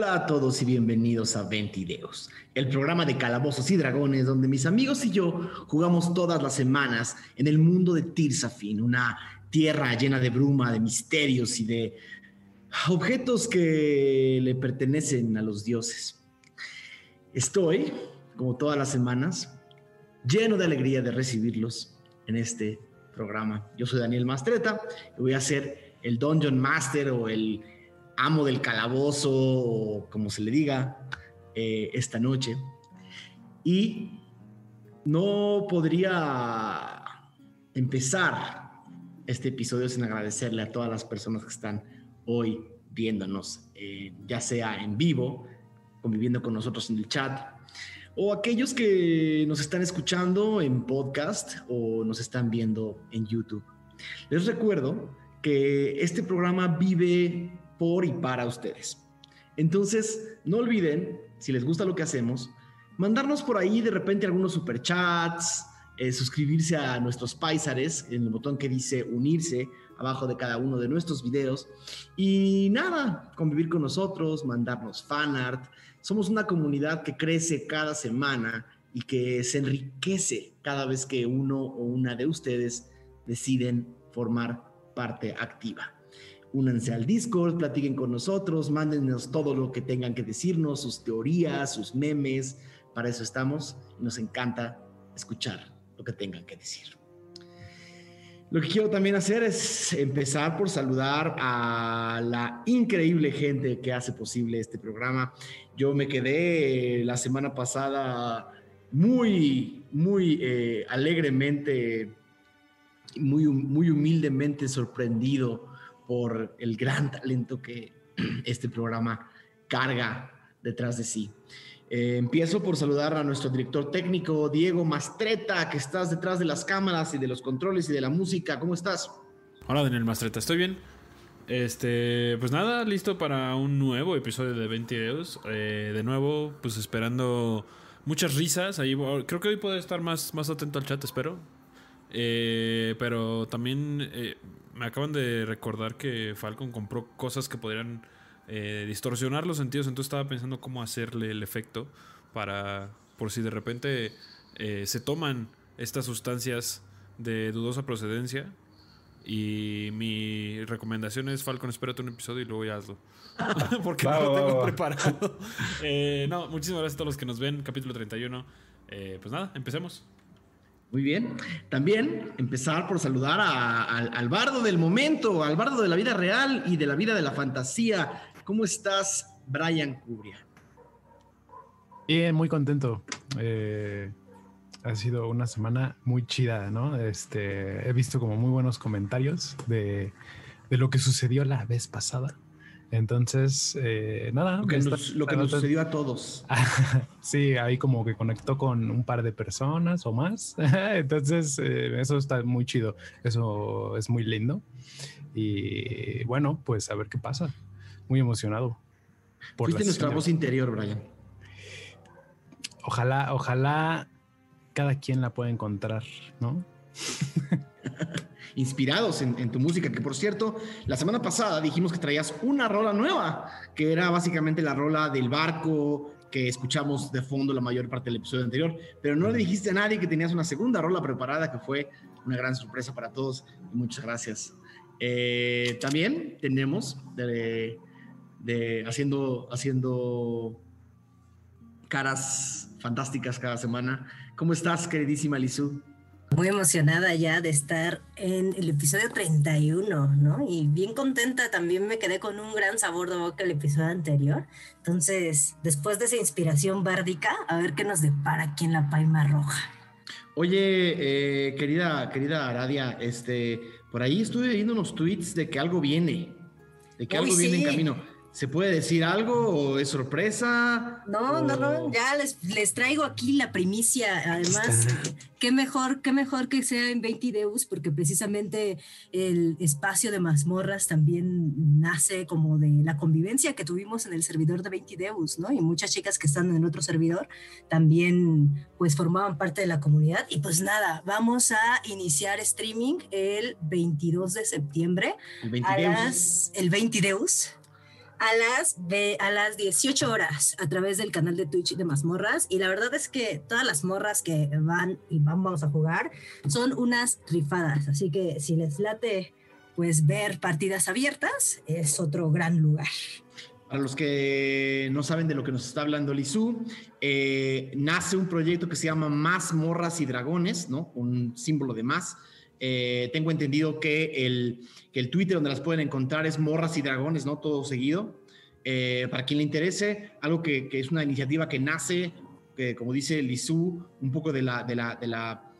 Hola a todos y bienvenidos a Ventideos, el programa de calabozos y dragones donde mis amigos y yo jugamos todas las semanas en el mundo de Tirsafin, una tierra llena de bruma, de misterios y de objetos que le pertenecen a los dioses. Estoy, como todas las semanas, lleno de alegría de recibirlos en este programa. Yo soy Daniel Mastreta y voy a ser el Dungeon Master o el amo del calabozo, o como se le diga, eh, esta noche. Y no podría empezar este episodio sin agradecerle a todas las personas que están hoy viéndonos, eh, ya sea en vivo, conviviendo con nosotros en el chat, o aquellos que nos están escuchando en podcast o nos están viendo en YouTube. Les recuerdo que este programa vive por y para ustedes. Entonces, no olviden, si les gusta lo que hacemos, mandarnos por ahí de repente algunos superchats, eh, suscribirse a nuestros paisares en el botón que dice unirse abajo de cada uno de nuestros videos y nada, convivir con nosotros, mandarnos fanart. Somos una comunidad que crece cada semana y que se enriquece cada vez que uno o una de ustedes deciden formar parte activa únanse al Discord, platiquen con nosotros, mándenos todo lo que tengan que decirnos, sus teorías, sus memes, para eso estamos y nos encanta escuchar lo que tengan que decir. Lo que quiero también hacer es empezar por saludar a la increíble gente que hace posible este programa. Yo me quedé la semana pasada muy, muy eh, alegremente, muy, muy humildemente sorprendido por el gran talento que este programa carga detrás de sí. Eh, empiezo por saludar a nuestro director técnico, Diego Mastreta, que estás detrás de las cámaras y de los controles y de la música. ¿Cómo estás? Hola, Daniel Mastreta, estoy bien. Este, pues nada, listo para un nuevo episodio de 20 videos. Eh, de nuevo, pues esperando muchas risas. Ahí, creo que hoy puedo estar más, más atento al chat, espero. Eh, pero también eh, me acaban de recordar que Falcon compró cosas que podrían eh, distorsionar los sentidos. Entonces estaba pensando cómo hacerle el efecto para, por si de repente se toman estas sustancias de dudosa procedencia. Y mi recomendación es Falcon, espérate un episodio y luego ya hazlo. Porque no lo tengo preparado. no, muchísimas gracias a todos los que nos ven. Capítulo 31. pues nada, empecemos. Muy bien. También empezar por saludar al bardo del momento, al bardo de la vida real y de la vida de la fantasía. ¿Cómo estás, Brian Cubria? Bien, muy contento. Eh, ha sido una semana muy chida, ¿no? Este, he visto como muy buenos comentarios de lo que sucedió la vez pasada. Entonces, eh, nada. Lo que, nos, sucedió a todos. sí, ahí como que conectó con un par de personas o más. Entonces, eh, eso está muy chido. Eso es muy lindo. Y bueno, pues a ver qué pasa. Muy emocionado. Por nuestra voz interior, Brian. Ojalá, ojalá cada quien la pueda encontrar, ¿no? inspirados en, tu música, que por cierto, la semana pasada dijimos que traías una rola nueva, que era básicamente la rola del barco que escuchamos de fondo la mayor parte del episodio anterior, pero no le dijiste a nadie que tenías una segunda rola preparada, que fue una gran sorpresa para todos. muchas gracias. Eh, también tenemos de, haciendo, haciendo caras fantásticas cada semana. ¿Cómo estás, queridísima Lizu? Muy emocionada ya de estar en el episodio 31, ¿no? Y bien contenta, también me quedé con un gran sabor de boca el episodio anterior. Entonces, después de esa inspiración bárdica, a ver qué nos depara aquí en la Paima Roja. Oye, eh, querida, querida Aradia, este, por ahí estuve viendo unos tweets de que algo viene, de que algo viene en camino. ¿Se puede decir algo o es sorpresa? No, no, no, ya les, les, traigo aquí la primicia. Además, qué mejor, qué mejor que sea en 20 Deus, porque precisamente el espacio de mazmorras también nace como de la convivencia que tuvimos en el servidor de 20 Deus, ¿no? Y muchas chicas que están en otro servidor también pues formaban parte de la comunidad. Y pues nada, vamos a iniciar streaming el 22 de septiembre. El 20 Deus. el 20 Deus a las, a las 18 horas a través del canal de Twitch de Mazmorras. Y la verdad es que todas las morras que van y vamos a jugar son unas rifadas. Así que si les late pues ver partidas abiertas, es otro gran lugar. Para los que no saben de lo que nos está hablando Lizu, eh, nace un proyecto que se llama Más Morras y Dragones, ¿no? Un símbolo de más. Eh, tengo entendido que el, que el Twitter donde las pueden encontrar es Morras y Dragones, ¿no? Todo seguido. Eh, para quien le interese, algo que, que, es una iniciativa que nace, que, como dice Lizu, un poco de la, de la, de la,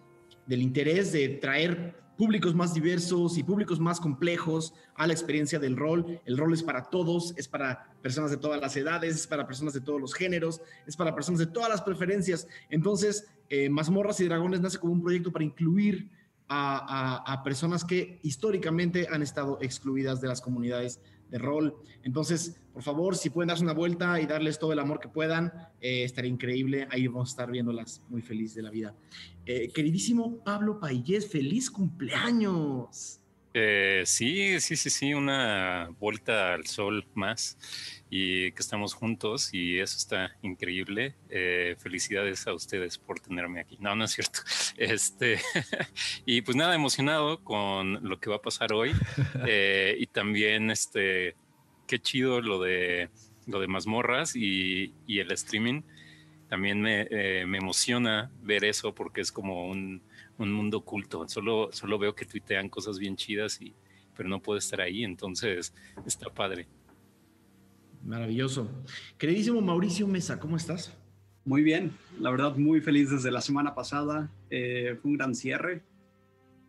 del interés de traer públicos más diversos y públicos más complejos a la experiencia del rol. El rol es para todos, es para personas de todas las edades, es para personas de todos los géneros, es para personas de todas las preferencias. Entonces, eh, Mazmorras y Dragones nace como un proyecto para incluir a, personas que históricamente han estado excluidas de las comunidades de rol. Entonces, por favor, si pueden darse una vuelta y darles todo el amor que puedan, eh, estaría increíble. Ahí vamos a estar viéndolas muy feliz de la vida. Eh, queridísimo Pablo Payés, feliz cumpleaños. Eh, sí, sí, sí, sí, una vuelta al sol más y que estamos juntos y eso está increíble. Eh, felicidades a ustedes por tenerme aquí. No, no es cierto. Este y pues nada, emocionado con lo que va a pasar hoy eh, y también este qué chido lo de lo de mazmorras y, y el streaming. También me, eh, me, emociona ver eso porque es como un, un mundo oculto. Solo, solo veo que tuitean cosas bien chidas y pero no puedo estar ahí, entonces está padre. Maravilloso. Queridísimo Mauricio Mesa, ¿cómo estás? Muy bien, la verdad muy feliz desde la semana pasada. Eh, fue un gran cierre.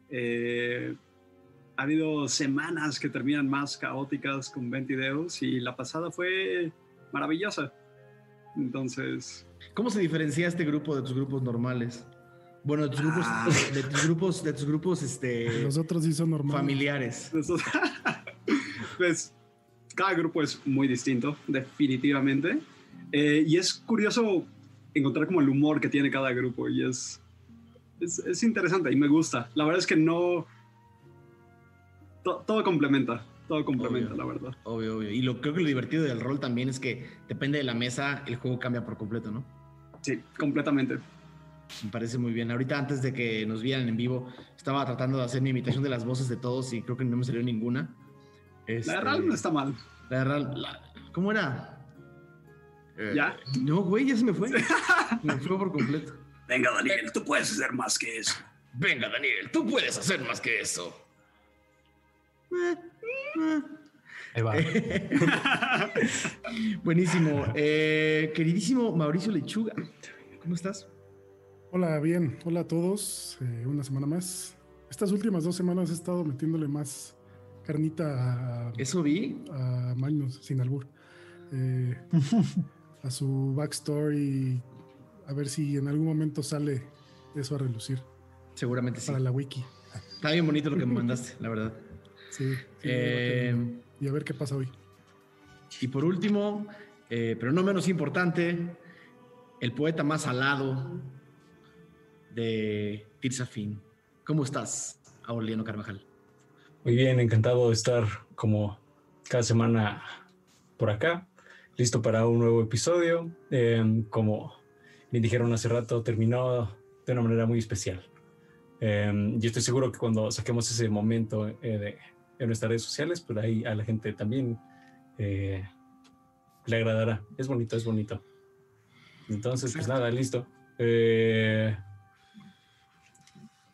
Eh, ha habido semanas que terminan más caóticas con 20 Deus y la pasada fue maravillosa. Entonces... ¿Cómo se diferencia este grupo de tus grupos normales? Bueno, de tus grupos, ah. de tus grupos, de tus grupos, este... Los otros sí son normales. Familiares. pues cada grupo es muy distinto, definitivamente. Eh, y es curioso encontrar como el humor que tiene cada grupo y es, es, interesante y me gusta. La verdad es que no... todo complementa, todo complementa, la verdad. Obvio, obvio. Y lo, creo que lo divertido del rol también es que depende de la mesa, el juego cambia por completo, ¿no? Sí, completamente. Me parece muy bien. Ahorita antes de que nos vieran en vivo, estaba tratando de hacer mi imitación de las voces de todos y creo que no me salió ninguna. Este, la RAL no está mal. La RAL, ¿cómo era? Eh, ¿Ya? No, güey, ya se me fue. me fue por completo. Venga, Daniel, tú puedes hacer más que eso. Venga, Daniel, tú puedes hacer más que eso. Ahí va. Buenísimo. Eh, queridísimo Mauricio Lechuga, ¿cómo estás? Hola, bien. Hola a todos. Eh, una semana más. Estas últimas dos semanas he estado metiéndole más carnita a, Eso vi. A Magnus, sin albur. Eh, a su backstory. A ver si en algún momento sale eso a relucir. Seguramente sí. Para la wiki. Está bien bonito lo que me mandaste, la verdad. Sí. Eh, y a ver qué pasa hoy. Y por último, eh, pero no menos importante, el poeta más alado de Tirzafin. ¿Cómo estás, Aureliano Carvajal? Muy bien, encantado de estar como cada semana por acá, listo para un nuevo episodio. Em, como me dijeron hace rato, terminó de una manera muy especial. Eh, yo estoy seguro que cuando saquemos ese momento eh, de, en nuestras redes sociales, pues ahí a la gente también eh, le agradará. Es bonito, es bonito. Entonces, pues nada, listo. Eh,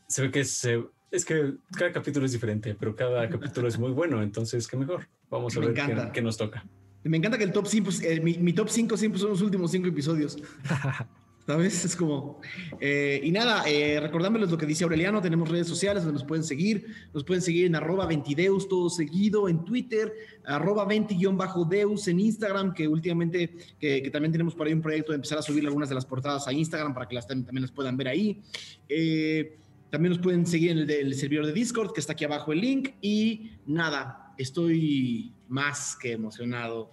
se ve que se, es que cada capítulo es diferente, pero cada capítulo es muy bueno, entonces qué mejor. Vamos a ver qué, nos toca. Me encanta que el top 5, eh, mi, top 5 siempre son los últimos 5 episodios. ¿Sabes? Es como... Eh, y nada, eh, recordándoles lo que dice Aureliano, tenemos redes sociales donde nos pueden seguir. Nos pueden seguir en arroba 20deus, todo seguido, en Twitter, arroba 20-deus, en Instagram, que últimamente, que, también tenemos por ahí un proyecto de empezar a subir algunas de las portadas a Instagram para que las, también las puedan ver ahí. Eh, también nos pueden seguir en el, servidor de Discord, que está aquí abajo el link. Y nada, estoy más que emocionado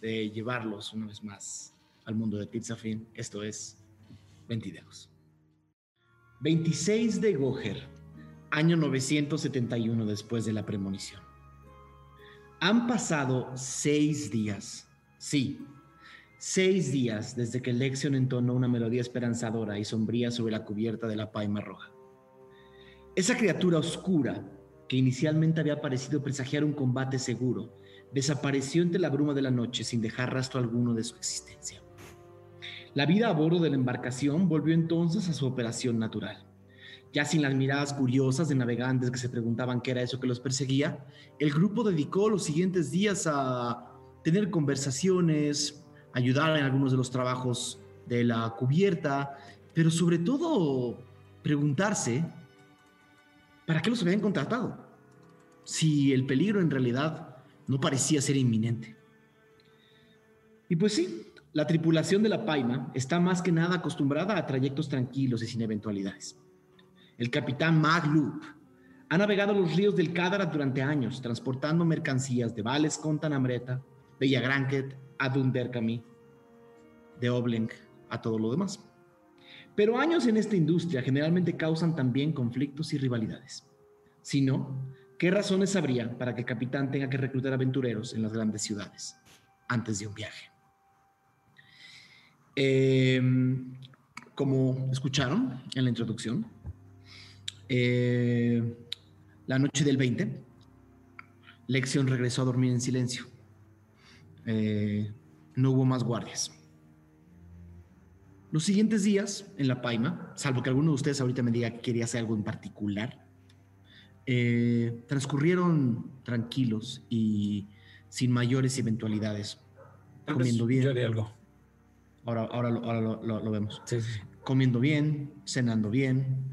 de llevarlos una vez más al mundo de Pizza Fin. Esto es 22. 26 de Goher, año 971 después de la premonición. Han pasado seis días. Sí, seis días desde que Lexion entonó una melodía esperanzadora y sombría sobre la cubierta de la paima roja. Esa criatura oscura, que inicialmente había parecido presagiar un combate seguro, desapareció entre la bruma de la noche sin dejar rastro alguno de su existencia. La vida a bordo de la embarcación volvió entonces a su operación natural. Ya sin las miradas curiosas de navegantes que se preguntaban qué era eso que los perseguía, el grupo dedicó los siguientes días a tener conversaciones, ayudar en algunos de los trabajos de la cubierta, pero sobre todo preguntarse ¿para qué los habían contratado? Si el peligro en realidad no parecía ser inminente. Y pues sí, la tripulación de la Paima está más que nada acostumbrada a trayectos tranquilos y sin eventualidades. El capitán Magloop ha navegado los ríos del Cádarat durante años, transportando mercancías de Vales con Tanamreta, de Yagranket a Dunderkami, de Oblenk a todo lo demás. Pero años en esta industria generalmente causan también conflictos y rivalidades. Si no, ¿qué razones habría para que el capitán tenga que reclutar aventureros en las grandes ciudades antes de un viaje? Em, como escucharon en la introducción, eh, la noche del 20, Lección regresó a dormir en silencio. Eh, no hubo más guardias. Los siguientes días en La Paima, salvo que alguno de ustedes ahorita me diga que quería hacer algo en particular, eh, transcurrieron tranquilos y sin mayores eventualidades, comiendo bien. Yo haría algo. Ahora, ahora, lo, ahora lo- lo- lo vemos. Sí, sí. Comiendo bien, cenando bien,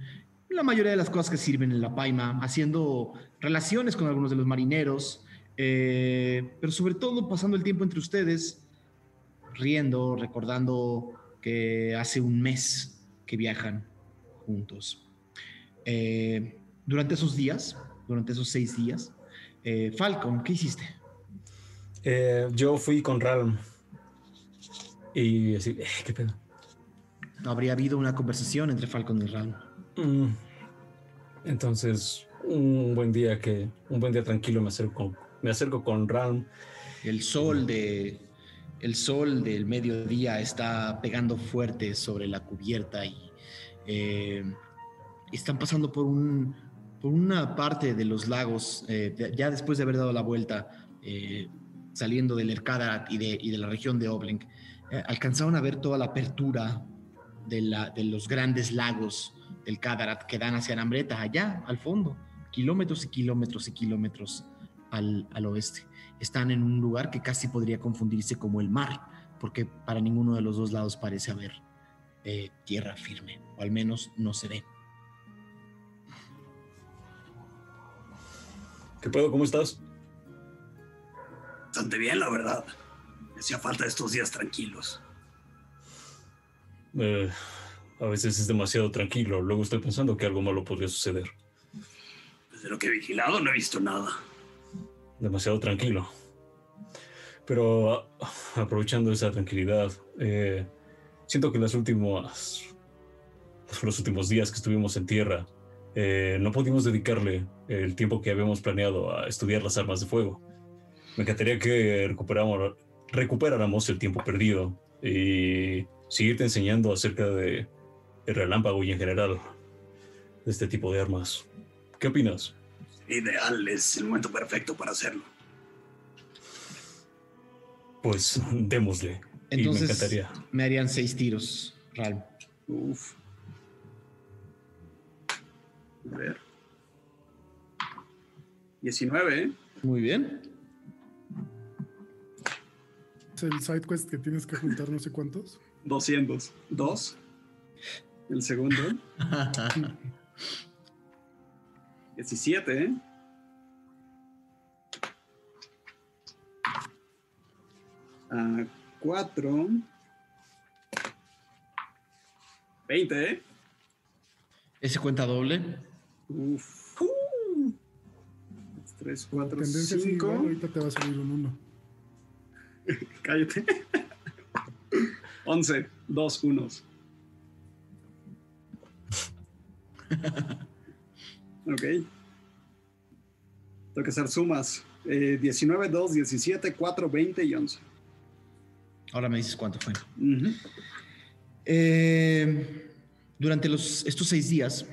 la mayoría de las cosas que sirven en La Paima, haciendo relaciones con algunos de los marineros, eh, pero sobre todo pasando el tiempo entre ustedes, riendo, recordando que hace un mes que viajan juntos. Eh, durante esos días, durante esos seis días, eh, Falcon, ¿qué hiciste? Eh, yo fui con Ralm. Y así, ¿qué pedo? Habría habido una conversación entre Falcon y Ram. Mm. Entonces, un buen día que, un buen día tranquilo me acerco, me acerco con Ralm. El sol de el sol del mediodía está pegando fuerte sobre la cubierta y eh, están pasando por un por una parte de los lagos eh, ya después de haber dado la vuelta eh, saliendo del Erkadarat y de, y de la región de Oblenk alcanzaron a ver toda la apertura de, la- de los grandes lagos del Kadarat que dan hacia Nambreta allá al fondo kilómetros y kilómetros y kilómetros al, al oeste están en un lugar que casi podría confundirse como el mar, porque para ninguno de los dos lados parece haber eh, tierra firme, o al menos no se ve. ¿Qué pedo? ¿Cómo estás? Bastante bien, la verdad. Me hacía falta estos días tranquilos. Eh, a veces es demasiado tranquilo. Luego estoy pensando que algo malo podría suceder. Desde lo que he vigilado no he visto nada. Demasiado tranquilo. Pero aprovechando esa tranquilidad, eh, siento que las últimas, los últimos días que estuvimos en tierra, eh, no pudimos dedicarle el tiempo que habíamos planeado a estudiar las armas de fuego. Me encantaría que recuperáramos el tiempo perdido y seguirte enseñando acerca de el relámpago y en general de este tipo de armas. ¿Qué opinas? Ideal, es el momento perfecto para hacerlo. Pues démosle. y me Entonces encantaría. me harían seis tiros, Ral. Uf. A ver. 19, ¿eh? Muy bien. Es el side quest que tienes que juntar no sé cuántos. 200. Dos. El segundo. 17, ¿eh? Ah, 4. 20, ¿eh? Ese cuenta doble. Uf. 3, 4, Tendencia así, 5. igual, ahorita te va a salir un 1. Cállate. 11, 2 unos. Ok. Tengo que hacer sumas. Eh, 19, 2, 17, 4, 20 y 11. Ahora me dices cuánto fue. Eh, durante los, estos seis días,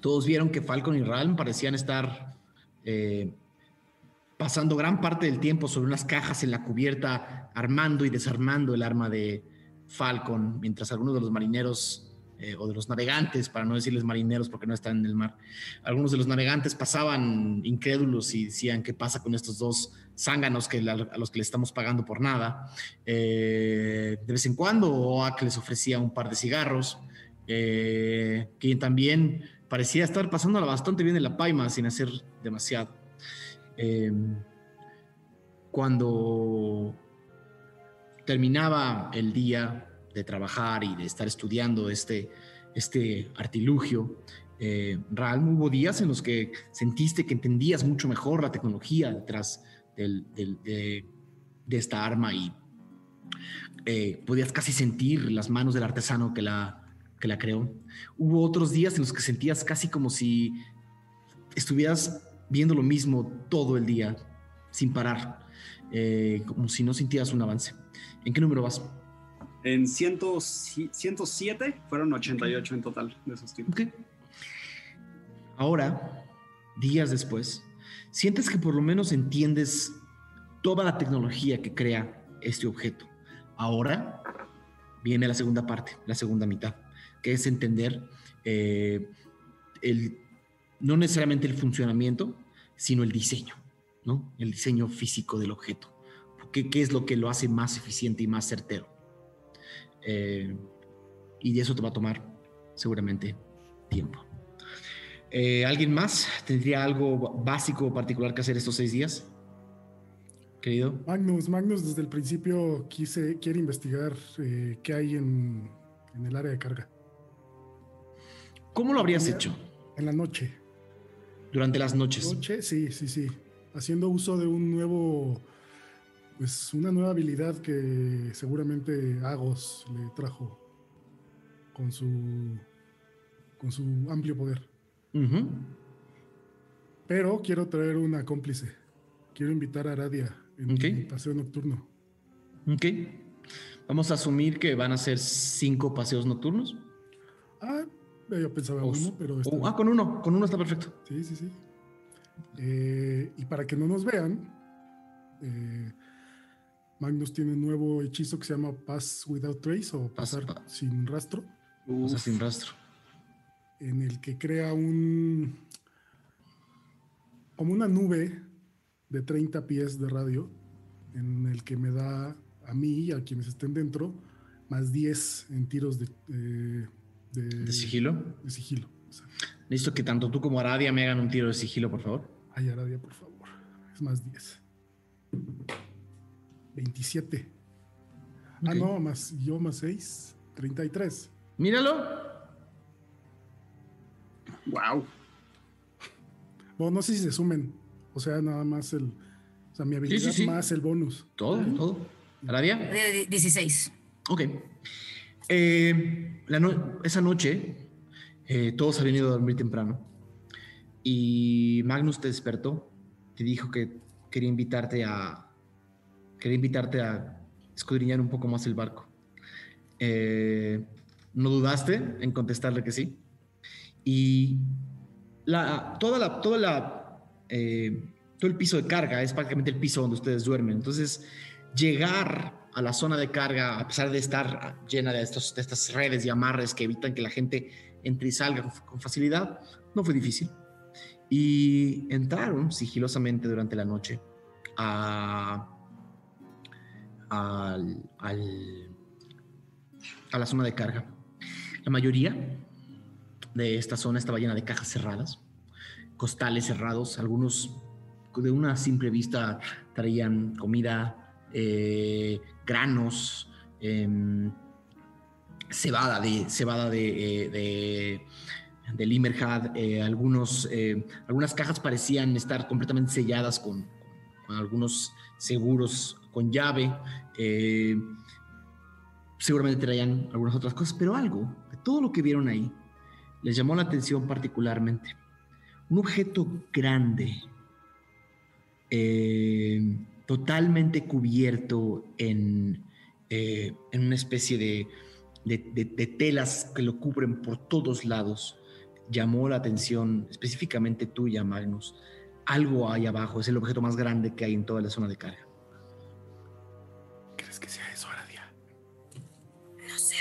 todos vieron que Falcon y Ralm parecían estar eh, pasando gran parte del tiempo sobre unas cajas en la cubierta, armando y desarmando el arma de Falcon, mientras algunos de los marineros eh, o de los navegantes, para no decirles marineros porque no están en el mar, algunos de los navegantes pasaban incrédulos y decían qué pasa con estos dos zánganos que a los que le estamos pagando por nada. Eh, de vez en cuando Oak les ofrecía un par de cigarros, eh, quien también parecía estar pasándola bastante bien en la paima sin hacer demasiado. Eh, cuando terminaba el día de trabajar y de estar estudiando este, este artilugio, eh, hubo días en los que sentiste que entendías mucho mejor la tecnología detrás del- del- de, de esta arma y eh, podías casi sentir las manos del artesano que la, que la creó. Hubo otros días en los que sentías casi como si estuvieras viendo lo mismo todo el día, sin parar, eh, como si no sintieras un avance. ¿En qué número vas? En 100 107 fueron 88 en total de esos tipos. Ok. Ahora, días después, sientes que por lo menos entiendes toda la tecnología que crea este objeto. Ahora viene la segunda parte, la segunda mitad, que es entender eh, el, no necesariamente el funcionamiento, sino el diseño, ¿no? El diseño físico del objeto. ¿Qué, qué es lo que lo hace más eficiente y más certero? Eh, y eso te va a tomar seguramente tiempo. Eh, ¿Alguien más tendría algo básico o particular que hacer estos seis días? Querido. Magnus, Magnus desde el principio quise, quiere investigar eh, qué hay en, en el área de carga. ¿Cómo lo habrías hecho? En la noche. Durante las noches. Noche, sí, sí, sí. Haciendo uso de un nuevo, pues una nueva habilidad que seguramente Agos le trajo con su, con su amplio poder. Pero quiero traer una cómplice. Quiero invitar a Aradia en mi paseo nocturno. Ok. Vamos a asumir que van a ser cinco paseos nocturnos. Ah, yo pensaba uno, pero está ah, con uno. Con uno está perfecto. Sí, sí, sí. Eh, y para que no nos vean, eh, Magnus tiene un nuevo hechizo que se llama Pass Without Trace o Pass- pasar pa- sin rastro, sin rastro. en el que crea un como una nube de 30 pies de radio, en el que me da a mí y a quienes estén dentro más 10 en tiros de, eh, de, ¿De sigilo? de sigilo. O sea, Listo que tanto tú como Aradia me hagan un tiro de sigilo, por favor. Ay, Aradia, por favor. Es más 10. 27. Ah, no, más yo más 6. 33. Míralo. Wow. Bueno, no sé si se sumen. O sea, nada más el. O sea, mi habilidad sí. más el bonus. Todo, todo. Aradia. De 16. Ok. Eh, la no- esa noche, eh, todos habían ido a dormir temprano. Y Magnus te despertó. Te dijo que quería invitarte a. Quería invitarte a escudriñar un poco más el barco. Eh, no dudaste en contestarle que sí. Y la, toda la, toda la, eh, todo el piso de carga es prácticamente el piso donde ustedes duermen. Entonces, llegar a la zona de carga, a pesar de estar llena de, estos, de estas redes y amarres que evitan que la gente entre y salga con, con facilidad, no fue difícil. Y entraron sigilosamente durante la noche a, al- al- a la zona de carga. La mayoría de esta zona estaba llena de cajas cerradas, costales cerrados, algunos de una simple vista traían comida, eh, granos, em, cebada de cebada de, eh, de, de eh, algunos, eh, algunas cajas parecían estar completamente selladas con, con algunos seguros con llave. eh, seguramente traían algunas otras cosas, pero algo de todo lo que vieron ahí les llamó la atención particularmente. Un objeto grande, eh, totalmente cubierto en, eh, en una especie de, telas que lo cubren por todos lados. Llamó la atención específicamente tuya, Magnus. Algo ahí abajo, es el objeto más grande que hay en toda la zona de carga.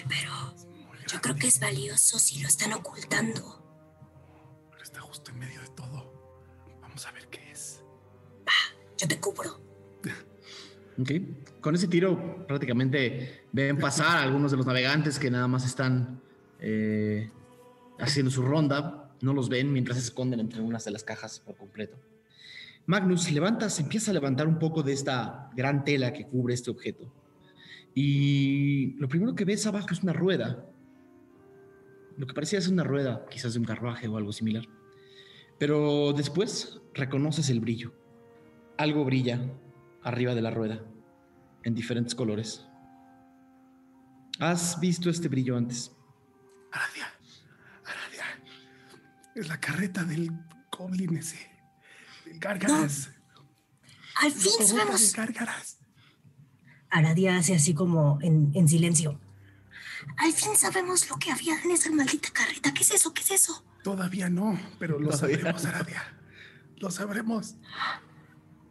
Pero yo creo que es valioso si lo están ocultando. Pero está justo en medio de todo. Vamos a ver qué es. Yo te cubro. Ok. Con ese tiro prácticamente ven pasar a algunos de los navegantes que nada más están eh, haciendo su ronda. No los ven mientras se esconden entre unas de las cajas por completo. Magnus, levantas, empieza a levantar un poco de esta gran tela que cubre este objeto. Y lo primero que ves abajo es una rueda. Lo que parecía ser una rueda, quizás de un carruaje o algo similar. Pero después reconoces el brillo. Algo brilla arriba de la rueda, en diferentes colores. ¿Has visto este brillo antes? Aradia. Aradia. Es la carreta del goblin ese. Del gárgaras. Al fin sabemos. gárgaras. Aradia hace así como en, en silencio. Al fin sabemos lo que había en esa maldita carreta. ¿Qué es eso? ¿Qué es eso? Todavía no, pero lo Todavía sabremos, no. Aradia. Lo sabremos.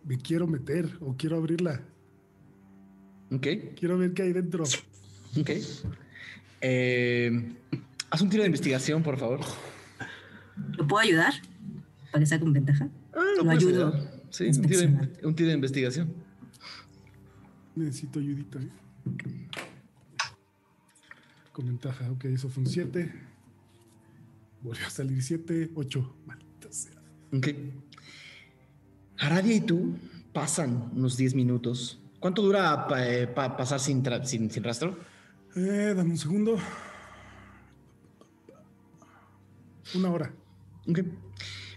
Me quiero meter o quiero abrirla. Ok, Quiero ver qué hay dentro. ok. Eh, haz un tiro de investigación, por favor. ¿Lo puedo ayudar? Para que sea con ventaja. Ah, lo ayudo. ayudar. Sí, un tiro, de, un tiro de investigación. Necesito ayudita. ¿eh? Con ventaja. Ok, eso fue un 7. Volvió a salir 7, 8. Maldita sea. Ok. Aradia y tú pasan unos 10 minutos. ¿Cuánto dura pa- eh, pa- pasar sin, sin, sin rastro? Eh, dame un segundo. Una hora. Ok.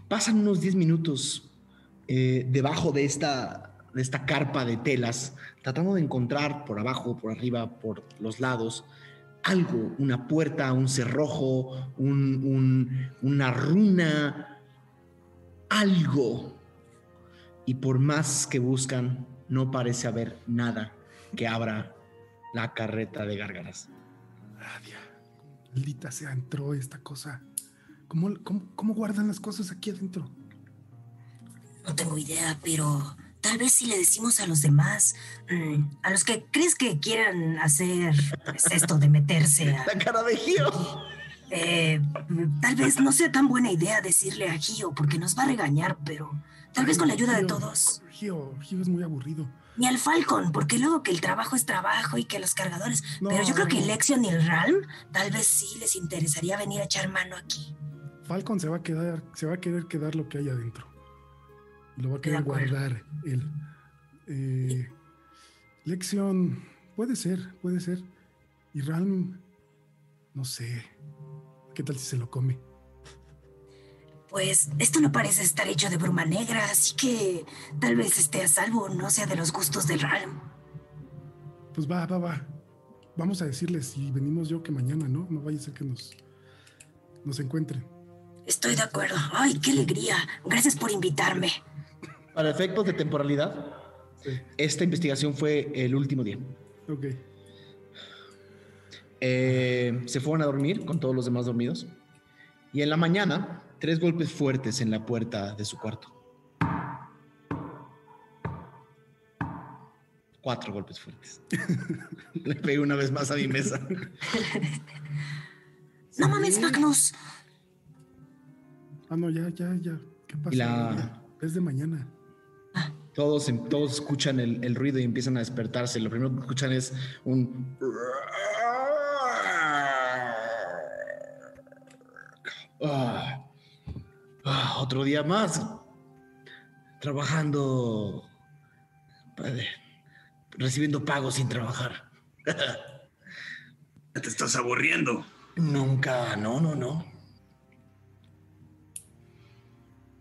Pasan unos 10 minutos eh, debajo de esta, de esta carpa de telas, tratando de encontrar por abajo, por arriba, por los lados, algo, una puerta, un cerrojo, un- un- una runa, algo. Y por más que buscan, no parece haber nada que abra la carreta de gárgaras. Aradia. Maldita sea, entró esta cosa. ¿Cómo, cómo, cómo guardan las cosas aquí adentro? No tengo idea, pero tal vez si le decimos a los demás, mm, a los que crees que quieran hacer pues, esto de meterse a... La cara de Gio. Eh, tal vez no sea tan buena idea decirle a Gio porque nos va a regañar, pero tal vez con la ayuda de todos. Gio, Gio es muy aburrido. Ni al Falcon, porque luego que el trabajo es trabajo y que los cargadores. No. Pero yo creo que Lexion y el Ralm tal vez sí les interesaría venir a echar mano aquí. Falcon se va a quedar, se va a querer quedar lo que hay adentro. Lo va a querer guardar él. Eh, Lexion, puede ser, puede ser. Y Ralm, no sé. ¿Qué tal si se lo come? Pues esto no parece estar hecho de bruma negra, así que tal vez esté a salvo, no sea de los gustos del Ralm. Pues va, va, va. Vamos a decirles si venimos yo que mañana, ¿no? No vaya a ser que nos, nos encuentren. Estoy de acuerdo. Ay, qué alegría. Gracias por invitarme. Para efectos de temporalidad, Sí. esta investigación fue el último día. Ok. Eh, se fueron a dormir con todos los demás dormidos. Y en la mañana, tres golpes fuertes en la puerta de su cuarto. Cuatro golpes fuertes. Le pegué una vez más a mi mesa. No mames, Magnus. Ah, no, ya, ya, ya. ¿Qué pasa? La- Es de mañana. Todos, em- todos escuchan el, el ruido y empiezan a despertarse. Lo primero que escuchan es un... Ah, ah, otro día más. Trabajando... Recibiendo pago sin trabajar. Te estás aburriendo. Nunca, no, no, no.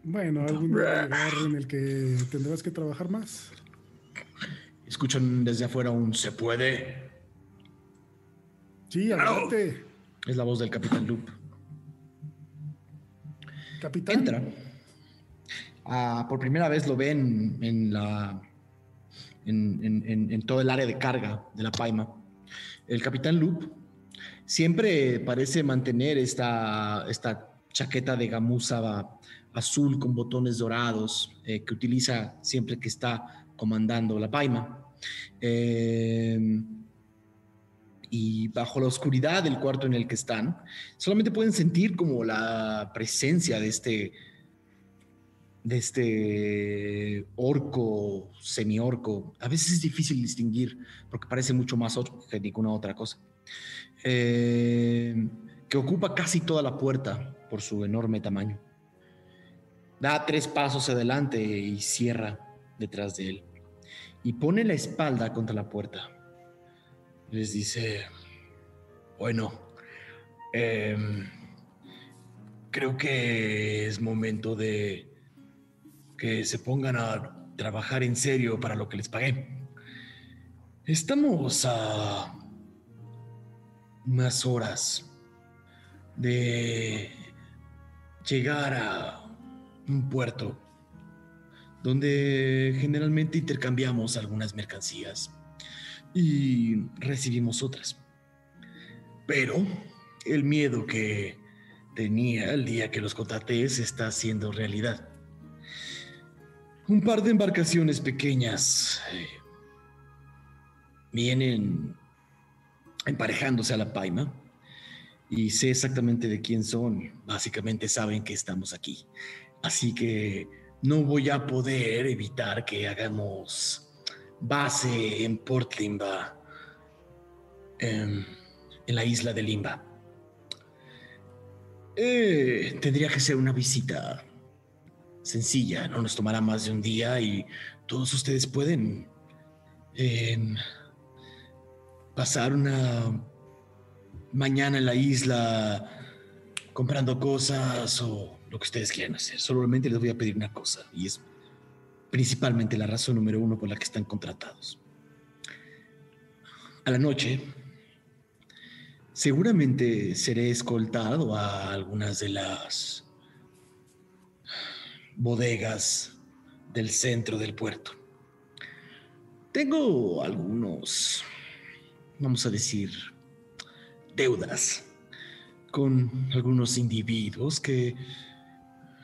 Bueno, algún día en el que tendrás que trabajar más. Escuchan desde afuera un se puede. Sí, adelante, Es la voz del Capitán Loop. capitán. Entra. ah, por primera vez lo ven en, la, en, en- en todo el área de carga de la Paima. El capitán Loop siempre parece mantener esta, esta chaqueta de gamuza azul con botones dorados eh, que utiliza siempre que está comandando la Paima. Eh, y bajo la oscuridad del cuarto en el que están, solamente pueden sentir como la presencia de este de este orco, semi-orco. A veces es difícil distinguir porque parece mucho más orco que ninguna otra cosa. Eh, que ocupa casi toda la puerta por su enorme tamaño. Da tres pasos adelante y cierra detrás de él. Y pone la espalda contra la puerta. Les dice, bueno, em, creo que es momento de que se pongan a trabajar en serio para lo que les pagué. Estamos a unas horas de llegar a un puerto donde generalmente intercambiamos algunas mercancías y recibimos otras. Pero el miedo que tenía el día que los contraté se está haciendo realidad. Un par de embarcaciones pequeñas eh, vienen emparejándose a la paima y sé exactamente de quién son. Básicamente saben que estamos aquí. Así que no voy a poder evitar que hagamos base en Port Limba, em, en la isla de Limba. Eh, tendría que ser una visita sencilla, no nos tomará más de un día y todos ustedes pueden em, pasar una mañana en la isla comprando cosas o lo que ustedes quieran hacer. Solamente les voy a pedir una cosa y es principalmente la razón número uno por la que están contratados. A la noche, seguramente seré escoltado a algunas de las bodegas del centro del puerto. Tengo algunos, vamos a decir, deudas con algunos individuos que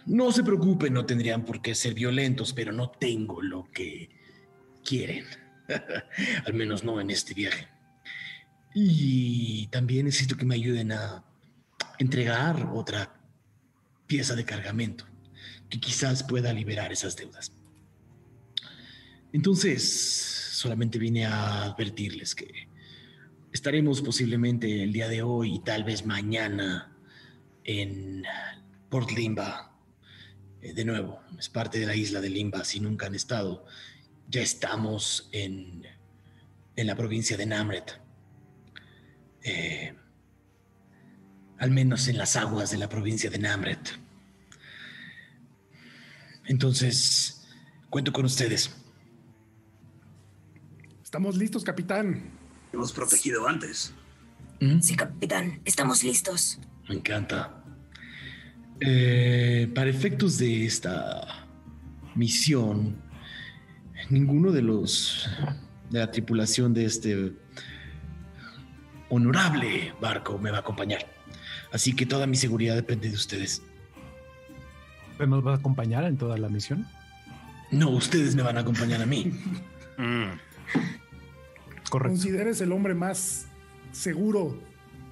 no se preocupen, no tendrían por qué ser violentos, pero no tengo lo que quieren. Al menos no en este viaje. Y también necesito que me ayuden a entregar otra pieza de cargamento que quizás pueda liberar esas deudas. Entonces, solamente vine a advertirles que estaremos posiblemente el día de hoy y tal vez mañana en Port Limba. Eh, de nuevo, es parte de la isla de Limba, si nunca han estado. Ya estamos en, en la provincia de Namret. Eh, al menos en las aguas de la provincia de Namret. Entonces, cuento con ustedes. Estamos listos, capitán. Hemos protegido antes. ¿Mm? Sí, capitán, estamos listos. Me encanta. Eh, para efectos de esta misión, ninguno de los de la tripulación de este honorable barco me va a acompañar. Así que toda mi seguridad depende de ustedes. ¿Usted ¿Nos va a acompañar en toda la misión? No, ustedes me van a acompañar a mí. Mm, Correcto. Consideres el hombre más seguro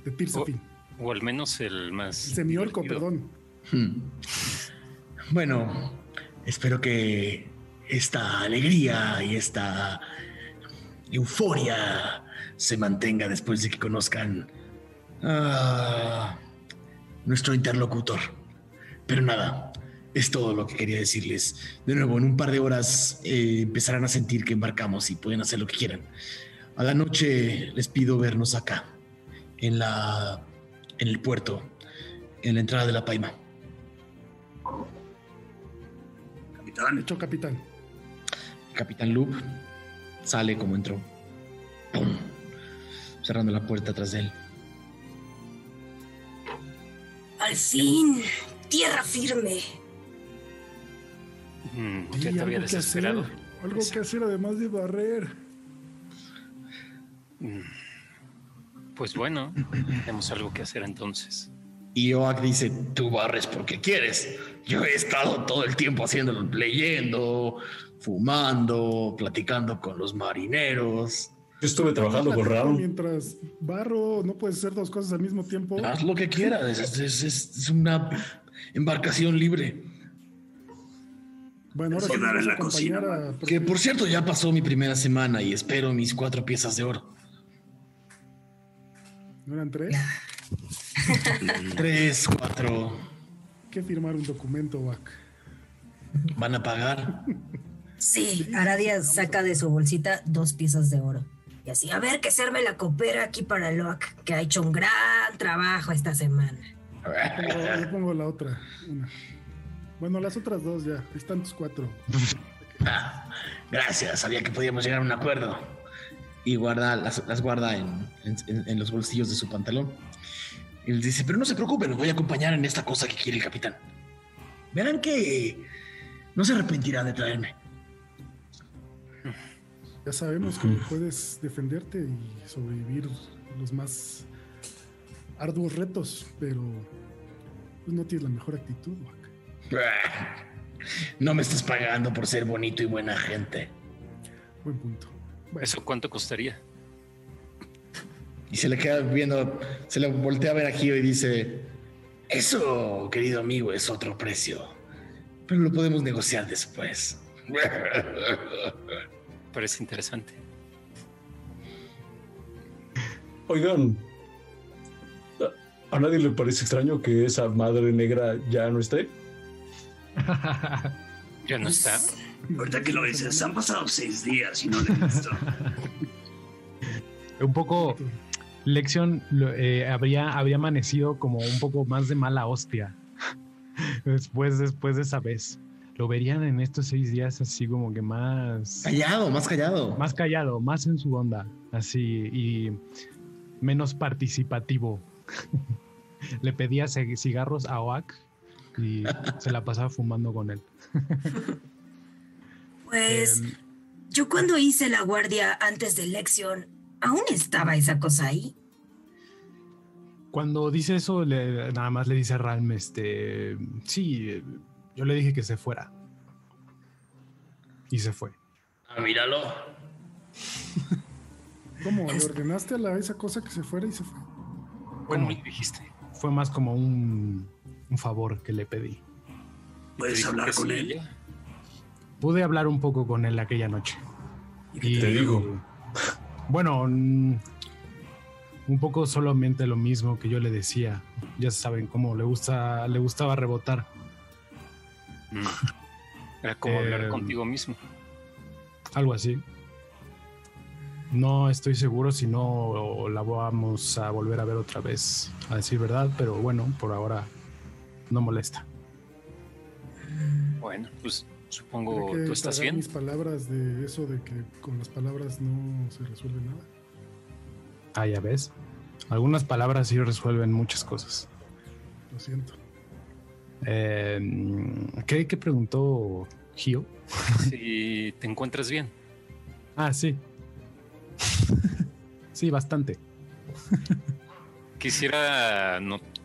de Tirsafin. o al menos el más. Semiorco, divertido. perdón. Hmm. Bueno, espero que esta alegría y esta euforia se mantenga después de que conozcan a nuestro interlocutor. Pero nada, es todo lo que quería decirles. De nuevo, en un par de horas eh, empezarán a sentir que embarcamos y pueden hacer lo que quieran. A la noche les pido vernos acá, en la en el puerto, en la entrada de la Paima. Capitán, Hecho, capitán. Capitán Loop sale como entró. ¡Pum! Cerrando la puerta tras de él. Al fin, tierra firme. Mm, Sí, ya te había que hacer. desesperado. Algo que hacer además de barrer. Pues bueno, tenemos algo que hacer entonces. Y Oak dice, tú barres porque quieres. Yo he estado todo el tiempo haciéndolo, leyendo, fumando, platicando con los marineros. Yo estuve trabajando con Raúl. Mientras barro, no puedes hacer dos cosas al mismo tiempo. Haz lo que quieras, es, es- es- es una embarcación libre. Bueno, ahora sí en a la cocina, acompañar a- Que por cierto ya pasó mi primera semana y espero mis cuatro piezas de oro. ¿No eran tres? Tres, cuatro. Hay que firmar un documento, Bac. ¿Van a pagar? Sí, Aradia saca de su bolsita dos piezas de oro. Y así, a ver que se arme la copera aquí para Loak, que ha hecho un gran trabajo esta semana. Pongo- Yo pongo la otra, una. Bueno, las otras dos ya. Están tus cuatro. Ah, gracias, sabía que podíamos llegar a un acuerdo. Y guarda, las, las guarda en, en- en los bolsillos de su pantalón. Y les dice, pero no se preocupen, los voy a acompañar en esta cosa que quiere el capitán. Verán que no se arrepentirá de traerme. Ya sabemos que puedes defenderte y sobrevivir los más arduos retos, pero pues, no tienes la mejor actitud, Bac. No me estás pagando por ser bonito y buena gente. Buen punto. Bueno, ¿Eso cuánto costaría? Y se le queda viendo, se le voltea a ver a Gio y dice, eso, querido amigo, es otro precio. Pero lo podemos negociar después. Parece interesante. Oigan, ¿a- ¿a nadie le parece extraño que esa madre negra ya no esté? Ya no está. Ahorita que lo dices, han pasado seis días y no lo he visto. Un poco, Lexion lo- eh, habría, habría amanecido como un poco más de mala hostia. Después, después de esa vez. Lo verían en estos seis días así como que más... Callado, más callado. Más callado, más en su onda. Así y menos participativo. Le pedía cig- cigarros a Oak y se la pasaba fumando con él. Pues Em, yo cuando hice la guardia antes de elección, aún estaba esa cosa ahí. Cuando dice eso, le- nada más le dice a Ralm, este, sí, yo le dije que se fuera. Y se fue. Ah, míralo. ¿Cómo? ¿Le ordenaste a la, esa cosa que se fuera y se fue? Bueno, ¿Cómo le dijiste? fue más como un, un favor que le pedí. Puedes ¿Dijo hablar con sí él. ella? Pude hablar un poco con él aquella noche. Y te digo? Bueno, mm, un poco solamente lo mismo que yo le decía. Ya saben cómo le gusta, le gustaba rebotar. Mm. Era como hablar Eh, contigo mismo. Algo así. No estoy seguro si no la vamos a volver a ver otra vez, a decir verdad, pero bueno, por ahora no molesta. Bueno, pues supongo que tú estás bien. mis palabras de eso de que con las palabras no se resuelve nada. Ah, ya ves. Algunas palabras sí resuelven muchas cosas. Lo siento. Eh, ¿qué, qué preguntó Gio? Si te encuentras bien. Ah, sí. sí, bastante. Quisiera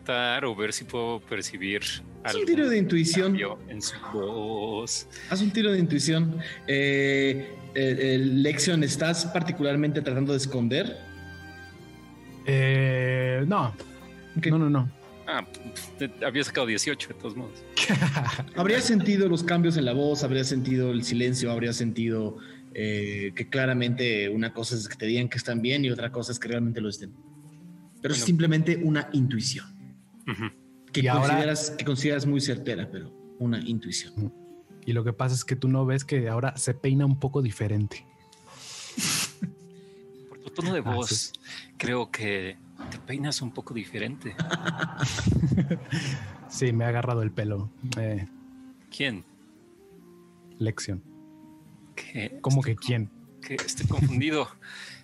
notar o ver si puedo percibir Haz algo un tiro de intuición. en su voz. Haz un tiro de intuición. Eh, eh, eh, Lexion, ¿estás particularmente tratando de esconder? Eh, no, no, no, no. Ah, te- había sacado 18 de todos modos. Habrías sentido los cambios en la voz, habrías sentido el silencio, habrías sentido eh, que claramente una cosa es que te digan que están bien y otra cosa es que realmente lo estén. Pero es simplemente una intuición Que Y ahora- consideras, que consideras muy certera, pero una intuición. Y lo que pasa es que tú no ves que ahora se peina un poco diferente. Por tu tono de Ah, voz, creo que te peinas un poco diferente. Sí, me ha agarrado el pelo. Eh, ¿Quién? lección. ¿Qué? ¿Cómo Estoy que quién? que estoy confundido.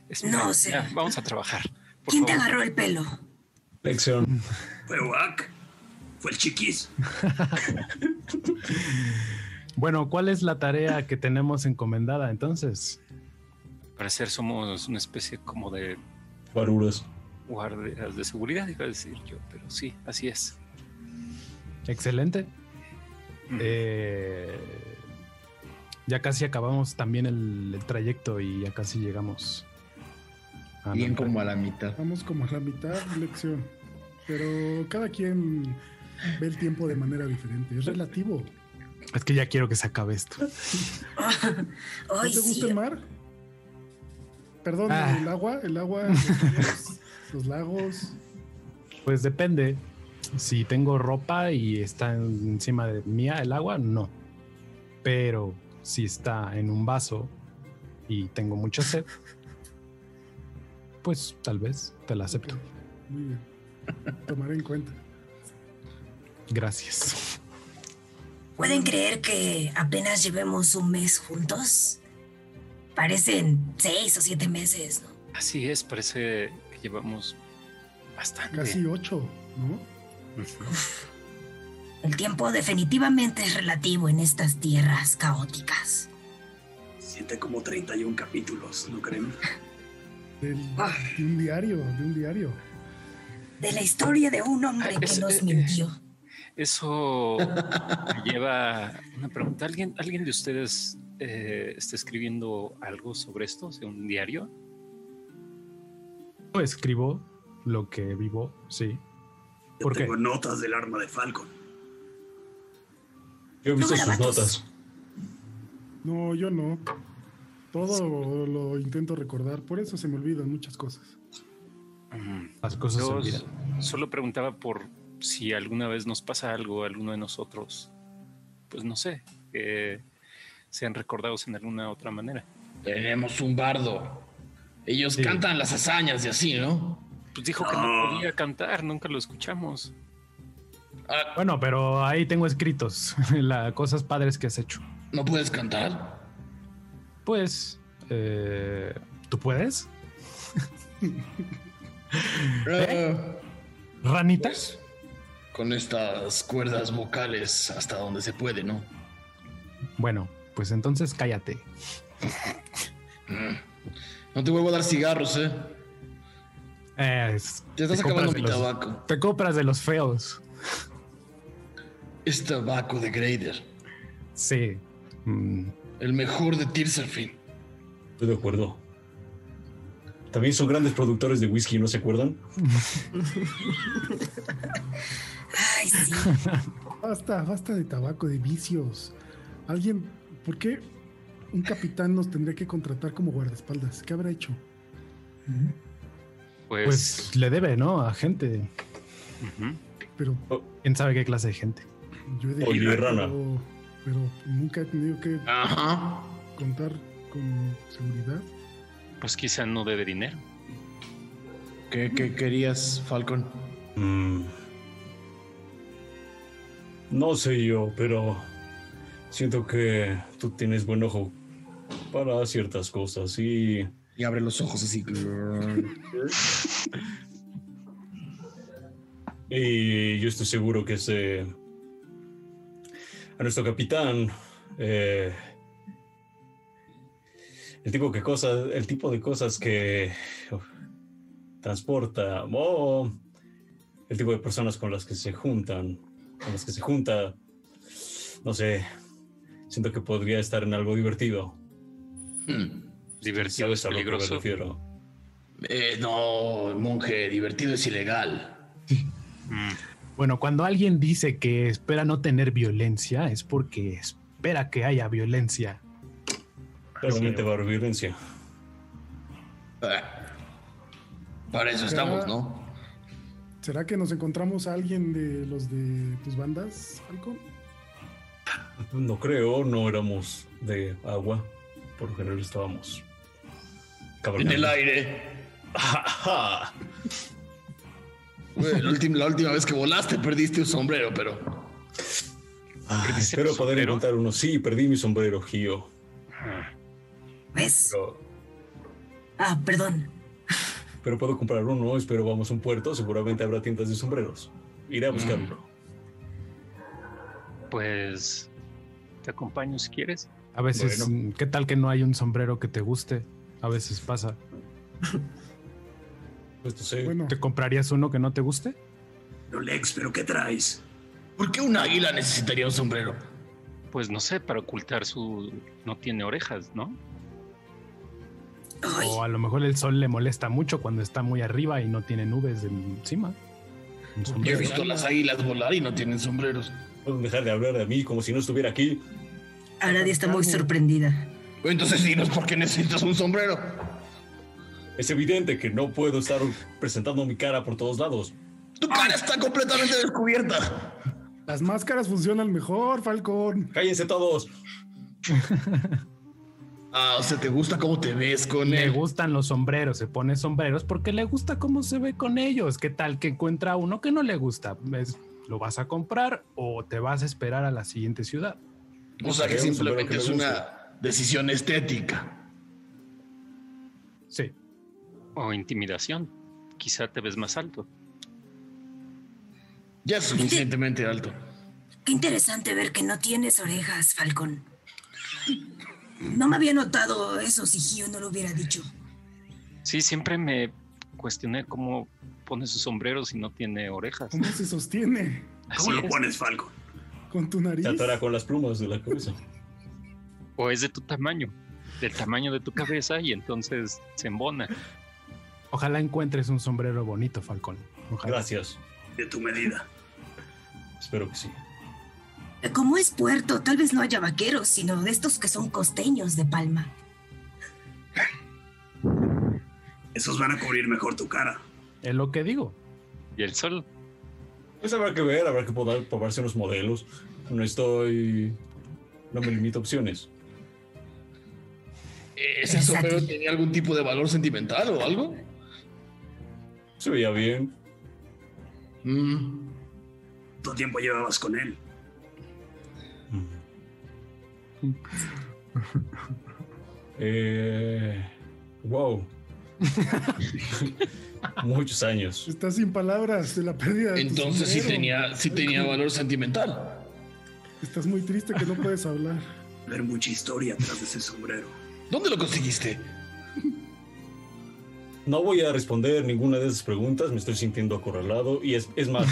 Espera, No sé. ya, vamos a trabajar. Por ¿Quién te agarró el pelo? Lección. Fue Wack. Fue el chiquis. Bueno, ¿cuál es la tarea que tenemos encomendada entonces? Parecer somos una especie como de Guaruras. guardias de seguridad, iba a decir yo, pero sí, así es. Excelente. Ujú. Eh, ya casi acabamos también el, el trayecto y ya casi llegamos. a Bien como a la mitad. Vamos como a la mitad de lección. Pero cada quien ve el tiempo de manera diferente. Es relativo. Es que ya quiero que se acabe esto. ¿No te gusta el mar? Perdón, Ah. el agua, el agua, los lagos. Pues depende. Si tengo ropa y está encima de mía el agua, no. Pero si está en un vaso y tengo mucha sed, pues tal vez te la acepto. Muy bien. Tomaré en cuenta. Gracias. ¿Pueden creer que apenas llevemos un mes juntos? Parecen seis o siete meses, ¿no? Así es, parece que llevamos bastante. Casi ocho, ¿no? El tiempo definitivamente es relativo en estas tierras caóticas. Siente como 31 capítulos, ¿no creen? Del- de un diario, de un diario. De la historia de un hombre que es- nos eh, mintió. Eso me lleva a una pregunta. ¿Alguien, ¿alguien de ustedes eh, está escribiendo algo sobre esto? O sea, un diario. Yo escribo lo que vivo, sí. Yo ¿Por qué? tengo notas del arma de Falcon. Yo he visto sus notas. No, yo no. Todo lo intento recordar, por eso se me olvidan muchas cosas. Las cosas se olvidan. solo preguntaba por si alguna vez nos pasa algo a alguno de nosotros, pues no sé, que sean recordados en alguna otra manera. Tenemos un bardo. Ellos Sí. cantan las hazañas y así, ¿no? Pues dijo que no podía cantar, nunca lo escuchamos. Ah, Bueno, pero ahí tengo escritos las cosas padres que has hecho. ¿No puedes cantar? Pues, eh, ¿tú puedes? Eh, ¿Ranita? pues, con estas cuerdas vocales hasta donde se puede, ¿no? Bueno, pues entonces cállate. Mm. No te vuelvo a dar cigarros, ¿eh? Eh, es- Te estás te acabando mi los- tabaco. Te compras de los feos. Es tabaco de Grader. Sí. Mm, El mejor de Tirserfin. Estoy de acuerdo. También son grandes productores de whisky, ¿no se acuerdan? Ay, sí. Basta, basta de tabaco, de vicios. Alguien, ¿por qué un capitán nos tendría que contratar como guardaespaldas? ¿Qué habrá hecho? Pues, pues le debe, ¿no? A gente. Pero ¿Quién sabe qué clase de gente? yo he de Oye, rana. Pero, pero nunca he tenido que Ajá. contar con seguridad. Pues quizá no debe dinero. ¿Qué, qué querías, Falcon? Mm. No sé yo, pero siento que tú tienes buen ojo para ciertas cosas y Y abre los ojos así. Y yo estoy seguro que ese. A nuestro capitán. eh, el tipo que cosas. El tipo de cosas que uf, transporta. O el tipo de personas con las que se juntan. Con las que se junta. No sé. Siento que podría estar en algo divertido. Hmm. Divertido es ¿Sabes a lo que me peligroso. refiero? Eh, no, monje, divertido es ilegal. Mm, Bueno, cuando alguien dice que espera no tener violencia, es porque espera que haya violencia. A haber violencia. Para eso estamos, ¿no? ¿Será que nos encontramos a alguien de los de tus bandas, Falcon? No creo, no éramos de agua. Por lo general estábamos. En el aire. La, última, la última vez que volaste perdiste un sombrero, pero. Ah, ¿Perdiste espero poder sombrero? encontrar uno. Sí, perdí mi sombrero, Gio. ¿Ves? Pero, Ah, perdón. pero puedo comprar uno. Espero vamos a un puerto. Seguramente habrá tiendas de sombreros. Iré a buscarlo. Pues te acompaño si quieres. A veces, Bueno. mm, ¿qué tal que no hay un sombrero que te guste? A veces pasa. Pues no sé. Bueno, ¿Te comprarías uno que no te guste? No, Lex, ¿pero qué traes? ¿Por qué un águila necesitaría un sombrero? Pues no sé, para ocultar su... No tiene orejas, ¿no? Ay, O a lo mejor el sol le molesta mucho cuando está muy arriba y no tiene nubes encima. Yo he visto las águilas volar y no tienen sombreros. Pueden dejar de hablar de mí como si no estuviera aquí. Aradia está muy sorprendida. Entonces dinos por qué necesitas un sombrero. Es evidente que no puedo estar presentando mi cara por todos lados. Tu cara está completamente descubierta. las máscaras funcionan mejor, Falcón. ¡Cállense todos! Ah, o sea, ¿te gusta cómo te ves con Le él? gustan los sombreros, se pone sombreros porque le gusta cómo se ve con ellos. ¿Qué tal que encuentra uno que no le gusta? ¿Ves? ¿Lo vas a comprar o te vas a esperar a la siguiente ciudad? O sea, que simplemente que es una decisión estética. Sí. O intimidación. Quizá te ves más alto. Ya es suficientemente alto. Qué interesante ver que no tienes orejas, Falcón. No me había notado eso si Gio no lo hubiera dicho. Sí, siempre me cuestioné cómo pone su sombrero si no tiene orejas. ¿Cómo se sostiene? Así ¿Cómo lo es. pones, Falco? ¿Con tu nariz? Te con las plumas de la cabeza. O es de tu tamaño, del tamaño de tu cabeza y entonces se embona. Ojalá encuentres un sombrero bonito, Falcón. Ojalá. Gracias. De tu medida. Espero que sí. Como es puerto, tal vez no haya vaqueros, sino de estos que son costeños de Palma. Esos van a cubrir mejor tu cara. Es lo que digo. Y el sol, Pues habrá que ver, habrá que poder probarse unos modelos. No estoy. No me limito a opciones. ¿Ese sombrero tenía algún tipo de valor sentimental o algo? Se veía bien. Mm, ¿Cuánto tiempo llevabas con él? Eh, wow. Muchos años. Estás sin palabras de la pérdida de Entonces sí tenía, sí tenía valor sentimental. Estás muy triste que no puedes hablar. Ver mucha historia atrás de ese sombrero. ¿Dónde lo conseguiste? No voy a responder ninguna de esas preguntas. Me estoy sintiendo acorralado. Y es, es más,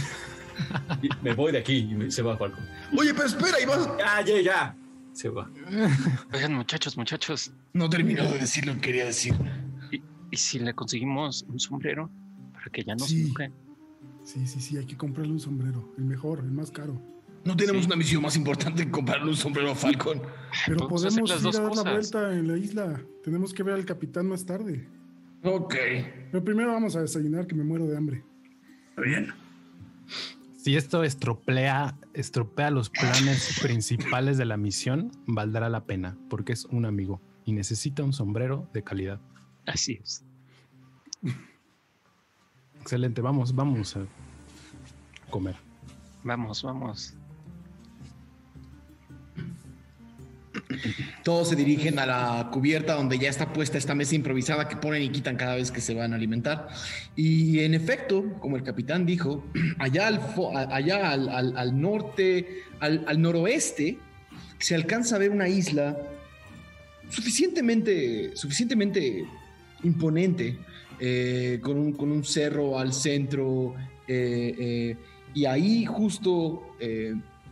y me voy de aquí y me- se va Falco. Oye, pero espera, Iván. Ya, ya, ya. Se va. oigan muchachos, muchachos, No terminó de decir lo que quería decir. ¿y si le conseguimos un sombrero para que ya no Sí. se enoje? Sí, sí, sí, hay que comprarle un sombrero. El mejor, el más caro. No tenemos Sí. una misión más importante que comprarle un sombrero a Falcon. Pero Podemos hacer podemos las ir dos a dar la vuelta en la isla. Tenemos que ver al capitán más tarde. Ok. Pero primero vamos a desayunar, que me muero de hambre. Está bien. Si esto estropea, estropea los planes principales de la misión, valdrá la pena, porque es un amigo y necesita un sombrero de calidad. Así es. Excelente, vamos, vamos a comer. Vamos, vamos. Todos se dirigen a la cubierta donde ya está puesta esta mesa improvisada que ponen y quitan cada vez que se van a alimentar. Y en efecto, como el capitán dijo, allá al, norte, al, noroeste, se alcanza a ver una isla suficientemente, suficientemente imponente, eh, con, un, cerro al centro, eh, eh, y ahí justo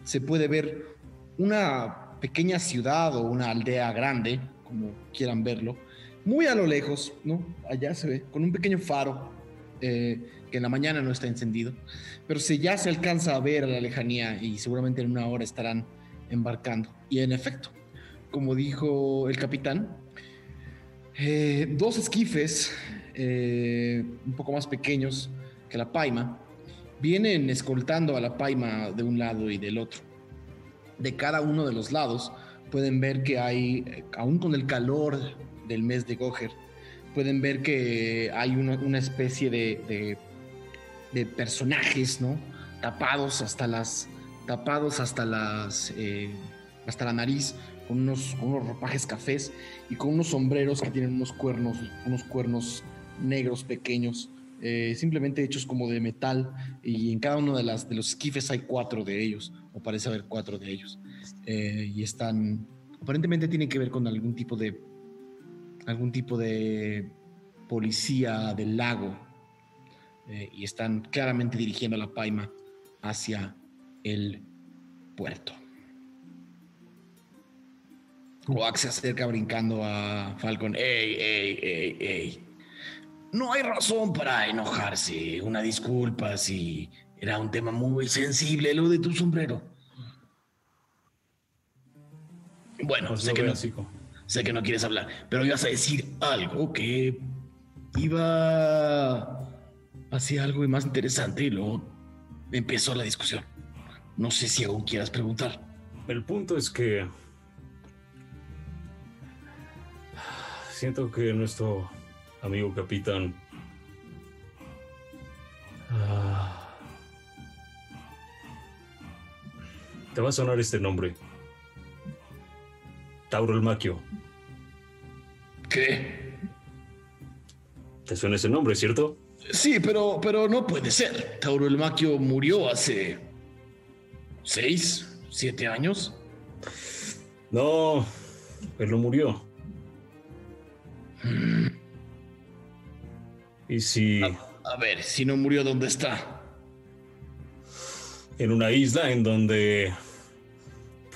se puede ver una pequeña ciudad o una aldea grande, como quieran verlo, muy a lo lejos, ¿no? Allá se ve, con un pequeño faro eh, que en la mañana no está encendido, pero se, ya se alcanza a ver a la lejanía y seguramente en una hora estarán embarcando. Y en efecto, como dijo el capitán, eh, dos esquifes eh, un poco más pequeños que la paima vienen escoltando a la paima de un lado y del otro de cada uno de los lados pueden ver que hay, eh, aún con el calor del mes de Goher, pueden ver que hay una, especie de, de- personajes, ¿no? Tapados hasta las, tapados hasta las, eh, hasta la nariz, con unos, unos ropajes cafés y con unos sombreros que tienen unos cuernos, unos cuernos negros pequeños, eh, simplemente hechos como de metal y en cada uno de, las, de los esquifes hay cuatro de ellos, parece haber cuatro de ellos. eh, y están, aparentemente tienen que ver con algún tipo de, algún tipo de policía del lago eh, y están claramente dirigiendo la paima hacia el puerto. Oak se acerca brincando a Falcon. ¡Ey, ey, ey, ey! No hay razón para enojarse. Una disculpa si era un tema muy sensible lo de tu sombrero. Bueno, sé que, no, sé que no quieres hablar, pero ibas a decir algo que iba hacia algo más interesante y luego empezó la discusión. No sé si aún quieras preguntar. El punto es que siento que nuestro amigo capitán ah, te va a sonar este nombre. Tauro el Maquio. ¿Qué? ¿Te suena ese nombre, cierto? Sí, pero, pero no puede ser. Tauro el Maquio murió hace seis, siete años. No, él no murió. Y si A ver, si no murió, ¿dónde está? en una isla en donde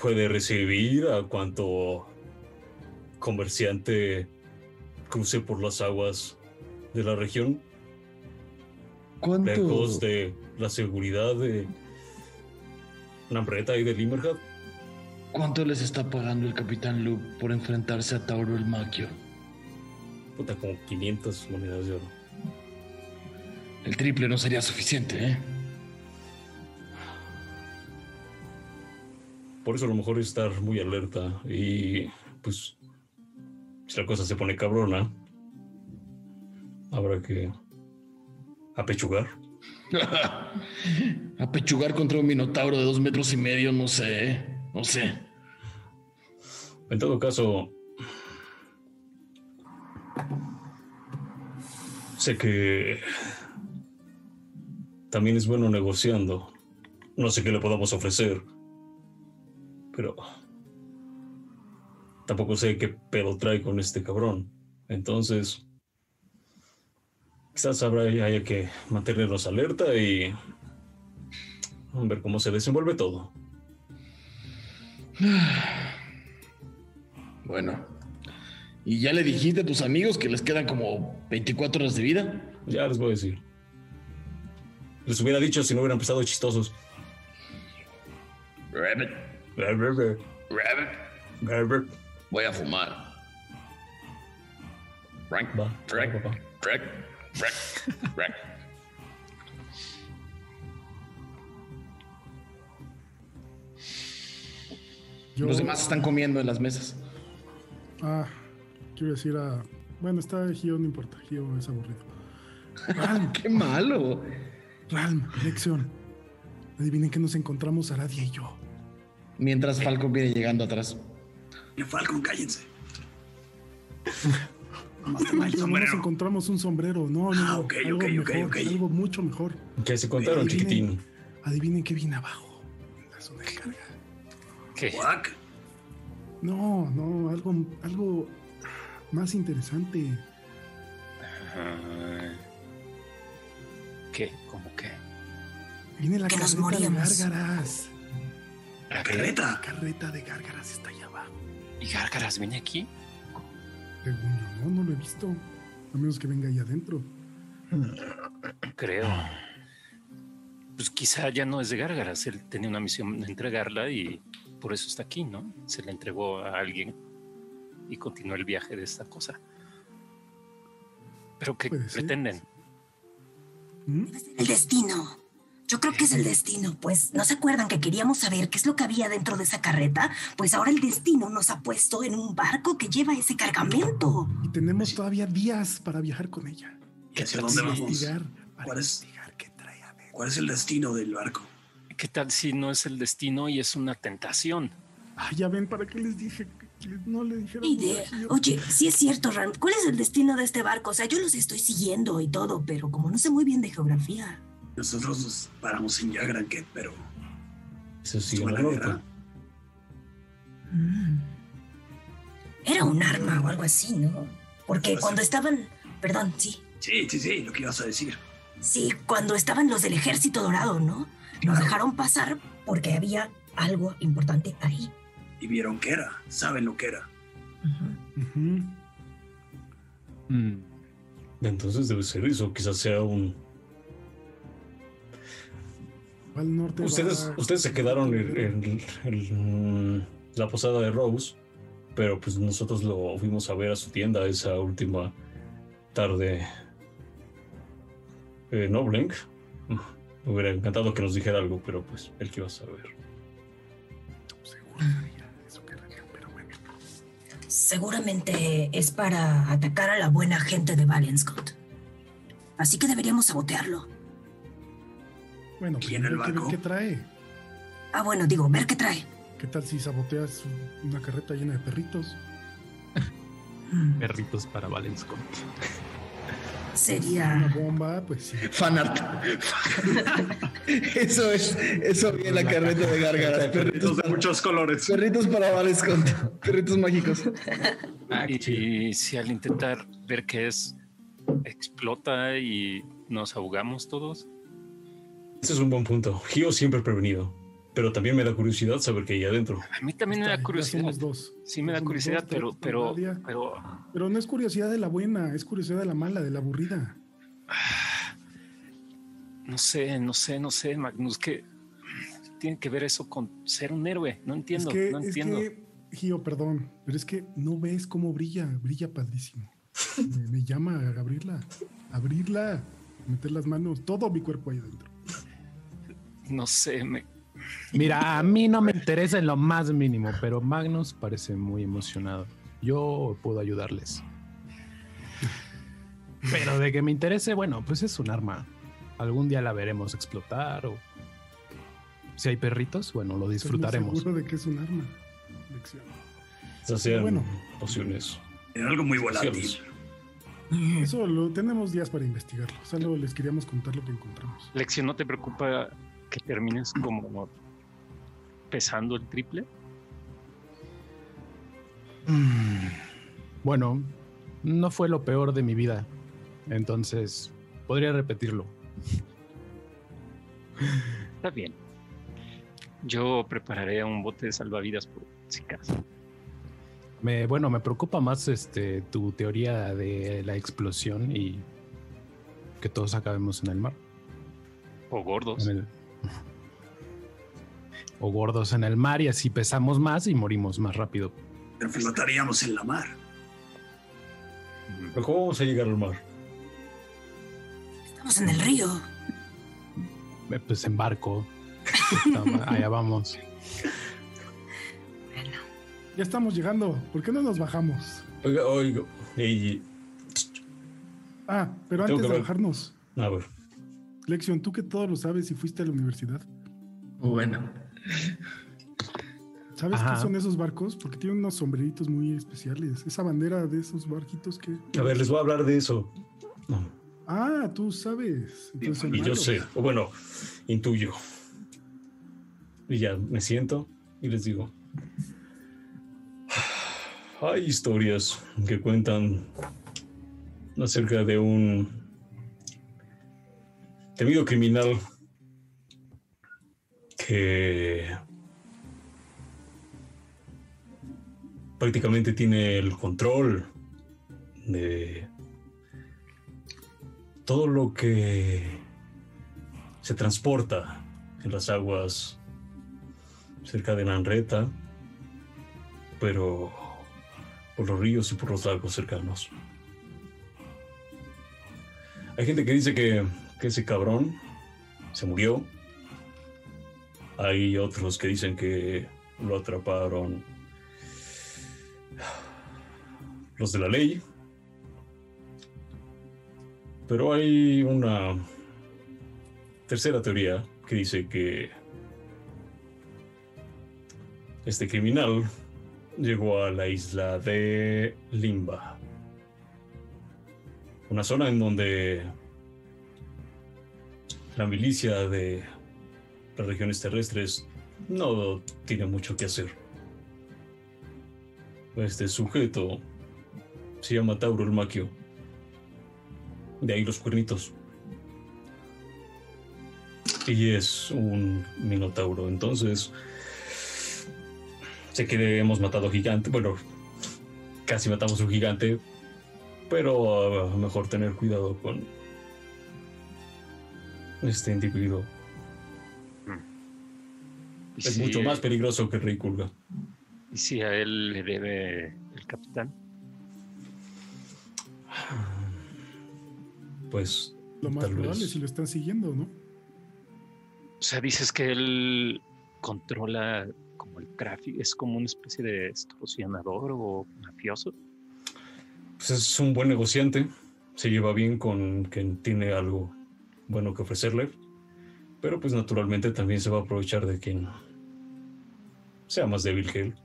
puede recibir a cuanto comerciante cruce por las aguas de la región, ¿Cuánto? lejos de la seguridad de Namreta y de Limmerhead. ¿Cuánto les está pagando el capitán Luke por enfrentarse a Tauro el Maquio? Puta, como 500 monedas de oro. El triple no sería suficiente, ¿eh? Por eso a lo mejor es estar muy alerta y pues si la cosa se pone cabrona, habrá que apechugar. Apechugar contra un minotauro de dos metros y medio, no sé, ¿eh? No sé. En todo caso, sé que también es bueno negociando. No sé qué le podamos ofrecer, pero tampoco sé qué pedo trae con este cabrón. Entonces, quizás habrá, haya que mantenernos alerta y ver cómo se desenvuelve todo. Bueno. ¿Y ya le dijiste a tus amigos que les quedan como 24 horas de vida? Ya les voy a decir. Les hubiera dicho si no hubieran empezado chistosos. Rabbit. Voy a fumar. Frank, Va, Frank, va, va, va. Frank, Frank, Frank. Yo, Los demás están comiendo en las mesas. Ah, quiero decir a. Bueno, está Gio, no importa. Gio es aburrido. Ralm, ¡Qué malo! Ralm, lección. Adivinen que nos encontramos Aradia y yo. Mientras Falcon viene llegando atrás. Falcon, cállense. No nos encontramos un sombrero. No, no, no. Ah, ok, algo ok, ok, mejor, ok. Algo mucho mejor. ¿Qué se contaron, Adivinen- chiquitín? Adivinen qué viene abajo. En la zona de carga. ¿Qué? Quack. No, no, algo, algo más interesante. Ah, ¿Qué? ¿Cómo qué? Viene la Que nos de moríamos. La La carreta. carreta de gárgaras está allá abajo. ¿Y Gárgaras viene aquí? Según yo, no, no lo he visto. A menos que venga ahí adentro. Creo. Pues quizá ya no es de Gárgaras. Él tenía una misión de entregarla y por eso está aquí, ¿no? Se la entregó a alguien y continuó el viaje de esta cosa. ¿Pero qué pretenden? ¿Mm? El destino. Yo creo que es el destino, pues ¿no se acuerdan que queríamos saber qué es lo que había dentro de esa carreta? Pues ahora el destino nos ha puesto en un barco que lleva ese cargamento. Y tenemos todavía días para viajar con ella. ¿Y hacia dónde vamos? investigar. Para ¿Cuál es? qué trae. ¿Cuál es el destino del barco? ¿Qué tal si no es el destino y es una tentación? Ah, ya ven, ¿para qué les dije no le dijeron? Idea. Oye, sí es cierto, Ram. ¿Cuál es el destino de este barco? O sea, yo los estoy siguiendo y todo, pero como no sé muy bien de geografía. Nosotros nos paramos en Yagranket, pero fue al la guerra. Mm. Era un arma o algo así, ¿no? Porque cuando estaban... Perdón, sí. Sí, sí, sí, lo que ibas a decir. Sí, cuando estaban los del ejército dorado, ¿no? Nos dejaron pasar porque había algo importante ahí. Y vieron qué era, saben lo que era. Mm, Entonces debe ser eso, quizás sea un... Al norte. Ustedes, va- ustedes se quedaron en, en- en la posada de Rose, pero pues nosotros lo fuimos a ver a su tienda esa última tarde. Eh, ¿No, Blink? Me hubiera encantado que nos dijera algo, pero pues él que iba a saber. Seguro sabía eso que era, pero bueno. Seguramente es para atacar a la buena gente de Valiant Así que deberíamos sabotearlo. Bueno, ¿Quién primero el vaco? qué trae. Ah, bueno, digo, ver qué trae. ¿Qué tal si saboteas una carreta llena de perritos? Mm, perritos para Valenscott. Una Sería... bomba, pues sí. Fanart. eso es, eso viene la carreta de gárgaras. Perritos, Perritos de muchos colores. perritos para Valescont. Perritos mágicos. Y, y si al intentar ver qué es, explota y nos ahogamos todos. Ese es un buen punto. Gio siempre prevenido, pero también me da curiosidad saber qué hay adentro. A mí también me da curiosidad. dos. Sí me da Somos curiosidad, dos, pero, pero, pero Pero no es curiosidad de la buena, es curiosidad de la mala, de la aburrida. no sé, no sé, no sé, Magnus, que tiene que ver eso con ser un héroe. No entiendo, es que, no es entiendo. que, Gio, perdón, pero es que no ves cómo brilla, brilla padrísimo. Me, me llama a abrirla, abrirla, meter las manos, todo mi cuerpo ahí adentro. No sé, me, Mira, a mí no me interesa en lo más mínimo, pero Magnus parece muy emocionado. Yo puedo ayudarles. Pero de que me interese, bueno, pues es un arma. Algún día la veremos explotar o si hay perritos, bueno, lo disfrutaremos. seguro de que es un arma. Sean Bueno. pociones. Era algo muy volátil. Eso lo tenemos días para investigarlo. Solo les queríamos contar lo que encontramos. Lección, ¿no te preocupa que termines como pesando el triple? Mm, Bueno, no fue lo peor de mi vida. Entonces, podría repetirlo. Está bien. Yo prepararé un bote de salvavidas por si acaso. Me, bueno, me preocupa más este tu teoría de la explosión y que todos acabemos en el mar. O gordos. en el- o gordos en el mar y así pesamos más y morimos más rápido. Pero flotaríamos en la mar. Pero ¿cómo vamos a llegar al mar? Estamos en el río. Eh, Pues en barco. Allá vamos. Ya estamos llegando. ¿Por qué no nos bajamos? Oiga, oiga. ey, Ah, pero Tengo antes de bajarnos, a ver. Lexion, tú que todo lo sabes y fuiste a la universidad, Bueno, ¿sabes Ajá. qué son esos barcos? Porque tienen unos sombreritos muy especiales. Esa bandera de esos barquitos que. A ver, les voy a hablar de eso. No, Ah, tú sabes. Entonces y yo sé, o bueno, intuyo. Y ya me siento y les digo. Hay historias que cuentan acerca de un temido criminal que prácticamente tiene el control de todo lo que se transporta en las aguas cerca de Nanreta, pero por los ríos y por los lagos cercanos. Hay gente que dice que, que ese cabrón se murió. Hay otros que dicen que lo atraparon los de la ley. Pero hay una tercera teoría que dice que este criminal llegó a la isla de Limba. Una zona en donde la milicia de las regiones terrestres no tiene mucho que hacer. este sujeto se llama Tauro el Maquio. De ahí los cuernitos. Y es un minotauro. Entonces, sé que hemos matado gigante. Bueno, casi matamos a un gigante. Pero uh, mejor tener cuidado con este individuo. ¿Y Es si- mucho más peligroso que Rey Kulga. ¿Y si a él le debe el capitán? Pues Lo más Tal probable vez. si lo están siguiendo, ¿no? O sea, dices que él controla como el tráfico, es como una especie de extorsionador o mafioso. Pues es un buen negociante, se lleva bien con quien tiene algo bueno que ofrecerle, pero pues naturalmente también se va a aprovechar de quien sea más débil que él.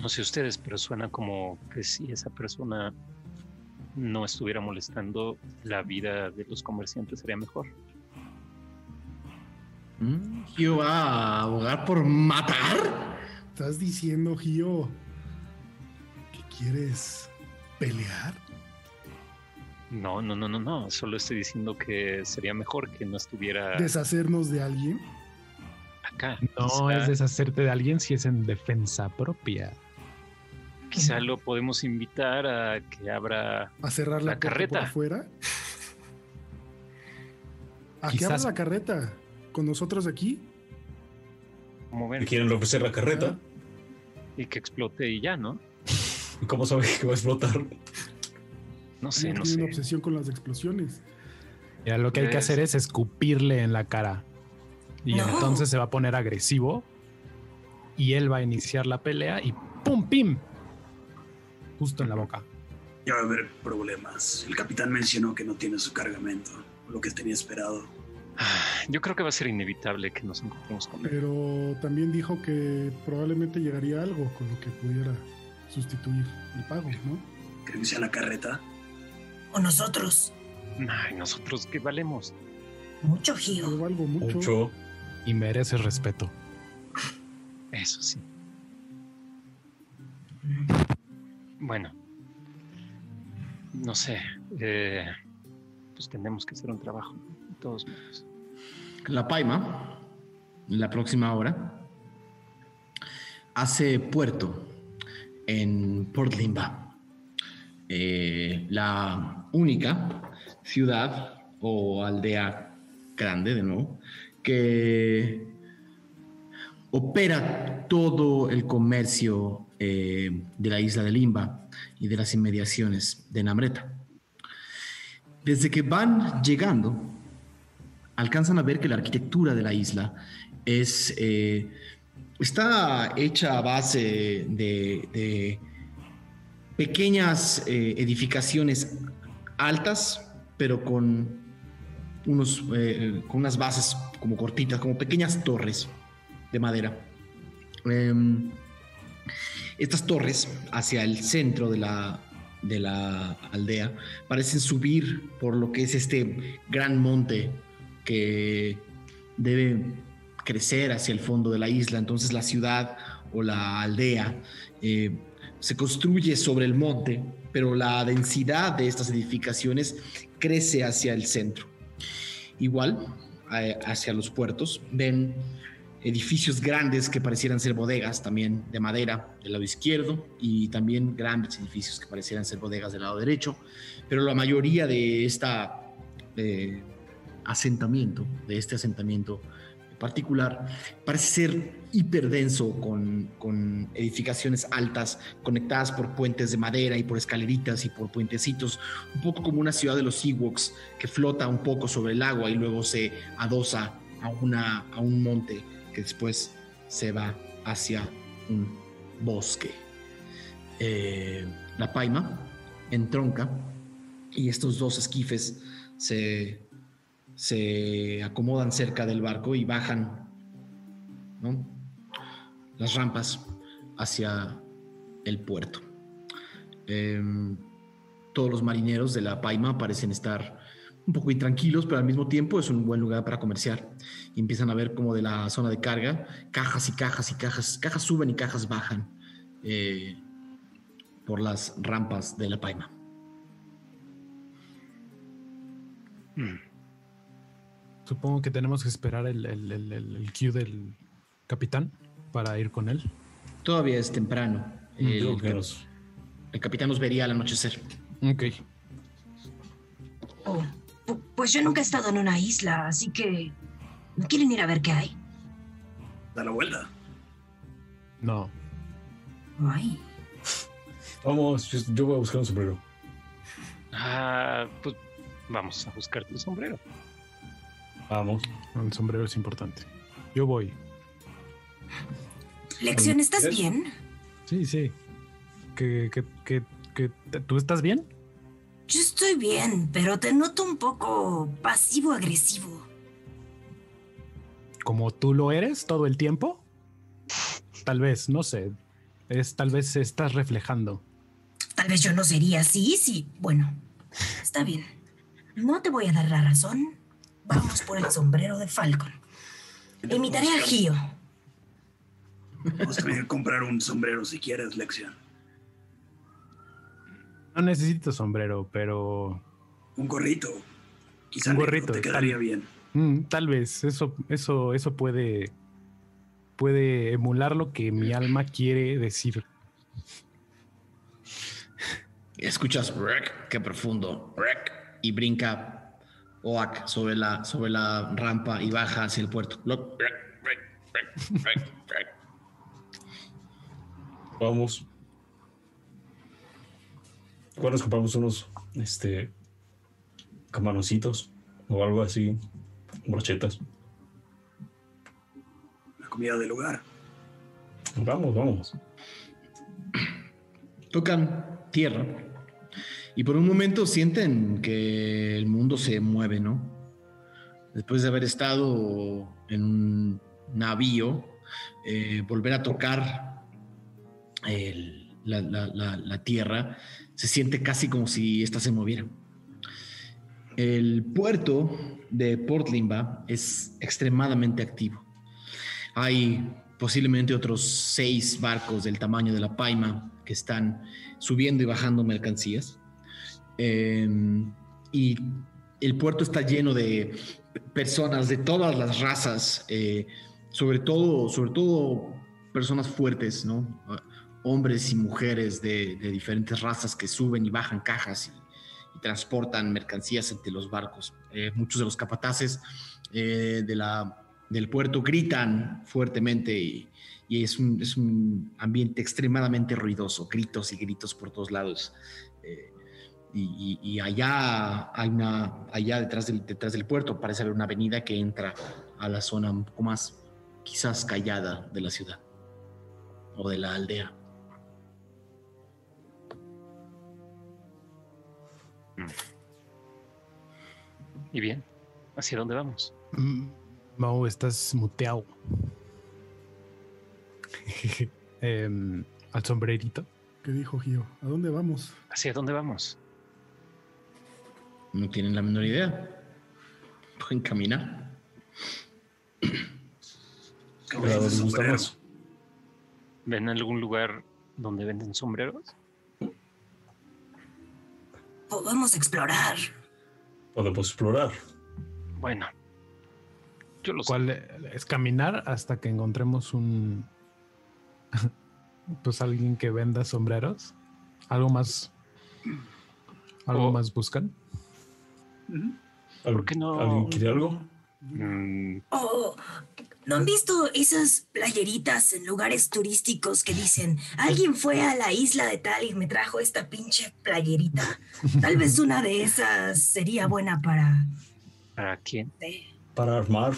No sé ustedes, pero suena como que si esa persona no estuviera molestando, la vida de los comerciantes sería mejor. Mm, ¿Gio va a abogar por matar? ¿Estás diciendo, Gio, que quieres pelear? No, no, no, no, no. Solo estoy diciendo que sería mejor que no estuviera ¿Deshacernos de alguien? acá. No Quizá- es deshacerte de alguien si es en defensa propia. Quizá lo podemos invitar a que abra. ¿A cerrar la, carreta. por afuera? ¿A qué Quizás- abra la carreta? ¿Con nosotros aquí? Como Le ven, quieren ofrecer la carreta, y que explote y ya, ¿no? ¿Y cómo sabe que va a explotar? No sé, Tiene no una sé. obsesión con las explosiones. Mira, lo que hay que hacer es escupirle en la cara. Y No. entonces se va a poner agresivo. Y él va a iniciar la pelea y ¡pum! ¡pim! Justo en la boca. Ya va a haber problemas. El capitán mencionó que no tiene su cargamento, lo que tenía esperado. Yo creo que va a ser inevitable que nos encontremos con él. Pero también dijo que probablemente llegaría algo con lo que pudiera sustituir el pago, ¿no? ¿Creen que sea la carreta? O nosotros. Ay, nosotros qué valemos. Mucho Gio. algo mucho. Mucho. Y merece respeto. Eso sí. Bueno, no sé. eh, pues tenemos que hacer un trabajo, de todos modos. La Paima, en la próxima hora, hace puerto en Port Limba, eh, la única ciudad o aldea grande, de nuevo, que opera todo el comercio eh, de la isla de Limba y de las inmediaciones de Namreta. Desde que van llegando, alcanzan a ver que la arquitectura de la isla es eh, está hecha a base de, pequeñas eh, edificaciones altas, pero con unos eh, con unas bases como cortitas, como pequeñas torres de madera. Em, estas torres hacia el centro de la, de la aldea parecen subir por lo que es este gran monte que debe crecer hacia el fondo de la isla. Entonces la ciudad o la aldea eh, se construye sobre el monte, pero la densidad de estas edificaciones crece hacia el centro. Igual, eh, hacia los puertos, ven edificios grandes que parecieran ser bodegas, también de madera del lado izquierdo, y también grandes edificios que parecieran ser bodegas del lado derecho, pero la mayoría de esta eh, asentamiento, de este asentamiento particular, parece ser hiperdenso con, con edificaciones altas conectadas por puentes de madera y por escaleritas y por puentecitos, un poco como una ciudad de los Ewoks que flota un poco sobre el agua y luego se adosa a, una, a un monte que después se va hacia un bosque. Eh, la paima entronca y estos dos esquifes se, se acomodan cerca del barco y bajan ¿no? las rampas hacia el puerto. Em, todos los marineros de la paima parecen estar un poco intranquilos, pero al mismo tiempo es un buen lugar para comerciar. Y empiezan a ver como de la zona de carga, cajas y cajas y cajas, cajas suben y cajas bajan eh, por las rampas de la paima. Supongo que tenemos que esperar el, el, el, el- el cue del capitán para ir con él. Todavía es temprano. El, Digo que nos- el capitán nos vería al anochecer. Ok. Oh, pu- pues yo nunca he estado en una isla, así que... ¿No quieren ir a ver qué hay? Da la vuelta. No. Ay, Vamos, yo- yo voy a buscar un sombrero. Ah, pues vamos a buscar tu sombrero. Vamos. El sombrero es importante. Yo voy. Lección, ¿estás ¿Qué? bien? Sí, sí. ¿Que, que, que, que- ¿Tú estás bien? Yo estoy bien, pero te noto un poco pasivo-agresivo. ¿Como tú lo eres todo el tiempo? Tal vez, no sé. Es tal vez estás reflejando. Tal vez yo no sería así, sí. Bueno, está bien. No te voy a dar la razón. Vamos por el sombrero de Falcon. Imitaré a Gio. Vamos a tener que comprar un sombrero si quieres, Lección. No necesito sombrero, pero Un gorrito. Quizá Un gorrito, te tal- quedaría bien. mm, tal vez eso, eso, eso puede, puede emular lo que mi alma quiere decir. Escuchas, "Rec", qué profundo, "Rec", y brinca Oak sobre la, sobre la rampa y baja hacia el puerto. Vamos. Igual nos compramos unos, este, camaroncitos o algo así, brochetas. La comida del lugar. Vamos, vamos. Tocan tierra y por un momento sienten que el mundo se mueve, ¿no? Después de haber estado en un navío, eh, volver a tocar la tierra se siente casi como si ésta se moviera. El puerto de Port Limba es extremadamente activo. Hay posiblemente otros seis barcos del tamaño de la Paima que están subiendo y bajando mercancías. Eh, y el puerto está lleno de personas de todas las razas, eh, sobre todo, sobre todo personas fuertes, ¿no? Ah, Hombres y mujeres de, diferentes razas que suben y bajan cajas y, transportan mercancías entre los barcos. Eh, muchos de los capataces eh, del puerto gritan fuertemente y, es un ambiente extremadamente ruidoso, gritos y gritos por todos lados. Y, y- y allá hay una, allá detrás del, detrás del puerto parece haber una avenida que entra a la zona un poco más quizás callada de la ciudad o de la aldea. Y bien, ¿hacia dónde vamos? Mm, Mau, estás muteado. Em, al sombrerito. ¿Qué dijo Gio? ¿A dónde vamos? ¿Hacia dónde vamos? No tienen la menor idea. Pueden caminar. Pero gusta más. ¿Ven algún lugar donde venden sombreros? Podemos explorar. Podemos explorar. Bueno, yo lo sé. ¿Cuál es caminar hasta que encontremos un pues alguien que venda sombreros? ¿Algo más? ¿Algo O- más buscan? ¿Por qué no? ¿Alguien quiere algo? Mm, Oh, ¿no han visto esas playeritas en lugares turísticos que dicen, alguien fue a la isla de tal y me trajo esta pinche playerita? Tal vez una de esas sería buena para... ¿Para quién? Para armar.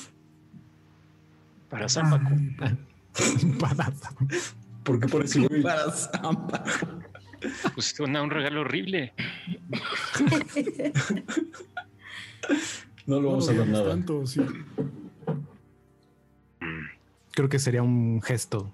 Para Zampaco. Para- ¿Por qué parece güey? Para Zampa. Pues suena un regalo horrible. No le vamos a dar digamos nada. tanto, sí. Creo que sería un gesto,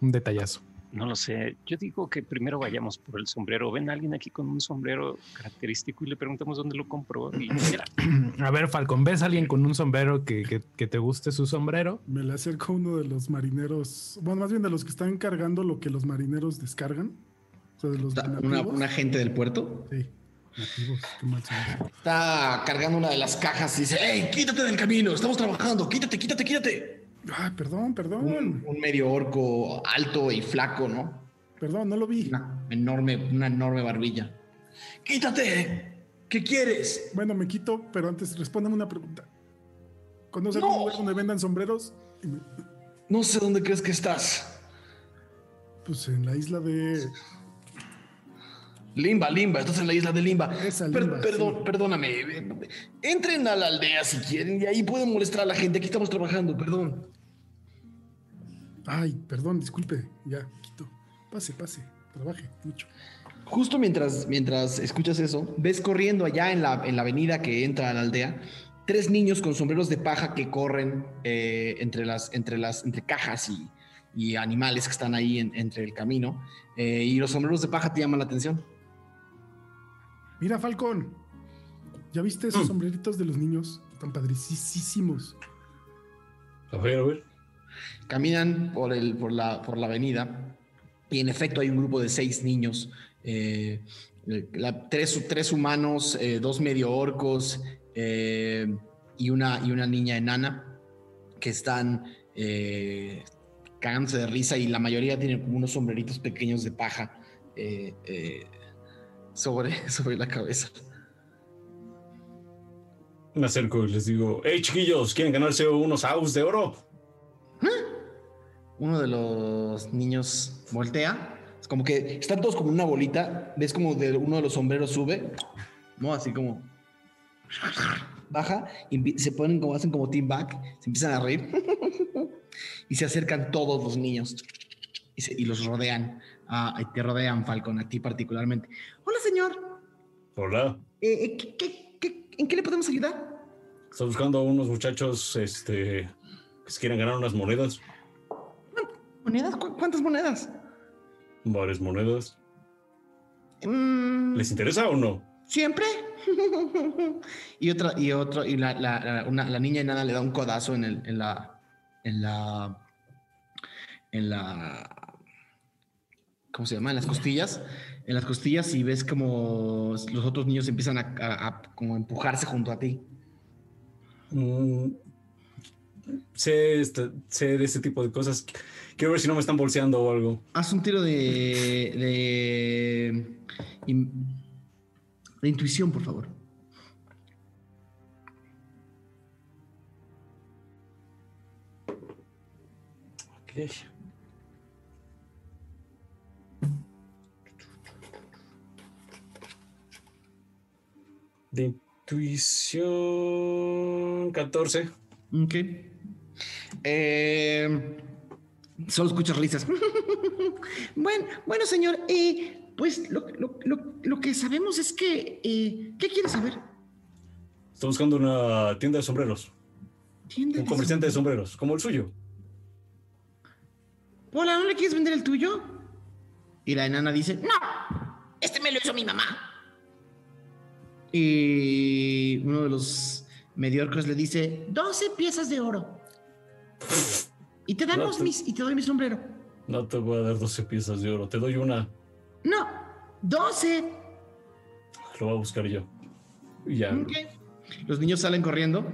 un detallazo. No lo sé. Yo digo que primero vayamos por el sombrero. ¿Ven a alguien aquí con un sombrero característico y le preguntamos dónde lo compró? Y mira, A ver, Falcon, ¿ves a alguien con un sombrero que, que- que te guste su sombrero? Me le acerco a uno de los marineros, bueno, más bien de los que están cargando lo que los marineros descargan. O sea, de los agente del puerto Sí, nativos, está cargando una de las cajas y dice, ¡Ey, quítate del camino! Estamos trabajando, quítate, quítate, quítate. Ay, perdón, perdón. Un, un medio orco alto y flaco, ¿no? Perdón, no lo vi. Una enorme, una enorme barbilla. ¡Quítate! ¿Qué quieres? Bueno, me quito, pero antes respóndeme una pregunta. ¿Conoces No. algún lugar donde vendan sombreros? No sé dónde crees que estás. Pues en la isla de. Limba, Limba, estás en la isla de Limba. Esa Per- Limba, perdón, sí. perdóname. Entren a la aldea si quieren y ahí pueden molestar a la gente. Aquí estamos trabajando, perdón. Ay, perdón, disculpe. Ya, quito. Pase, pase. Trabaje mucho. Justo mientras, mientras escuchas eso, ves corriendo allá en la, en la avenida que entra a la aldea tres niños con sombreros de paja que corren eh, entre, las, entre, las, entre cajas y, y animales que están ahí en- entre el camino. Eh, y los sombreros de paja te llaman la atención. Mira, Falcón. ¿Ya viste Mm. esos sombreritos de los niños? Están padricísimos. A ver, a ver. Caminan por, el, por, la, por la avenida y en efecto hay un grupo de seis niños, eh, eh, la- tres, tres humanos, eh, dos medio orcos eh, y, una, y una niña enana que están eh, cagándose de risa y la mayoría tienen como unos sombreritos pequeños de paja eh, eh, sobre, sobre la cabeza. Me acerco y les digo, hey chiquillos, ¿quieren ganarse unos aus de oro? Uno de los niños voltea. Es como que están todos como una bolita. Ves como de uno de los sombreros sube. ¿No? Así como. Baja y se ponen como hacen como team back. Se empiezan a reír. y se acercan todos los niños. Y, se- y los rodean. Y te rodean, Falcon, a ti particularmente. Hola, señor. Hola. Eh, eh, ¿qué- qué- qué- en qué le podemos ayudar? Estoy buscando a unos muchachos este, que se quieren ganar unas monedas. ¿Monedas? ¿Cu- ¿Cuántas monedas? Varias monedas. Mm, ¿Les interesa o no? ¿Siempre? y otra, y otro, y la, la, la- una- la niña enana le da un codazo en el, en la, en la, en la, ¿cómo se llama? En las costillas, en las costillas y ves como los otros niños empiezan a, a- a como empujarse junto a ti. Mm, sé, este- sé de ese tipo de cosas. Quiero ver si no me están bolseando o algo. Haz un tiro de, de, de intuición, por favor. Ok. De intuición 14. Ok. Eh, solo escuchas risas. bueno, bueno, señor, eh, pues lo, lo- lo- lo que sabemos es que... eh, ¿Qué quieres saber? Estoy buscando una tienda de sombreros. Tienda Un de comerciante de sombreros. sombreros, como el suyo. Hola, ¿no le quieres vender el tuyo? Y la enana dice, no, este me lo hizo mi mamá. Y uno de los mediocres le dice, 12 piezas de oro. Y te damos No, mis, y te doy mi sombrero. No te voy a dar 12 piezas de oro, te doy una. No, 12. Lo voy a buscar yo. Ya. Los niños salen corriendo.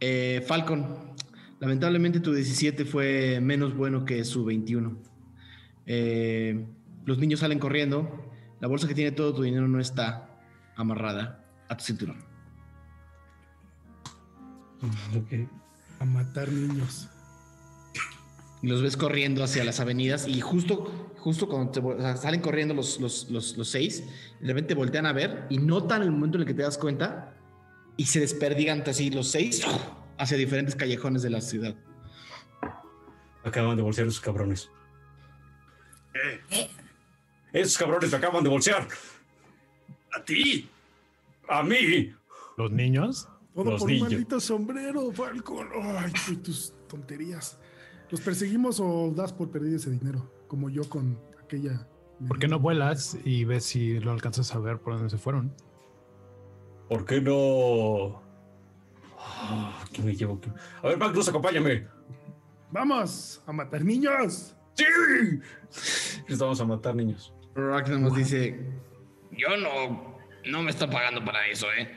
Eh, Falcon, lamentablemente tu 17 fue menos bueno que su 21. Eh, los niños salen corriendo. La bolsa que tiene todo tu dinero no está amarrada a tu cinturón. Ok. A matar niños. Y los ves corriendo hacia las avenidas y justo, justo cuando te vol- o sea, salen corriendo los, los, los, los seis, de repente voltean a ver y notan el momento en el que te das cuenta y se desperdigan así los seis hacia diferentes callejones de la ciudad. Acaban de bolsear esos cabrones. Eh, Esos cabrones acaban de bolsear. A ti. A mí. ¿Los niños? Todo Los por niños. un maldito sombrero, Falcon. Ay, tus tonterías. ¿Los perseguimos o das por perdido ese dinero? como yo con aquella. ¿Por qué no vuelas y ves si lo alcanzas a ver por dónde se fueron? ¿Por qué no? Ah, ¿Qué me llevo? ¿Qué- A ver, Magnus, acompáñame. ¡Vamos a matar niños! ¡Sí! Les vamos a matar niños. Ragnar nos dice: Yo no, no me está pagando para eso, ¿eh?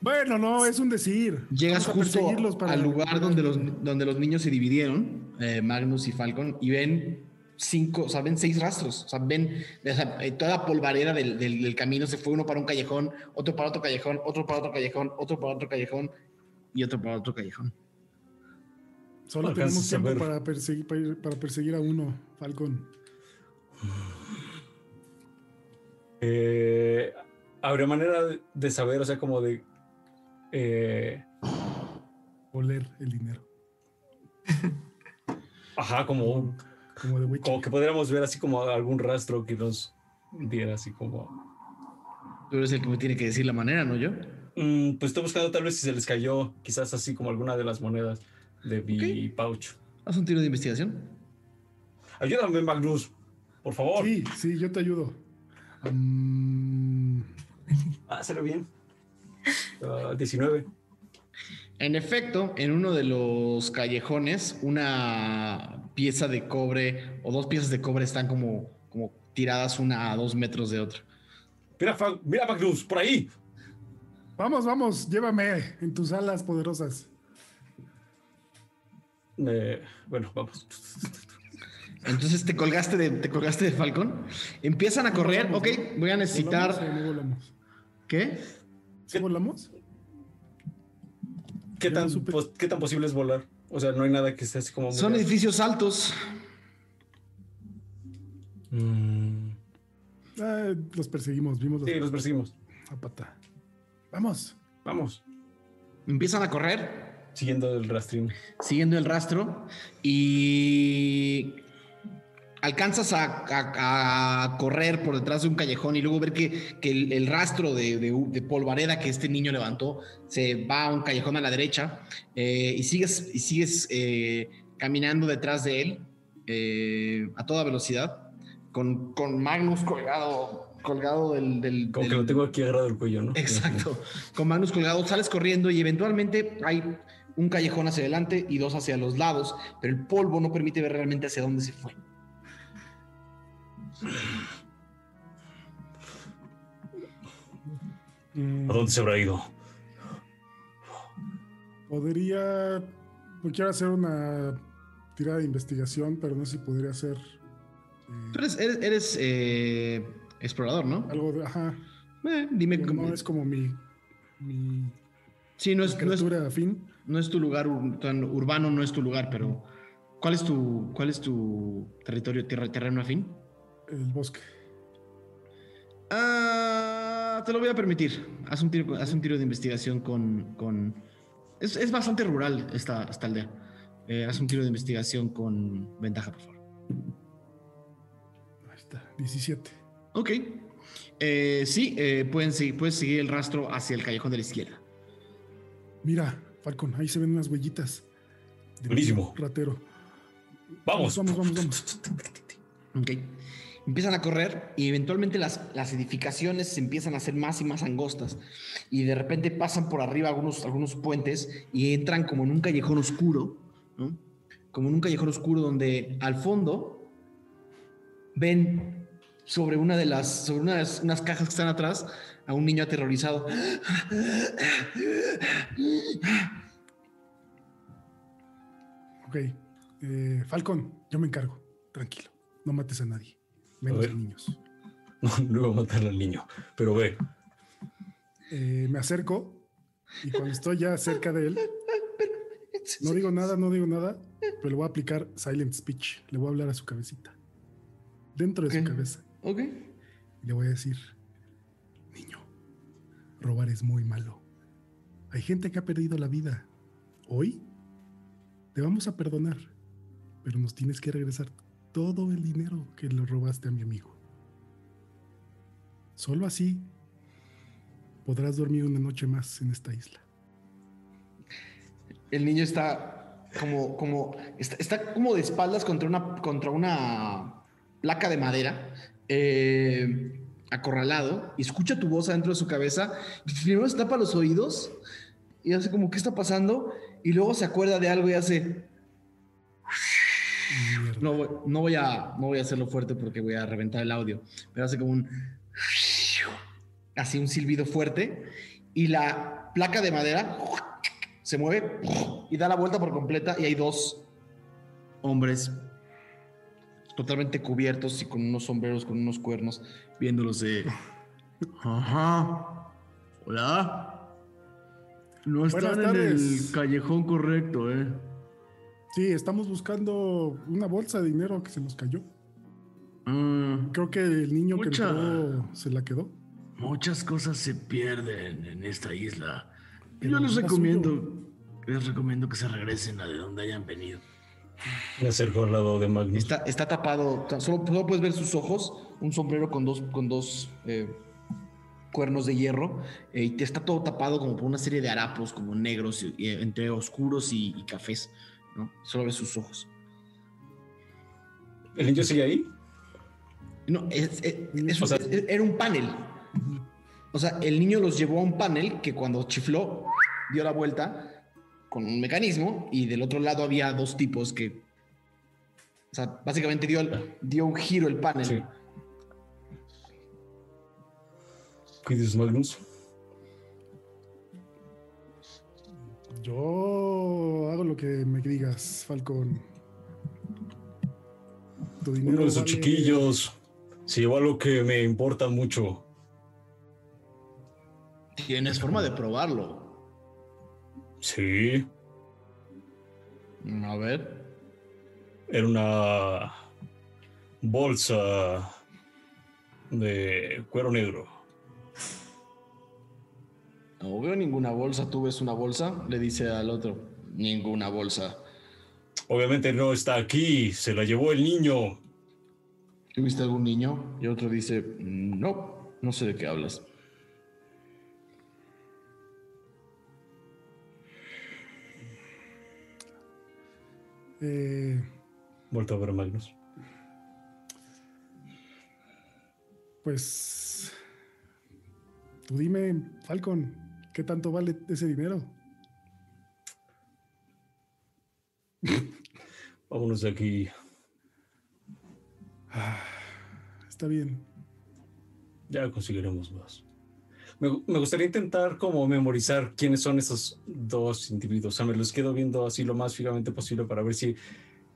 Bueno, no, es un decir. Llegas justo al lugar donde los, donde los niños se dividieron, eh, Magnus y Falcon, y ven cinco, o sea, ven seis rastros. O sea, ven o sea, eh, toda la polvareda del, del- del camino. Se fue uno para un callejón, otro para otro callejón, otro para otro callejón, otro para otro callejón y otro para otro callejón. Solo No tenemos tiempo ver. para perseguir, para, ir- para perseguir a uno, Falcon. Eh, ¿Habría manera de- saber, o sea, como de... eh, Oler el dinero. ajá, como, Como de como que podríamos ver así como algún rastro que nos diera así como... Tú eres el que me tiene que decir la manera, ¿no yo? Mm, pues estoy buscando tal vez si se les cayó quizás así como alguna de las monedas de mi Ok. pouch. Haz un tiro de investigación. Ayúdame, Magnus, por favor. Sí, sí, yo te ayudo. Hazlo bien. Ah, 19. En efecto, en uno de los callejones, una pieza de cobre o dos piezas de cobre están como, como tiradas una a dos metros de otra. Mira, mira, Magnus, por ahí. vamos, vamos, llévame en tus alas poderosas. Eh, bueno, vamos. Entonces te colgaste de, te colgaste de Falcón. Empiezan a correr. volamos, Ok, voy a ¿Volamos o necesitar. no volamos? ¿Qué? ¿Sí volamos? ¿Qué tan, pos- ¿Qué tan posible es volar? O sea, no hay nada que esté así como... Son edificios altos. Mm, Ah, los perseguimos, vimos los sí, los perseguimos. a pata. Vamos. Vamos. Empiezan a correr. Siguiendo el rastrín. siguiendo el rastro y alcanzas a, a- a correr por detrás de un callejón y luego ver que, que el, el rastro de, de- de polvareda que este niño levantó se va a un callejón a la derecha eh, y sigues, y sigues eh, caminando detrás de él eh, a toda velocidad con, con Magnus colgado, colgado del, del- Como que del- lo tengo aquí agarrado el cuello, ¿no? Exacto. Con manos colgados, sales corriendo y eventualmente hay un callejón hacia adelante y dos hacia los lados, pero el polvo no permite ver realmente hacia dónde se fue. Mm, ¿A dónde se habrá ido? podría. No quiero hacer una tirada de investigación, pero no sé si podría hacer. eh, Tú eres, eres, eres, eh, explorador, ¿no? algo de. Ajá. Eh, dime No, cómo. es como mi. Mi Sí, no es, no, es, afín. no es tu lugar ur- tan urbano, no es tu lugar, pero ¿cuál es tu, cuál es tu territorio, tierra, terreno afín? El bosque. Ah, te lo voy a permitir. Haz un tiro, haz un tiro de investigación con. con... Es, es bastante rural esta, esta aldea. Eh, haz un tiro de investigación con ventaja, por favor. Ahí está. 17. Ok. Eh, sí, eh, pueden seguir, puedes seguir el rastro hacia el callejón de la izquierda. Mira, Falcon, ahí se ven unas huellitas. de Buenísimo. Ratero. Vamos. Vamos, vamos, vamos. Ok. Empiezan a correr y eventualmente las, las edificaciones se empiezan a hacer más y más angostas. Y de repente pasan por arriba algunos, algunos puentes y entran como en un callejón oscuro. Como en un callejón oscuro donde al fondo ven sobre una de las, sobre una unas cajas que están atrás a un niño aterrorizado. Ok. Eh, Falcon, yo me encargo. Tranquilo. No mates a nadie. Menos niños. No, no iba a matar al niño. Pero ve. Eh, me acerco y cuando estoy ya cerca de él, no digo nada, no digo nada, pero le voy a aplicar silent speech. Le voy a hablar a su cabecita. Dentro de su cabeza. Ok. Y le voy a decir, niño, robar es muy malo. Hay gente que ha perdido la vida. Hoy te vamos a perdonar, pero nos tienes que regresar todo el dinero que le robaste a mi amigo. Solo así podrás dormir una noche más en esta isla. El niño está como, como, está, está como de espaldas contra una, contra una placa de madera, eh, acorralado, y escucha tu voz adentro de su cabeza. Primero se tapa los oídos y hace como, ¿qué está pasando? Y luego se acuerda de algo y hace... No, voy- no, voy a, no voy a hacerlo fuerte porque voy a reventar el audio, pero hace como un... Así un silbido fuerte y la placa de madera se mueve y da la vuelta por completa y hay dos hombres totalmente cubiertos y con unos sombreros, con unos cuernos, viéndolos de... Ajá. Hola. No están en el callejón correcto, ¿eh? Sí, estamos buscando una bolsa de dinero que se nos cayó. Mm, Creo que el niño que Mucha. entró se la quedó. muchas cosas se pierden en esta isla. Pero Yo les recomiendo, les recomiendo que se regresen a de donde hayan venido. Me acerco al lado de Magnus. Está, está tapado, solo, solo puedes ver sus ojos, un sombrero con dos, con dos eh, cuernos de hierro, eh, y te está todo tapado como por una serie de harapos, como negros, y- y entre oscuros y, y cafés, ¿no? Solo ves sus ojos. ¿El niño sigue ahí? No, es- es- es- O sea- es- era un panel. O sea, el niño los llevó a un panel que cuando chifló, dio la vuelta con un mecanismo y del otro lado había dos tipos que... O sea, básicamente dio, dio un giro el panel. Sí. Cuides, Magnus. Yo hago lo que me digas, Falcón. Tu dinero Uno de sus vale- chiquillos se llevó algo que me importa mucho. Tienes forma de probarlo. Sí, A ver. era una bolsa de cuero negro. No veo ninguna bolsa. ¿Tú ves una bolsa? Le dice al otro. Ninguna bolsa. Obviamente no está aquí, se la llevó el niño. ¿Tú viste algún niño? Y otro dice, no, no sé de qué hablas. Eh, Vuelto a ver a Magnus. pues. Tú dime, Falcon, ¿qué tanto vale ese dinero? Vámonos de aquí. Está bien. Ya conseguiremos más. Me, me gustaría intentar como memorizar quiénes son esos dos individuos. O sea, me los quedo viendo así lo más fijamente posible para ver si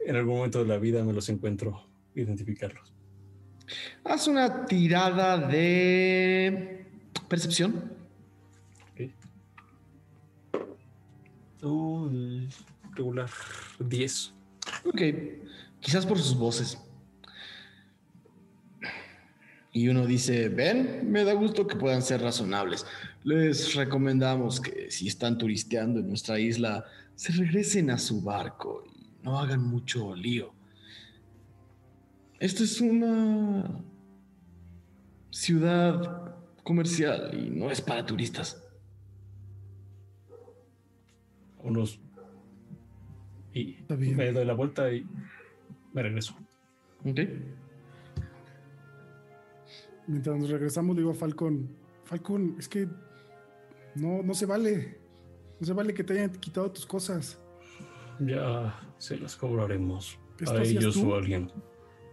en algún momento de la vida me los encuentro, identificarlos. Haz una tirada de percepción. Uy, regular 10. Ok, quizás por sus voces. Y uno dice, ven, me da gusto que puedan ser razonables. Les recomendamos que si están turisteando en nuestra isla, se regresen a su barco y no hagan mucho lío. Esto es una ciudad comercial y no es para turistas. Unos. Y me doy la vuelta y me regreso. Ok. Mientras nos regresamos, le digo a Falcon, Falcon, es que no, no se vale. No se vale que te hayan quitado tus cosas. Ya se las cobraremos. ¿Esto A ellos tú? o a alguien.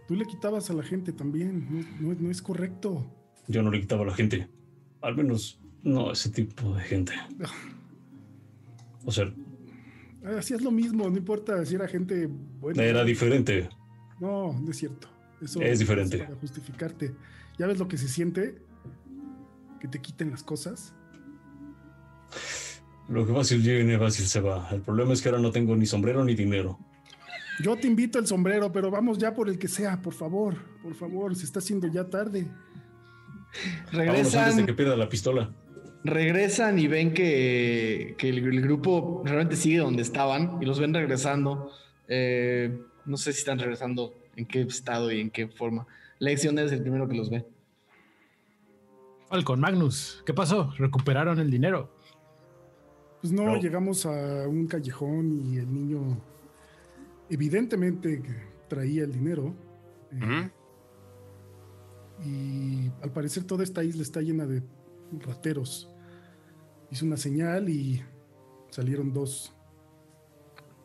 Tú le quitabas a la gente también. No, no- no es correcto. Yo no le quitaba a la gente. Al menos no a ese tipo de gente. O sea, Hacías lo mismo, no importa si era gente buena. era diferente. No, no es cierto. Eso Es diferente. Para justificarte. ¿Ya ves lo que se siente? Que te quiten las cosas. Lo que fácil viene, fácil se va. El problema es que ahora no tengo ni sombrero ni dinero. Yo te invito el sombrero, pero vamos ya por el que sea, por favor. Por favor, se está haciendo ya tarde. Vámonos antes de Regresan, que pierda la pistola. Regresan y ven que, que el, el grupo realmente sigue donde estaban y los ven regresando. Eh, no sé si están regresando, en qué estado y en qué forma. Lección es el primero que los ve. Falcon, Magnus, ¿qué pasó? ¿Recuperaron el dinero? Pues no, No. llegamos a un callejón y el niño evidentemente traía el dinero. Eh, y al parecer toda esta isla está llena de rateros. Hizo una señal y salieron dos,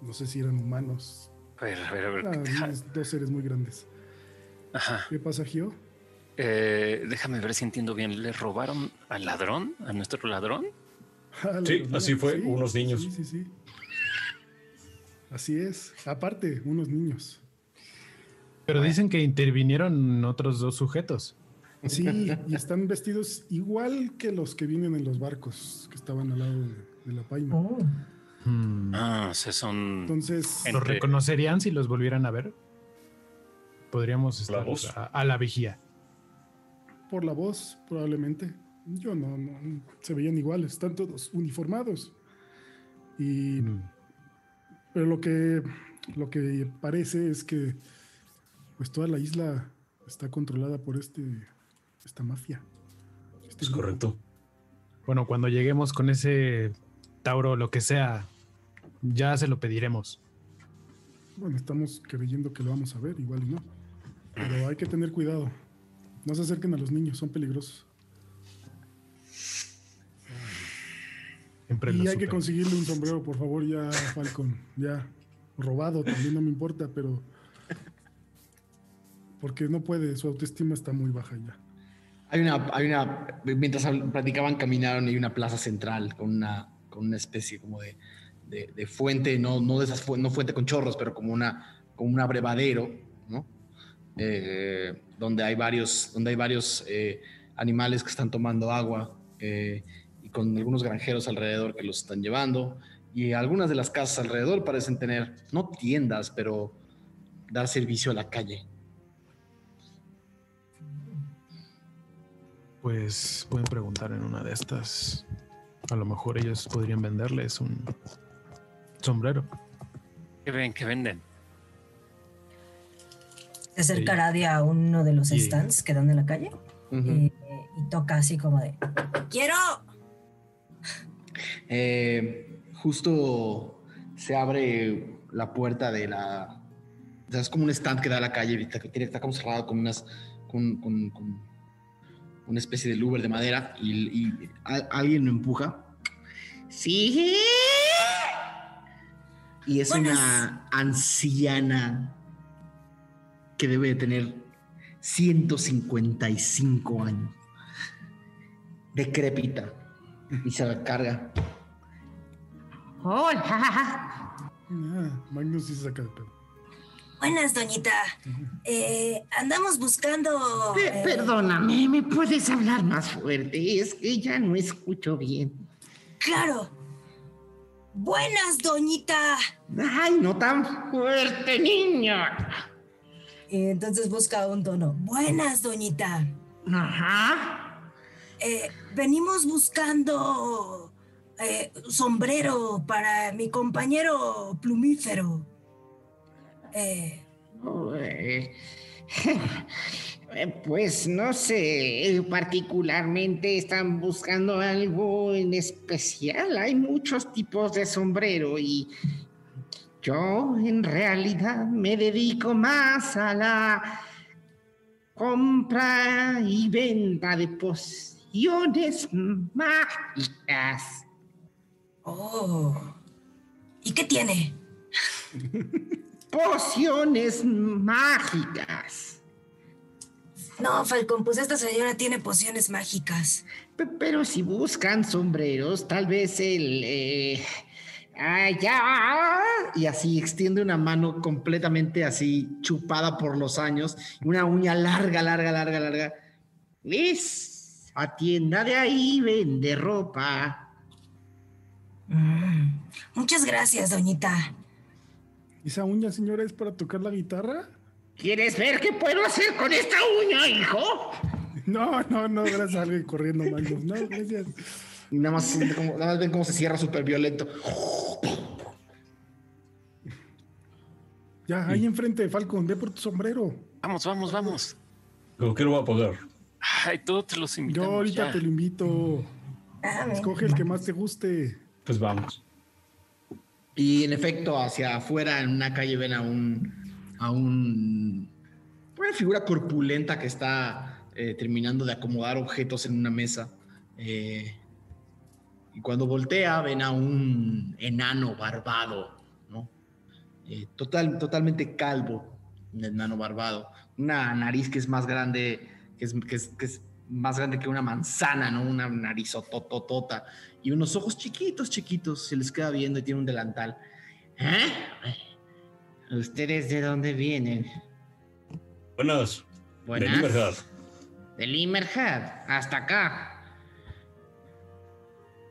no sé si eran humanos, A ver, a ver, a ver. Ah, unos dos seres muy grandes. Ajá. ¿Qué pasa, Gio? Eh, déjame ver si entiendo bien. ¿Le robaron al ladrón? ¿A nuestro ladrón? Ah, la Sí, así fue, sí, unos niños. Sí, sí, sí. Así es. Aparte, unos niños. Pero dicen que intervinieron otros dos sujetos. Sí, y están vestidos igual que los que vienen en los barcos que estaban al lado de, de la paima. Oh. Hmm. Ah, o sea, son. Entonces, En- ¿Los reconocerían si los volvieran a ver? Podríamos estar a la vigía. por la voz, probablemente. Yo no, no, se veían iguales, están todos uniformados. Y, Hmm. pero lo que, lo que parece es que pues toda la isla está controlada por este, esta mafia. Este Es grupo. correcto. Bueno, cuando lleguemos con ese Tauro, lo que sea, ya se lo pediremos. Bueno, estamos creyendo que lo vamos a ver, igual y no. Pero hay que tener cuidado. No se acerquen a los niños, son peligrosos. Siempre Y hay que conseguirle un sombrero, por favor, ya, Falcon. Ya. Robado también no me importa, pero. Porque no puede, su autoestima está muy baja ya. Hay una, hay una, mientras platicaban, caminaron y hay una plaza central con una, con una especie como de, de, de fuente, no, no de esas fu- no fuente con chorros, pero como una, como un abrevadero, ¿no? Eh, donde hay varios, donde hay varios eh, animales que están tomando agua eh, y con algunos granjeros alrededor que los están llevando y algunas de las casas alrededor parecen tener no tiendas, pero dar servicio a la calle. Pues pueden preguntar en una de estas. A lo mejor ellos podrían venderles un sombrero. ¿Qué ven? ¿Qué venden? Se acerca a uno de los Sí. stands que dan en la calle eh, y toca así como de ¡Quiero! Eh, justo se abre la puerta de la. o sea, es como un stand que da a la calle, está, tiene- está como cerrado con unas. con, con- con una especie de louver de madera y, y a- alguien lo empuja. ¡Sí! Y es Buenas. una anciana que debe de tener 155 años. Decrépita. Y se la carga. ¡Hola! Ah, Magnus sí se saca de pedo. Buenas, doñita. Eh, andamos buscando. Eh, perdóname, ¿me puedes hablar más fuerte? Es que ya no escucho bien. Claro. Buenas, doñita. ¡Ay, no tan fuerte, niña! Y entonces busca un tono. Buenas, doñita. Ajá. Eh, venimos buscando sombrero para mi compañero plumífero. Eh, Oh, eh, eh, Pues no sé, particularmente están buscando algo en especial. Hay muchos tipos de sombrero y yo en realidad me dedico más a la compra y venta de pociones mágicas. oh. ¿Y qué tiene? Pociones mágicas. No, Falcón, pues esta señora tiene pociones mágicas. Pe- Pero si buscan sombreros, tal vez el... eh, allá. Y así extiende una mano completamente así chupada por los años. Una uña larga, larga, larga, larga. Esa tienda de ahí vende ropa. Mm. Muchas gracias, doñita. ¿Esa uña, señora, es para tocar la guitarra? ¿Quieres ver qué puedo hacer con esta uña, hijo? No, no, no, gracias a alguien corriendo, Magnus. No, gracias. Y nada más, siente como- nada más ven cómo se cierra súper violento. Ya, ahí enfrente, Falcon, ve por tu sombrero. Vamos, vamos, vamos. ¿Con qué lo voy a pagar? Ay, todos te los invitamos. Yo ahorita ya. te lo invito. Escoge el que más te guste. Pues vamos. Y en efecto, hacia afuera en una calle ven a un. a un. una figura corpulenta que está. eh, terminando de acomodar objetos en una mesa. Eh, y cuando voltea, ven a un enano barbado, ¿no? Eh, total, totalmente calvo, un enano barbado. Una nariz que es más grande, que es, que es- que es más grande que una manzana, ¿no? Una nariz tototota. Y unos ojos chiquitos, chiquitos. Se les queda viendo y tiene un delantal. ¿Eh? ¿Ustedes de dónde vienen? Buenas. Buenas. De Libertad. De Limerhead, hasta acá.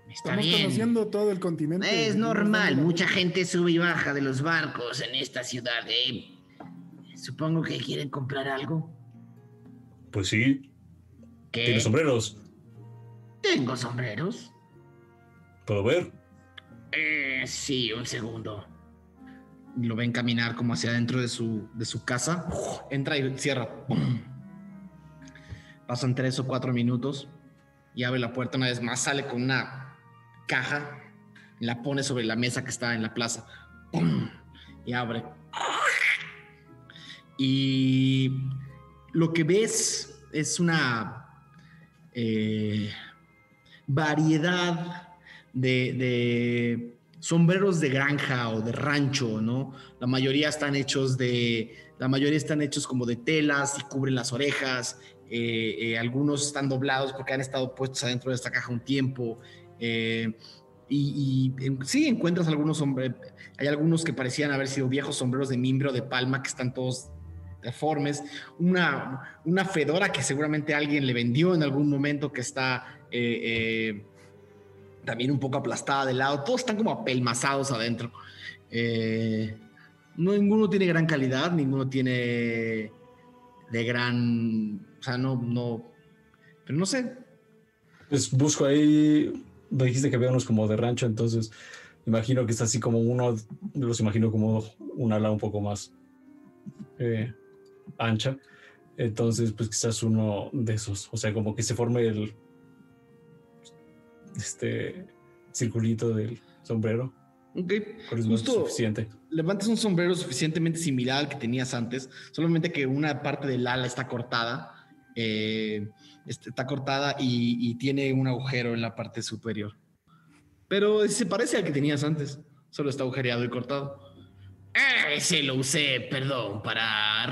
Está Estamos bien. conociendo todo el continente. Es normal, mucha gente sube y baja de los barcos en esta ciudad. ¿eh? Supongo que quieren comprar algo. Pues sí. ¿Qué? ¿Tienes sombreros? Tengo sombreros. ¿Puedo ver? Eh, sí, un segundo. Lo ven caminar como hacia adentro de su, de su casa. Entra y cierra. Pasan tres o cuatro minutos y abre la puerta una vez más. Sale con una caja y la pone sobre la mesa que está en la plaza. Y abre. Y lo que ves es una eh, variedad de, sombreros de granja o de rancho, ¿no? La mayoría están hechos de, la mayoría están hechos como de telas y cubren las orejas. eh, eh, algunos están doblados porque han estado puestos adentro de esta caja un tiempo. y, y, sí encuentras algunos sombreros, hay algunos que parecían haber sido viejos sombreros de mimbro de palma que están todos deformes, una, una fedora que seguramente alguien le vendió en algún momento que está eh, eh, también un poco aplastada de lado, todos están como apelmazados adentro. Eh, no, ninguno tiene gran calidad, ninguno tiene de gran, o sea, no, no, pero no sé, Pues busco ahí. Me dijiste que había unos como de rancho, entonces imagino que está así como uno. Los imagino como un ala un poco más eh, ancha. Entonces, pues quizás uno de esos. O sea, como que se forme el. Este circulito del sombrero. Ok, es Justo- suficiente. levantas un sombrero suficientemente similar al que tenías antes, solamente que una parte del ala está cortada, eh, este, está cortada y, y tiene un agujero en la parte superior. Pero se parece al que tenías antes, solo está agujereado y cortado. Ah, ese lo usé, perdón, para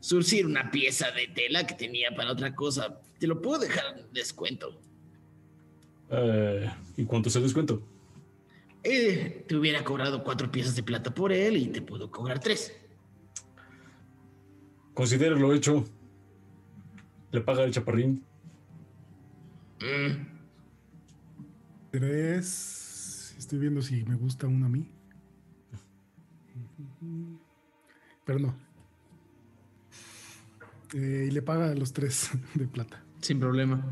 surcir una pieza de tela que tenía para otra cosa. Te lo puedo dejar en descuento. Eh, ¿Y cuánto es el descuento? Eh, te hubiera cobrado cuatro piezas de plata por él y te puedo cobrar tres. Considéralo hecho. Le paga el chaparrín. Mm, Tres. Estoy viendo si me gusta uno a mí. Pero no. Eh, y le paga los tres de plata. Sin problema.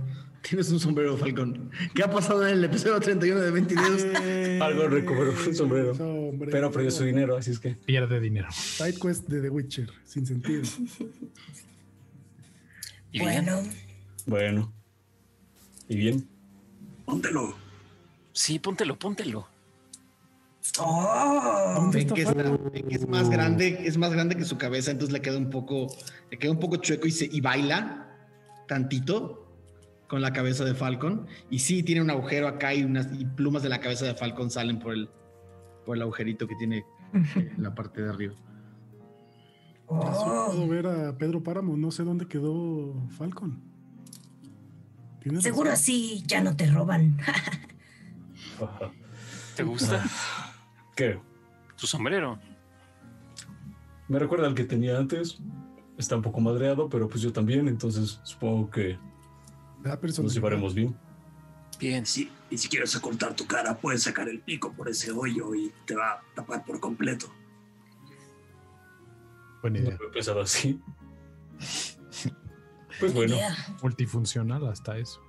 Tienes un sombrero, Falcón. ¿Qué ha pasado en el episodio 31 de 22? Algo recuperó el sombrero. Sombrero. Pero perdió su dinero, así es que. Pierde dinero. Side quest de The Witcher, sin sentido. Y Bueno, Bueno. ¿Y bien? Póntelo. sí, póntelo, póntelo. Oh, ¿Dónde Ven está que, está- Falcon? ven que es más grande, es más grande que su cabeza, entonces le queda un poco, le queda un poco chueco y, se, y baila tantito con la cabeza de Falcon. Y sí, tiene un agujero acá y unas y plumas de la cabeza de Falcon salen por el, por el agujerito que tiene en la parte de arriba. Solo oh. puedo ver a Pedro Páramo, no sé dónde quedó Falcon. Seguro razón. así ya no te roban. ¿Te gusta ¿Qué? tu sombrero? Me recuerda al que tenía antes. Está un poco madreado, pero pues yo también, entonces supongo que nos llevaremos bien. Bien. Y si, y si quieres ocultar tu cara, puedes sacar el pico por ese hoyo y te va a tapar por completo. Buena No idea. lo he pensado así. Pues bueno, Idea. Multifuncional hasta eso.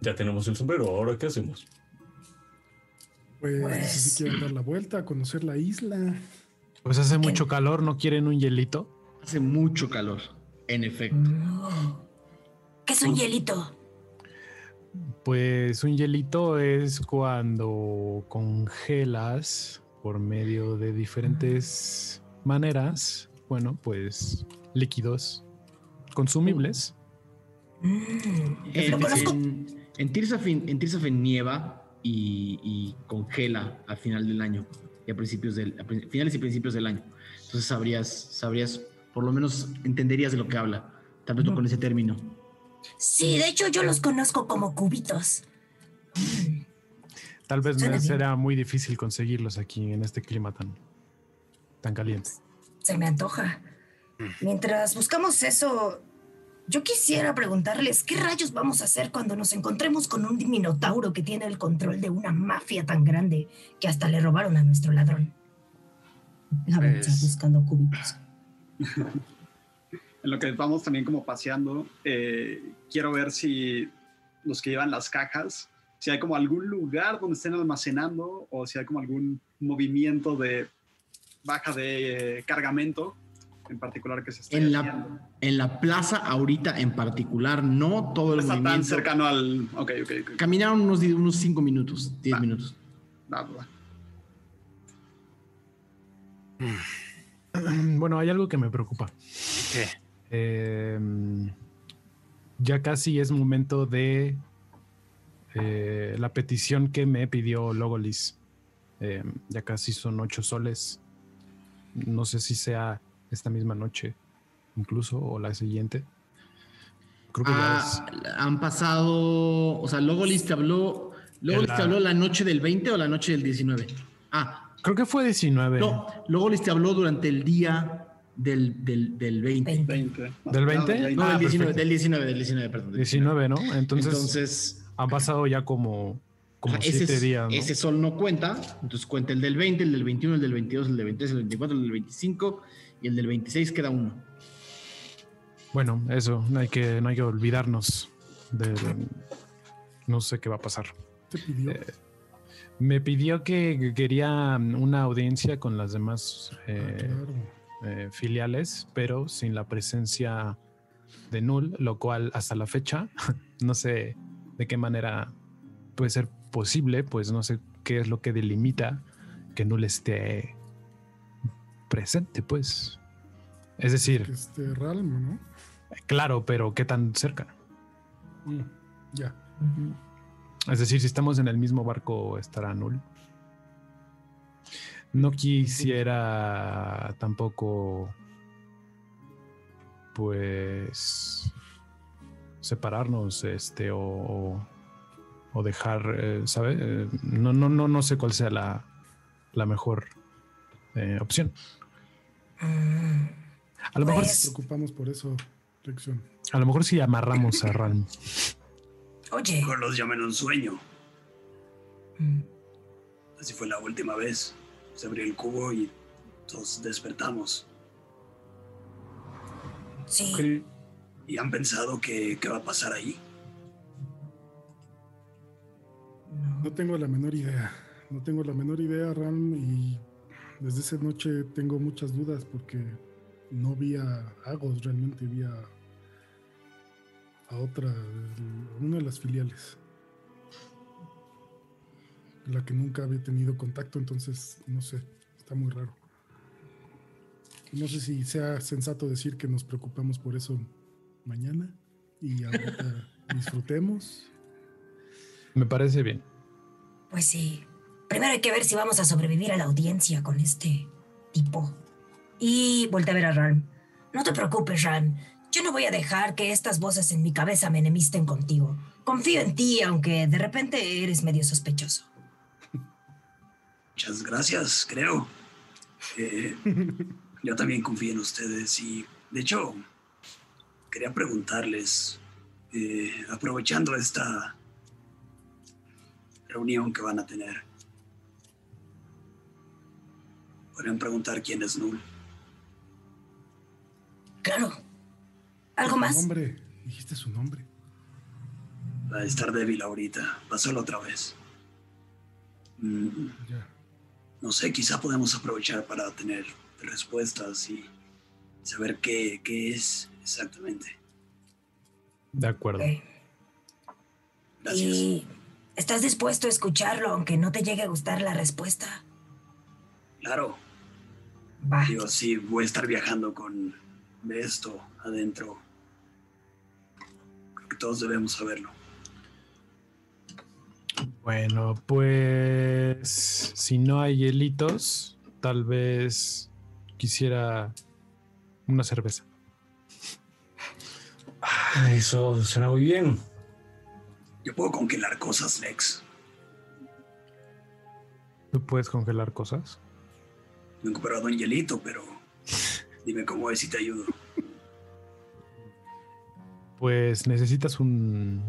ya tenemos el sombrero. ¿Ahora qué hacemos? Pues, Pues- si quieren dar la vuelta, conocer la isla. Pues hace mucho calor, ¿no quieren un hielito? Hace mucho calor, en efecto. No. ¿Qué es un hielito? Pues un hielito es cuando congelas por medio de diferentes maneras, bueno, pues líquidos consumibles. En, en, en Tirsafin, en Tirsafin nieva y, y congela al final del año y a principios del a finales y principios del año. Entonces sabrías, sabrías, por lo menos entenderías de lo que habla, tal vez no con ese término. Sí, de hecho yo los conozco como cubitos. Tal vez me será muy difícil conseguirlos aquí en este clima tan, tan caliente. Se me antoja. Mientras buscamos eso, yo quisiera preguntarles qué rayos vamos a hacer cuando nos encontremos con un minotauro que tiene el control de una mafia tan grande que hasta le robaron a nuestro ladrón. La verdad, Pues- buscando cubitos. En lo que vamos también como paseando, eh, quiero ver si los que llevan las cajas, si hay como algún lugar donde estén almacenando o si hay como algún movimiento de baja de eh, cargamento en particular que se esté En haciendo. la, en la plaza ahorita en particular, no todo el está tan movimiento. cercano al... Ok, ok, ok. Caminaron unos, di- unos cinco minutos, diez Va. minutos. Va, va, va. Bueno, hay algo que me preocupa. ¿Qué? Eh, ya casi es momento de eh, la petición que me pidió Logolis. Eh, ya casi son ocho soles. No sé si sea esta misma noche, incluso, o la siguiente. Creo que ya es- Ah, han pasado, o sea, Logolis te habló, Logolis la- te habló la noche del 20 o la noche del 19. Ah, Creo que fue 19. no, Logolis te habló durante el día del, del, del 20. 20. 20. ¿Del 20? No, Ah, del, 19, perfecto. del 19, del 19, perdón. del 19, ¿no? Entonces, Entonces, han pasado ya como, como ese, siete es- días. ¿no? ese sol no cuenta, entonces cuenta el del 20, el del 21, el del 22, el del 23, el del 24, el del 25 y el del 26 queda uno. Bueno, eso, no hay que, no hay que olvidarnos de, de- no sé qué va a pasar. Te pidió. Eh, Me pidió que quería una audiencia con las demás Ah, eh, claro. eh, filiales, pero sin la presencia de Null, lo cual hasta la fecha no sé de qué manera puede ser posible, pues no sé qué es lo que delimita que Null esté presente, pues. Es decir, este Ralm, ¿no? claro, pero qué tan cerca. Mm, ya. Es decir, si estamos en el mismo barco, estará Null. No quisiera tampoco, pues, separarnos, este, o, o dejar, eh, ¿sabe? Eh, No, no, no, no sé cuál sea la, la mejor eh, opción. Mm, A lo mejor, Nos Pues- preocupamos por eso, Lección. a lo mejor si amarramos a Ran. Oye, Mejor los llamen un sueño. mm, Así fue la última vez. Se abrió el cubo y todos despertamos. sí, ¿Y han pensado que, qué va a pasar ahí? No tengo la menor idea. No tengo la menor idea, Ram, y desde esa noche tengo muchas dudas porque no vi a Agos realmente, vi a, a otra, una de las filiales. La que nunca había tenido contacto, entonces no sé, está muy raro. No sé si sea sensato decir que nos preocupamos por eso mañana y ahorita disfrutemos. Me parece bien. pues sí. Primero hay que ver si vamos a sobrevivir a la audiencia con este tipo. Y voltea a ver a Ram. No te preocupes, Ram. Yo no voy a dejar que estas voces en mi cabeza me enemisten contigo. Confío en ti, aunque de repente eres medio sospechoso. Muchas gracias, creo. Eh, yo también confío en ustedes y, de hecho, quería preguntarles, eh, aprovechando esta reunión que van a tener, podrían preguntar quién es Null. Claro. ¿Algo Su más? nombre, dijiste su nombre. Va a estar débil ahorita, pasó otra vez. Mm, Ya. no sé, quizá podemos aprovechar para tener respuestas y saber qué, qué es exactamente. De acuerdo. Ok. Gracias. ¿Y estás dispuesto a escucharlo aunque no te llegue a gustar la respuesta? Claro, Va. digo, sí, voy a estar viajando con esto adentro. todos debemos saberlo. Bueno, pues si no hay hielitos, tal vez quisiera una cerveza. Ah, Eso suena muy bien. Yo puedo congelar cosas, Lex. ¿Tú puedes congelar cosas? Nunca he probado un hielito, pero dime cómo es y te ayudo. Pues necesitas un,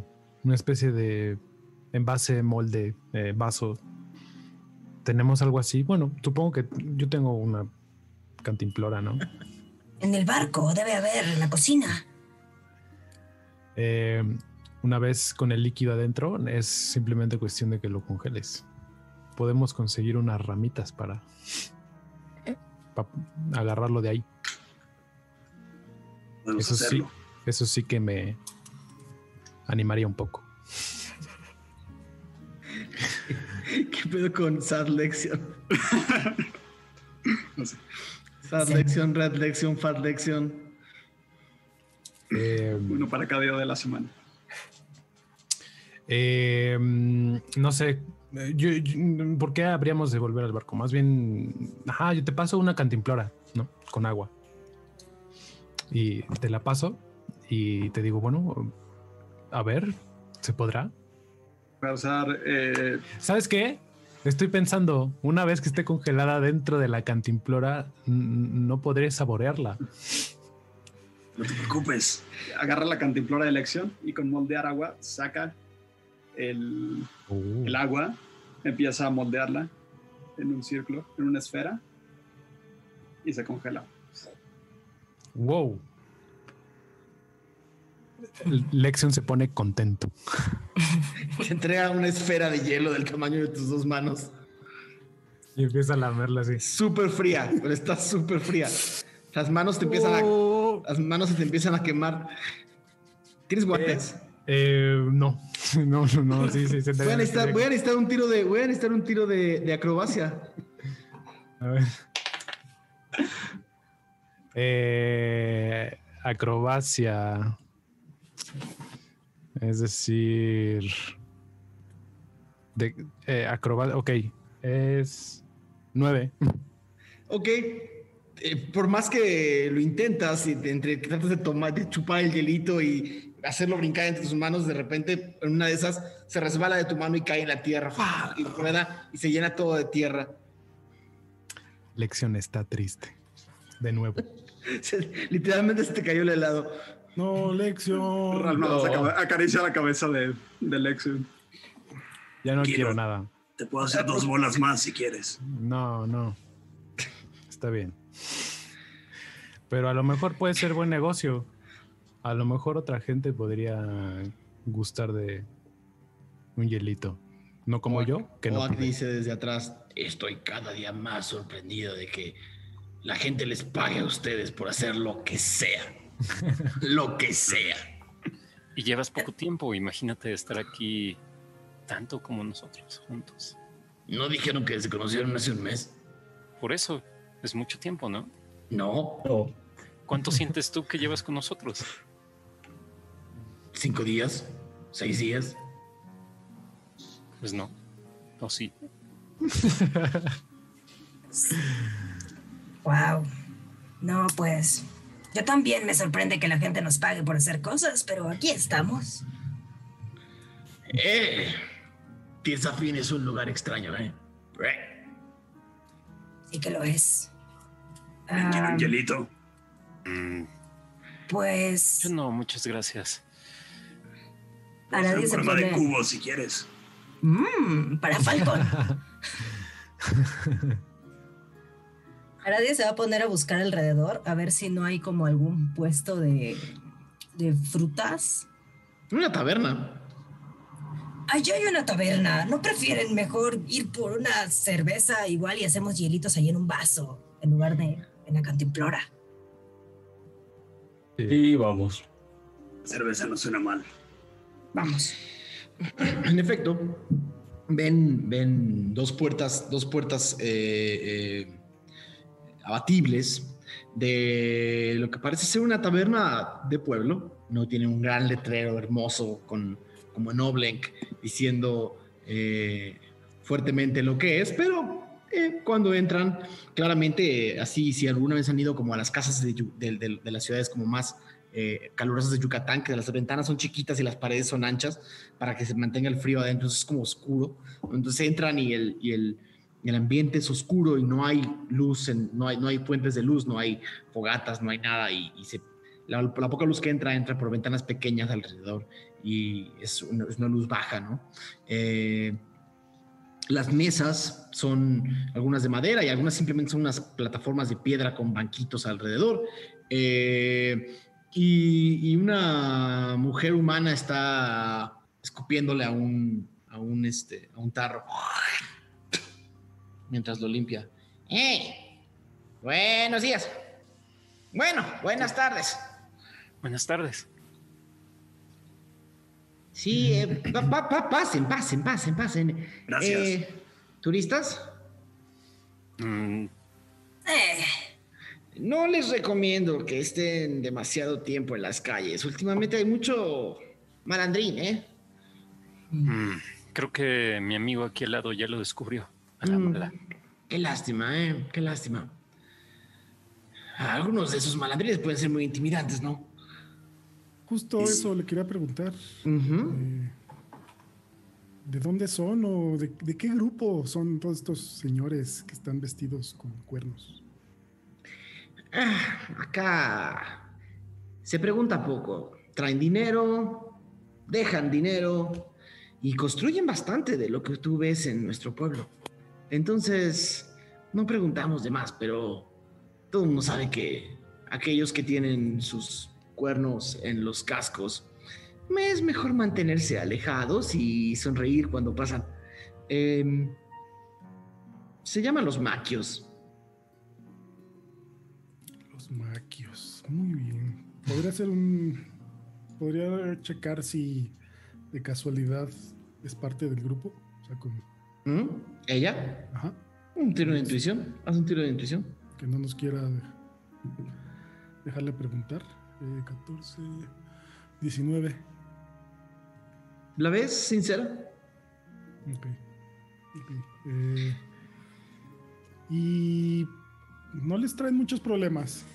una especie de envase, molde, eh, vaso. ¿Tenemos algo así? Bueno, supongo que yo tengo una cantimplora, ¿no? En el barco debe haber, en la cocina. Eh, una vez con el líquido adentro, es simplemente cuestión de que lo congeles. Podemos conseguir unas ramitas para, para agarrarlo de ahí. Eso sí, eso sí que me animaría un poco. ¿Qué pedo con Sad Lection? No sé. Sad Lection, Red Lection, Fat Lection. Eh, Uno para cada día de la semana. eh, mm, no sé, yo- yo- ¿por qué habríamos de volver al barco? Más bien, ajá, yo te paso una cantimplora, ¿no? Con agua. Y te la paso y te digo, bueno, a ver, ¿se podrá? Usar. eh, ¿Sabes qué? Estoy pensando, una vez que esté congelada dentro de la cantimplora, no podré saborearla. No te preocupes. agarra la cantimplora de elección y con moldear agua saca el, Uh, el agua, empieza a moldearla en un círculo, en una esfera y se congela. Wow. Lexion se pone contento. Te entrega una esfera de hielo del tamaño de tus dos manos. Y empieza a lamerla así. Súper fría, pero está súper fría. Las manos te empiezan a, las manos se te empiezan a quemar. ¿Tienes guantes? Eh, no, no, no, no, sí, sí, se Voy a necesitar, voy a necesitar un tiro de, voy a necesitar un tiro de, de acrobacia. A ver. Eh, acrobacia. Es decir. De, eh, acrobacia. Ok. Es nueve. Ok. eh, por más que lo intentas y te- entre que tratas de tomar, de chupar el hielito y hacerlo brincar entre tus manos, de repente en una de esas se resbala de tu mano y cae en la tierra. ¡fua! Y rueda y se llena todo de tierra. Lección está triste. De nuevo. Literalmente se te cayó el helado. No, Lección. Acaricia la cabeza de, de Lexion. Ya no Quiero. quiero nada. Te puedo hacer dos bolas más si quieres. No, no. Está bien. Pero a lo mejor puede ser buen negocio. A lo mejor otra gente podría gustar de un hielito. No como yo, que no. Oak dice desde atrás, estoy cada día más sorprendido de que la gente les pague a ustedes por hacer lo que sea. lo que sea. Y llevas poco tiempo, imagínate estar aquí tanto como nosotros juntos. ¿No dijeron que se conocieron hace un mes? Por eso es mucho tiempo, ¿no? No, No, ¿Cuánto sientes tú que llevas con nosotros? Cinco días, seis días. Pues no. O sí. Wow. No, pues. Yo también me sorprende que la gente nos pague por hacer cosas, pero aquí estamos. Eh, Tirzafin es un lugar extraño, ¿eh? Eh, Sí que lo es. ¿Quieren Ah, un hielito? Mm, pues. yo no, muchas gracias. A nadie En se forma de cubo si quieres. Mmm, para Falcon. A nadie se va a poner a buscar alrededor a ver si no hay como algún puesto de, de frutas. Una taberna. Allá hay una taberna. ¿No prefieren mejor ir por una cerveza igual y hacemos hielitos ahí en un vaso en lugar de en la cantimplora? y vamos. Cerveza no suena mal. Vamos. En efecto, ven, ven dos puertas, dos puertas eh, eh, abatibles de lo que parece ser una taberna de pueblo. No tiene un gran letrero hermoso con, como en Oblenk diciendo eh, fuertemente lo que es, pero eh, cuando entran, claramente, así, si alguna vez han ido como a las casas de las ciudades como más eh, de Yucatán, que las ventanas son chiquitas y las paredes son anchas para que se mantenga el frío adentro, es como oscuro. Entonces entran y el, y el, el ambiente es oscuro y no hay luz, no, hay, no hay fuentes de luz, no hay fogatas, no hay nada y, y la, poca luz que entra entra por ventanas pequeñas alrededor y es una, es una luz baja, ¿no? Eh, las mesas son algunas de madera y algunas simplemente son unas plataformas de piedra con banquitos alrededor. Eh, y, y una mujer humana está escupiéndole a un, a un, este, a un tarro mientras lo limpia. ¡Hey! Buenos días. Bueno, buenas tardes. Buenas tardes. Sí, eh, pa- pa- pa- pasen, pasen, pasen, pasen. Gracias. Eh, ¿Turistas? Mm, Eh, No les recomiendo que estén demasiado tiempo en las calles. Últimamente hay mucho malandrín, ¿eh? mm, creo que mi amigo aquí al lado ya lo descubrió. A la Mm, mala. Qué lástima, ¿eh? Qué lástima. Algunos de esos malandrines pueden ser muy intimidantes, ¿no? Justo eso le quería preguntar. Eh, ¿De dónde son o de, de qué grupo son todos estos señores que están vestidos con cuernos? Ah, acá se pregunta poco. Traen dinero, dejan dinero y construyen bastante de lo que tú ves en nuestro pueblo. Entonces, no preguntamos de más, pero todo el mundo sabe que aquellos que tienen sus cuernos en los cascos, es mejor mantenerse alejados y sonreír cuando pasan. Em, se llaman los maquios. Muy bien. Podría ser un. Podría checar si de casualidad es parte del grupo. O sea, con. ¿Mm? ¿Ella? Ajá. Un tiro de intuición. Haz un tiro de intuición. Que no nos quiera de- dejarle preguntar. Eh, 14. 19. ¿La ves sincera? Ok. Ok. Eh, y no les traen muchos problemas.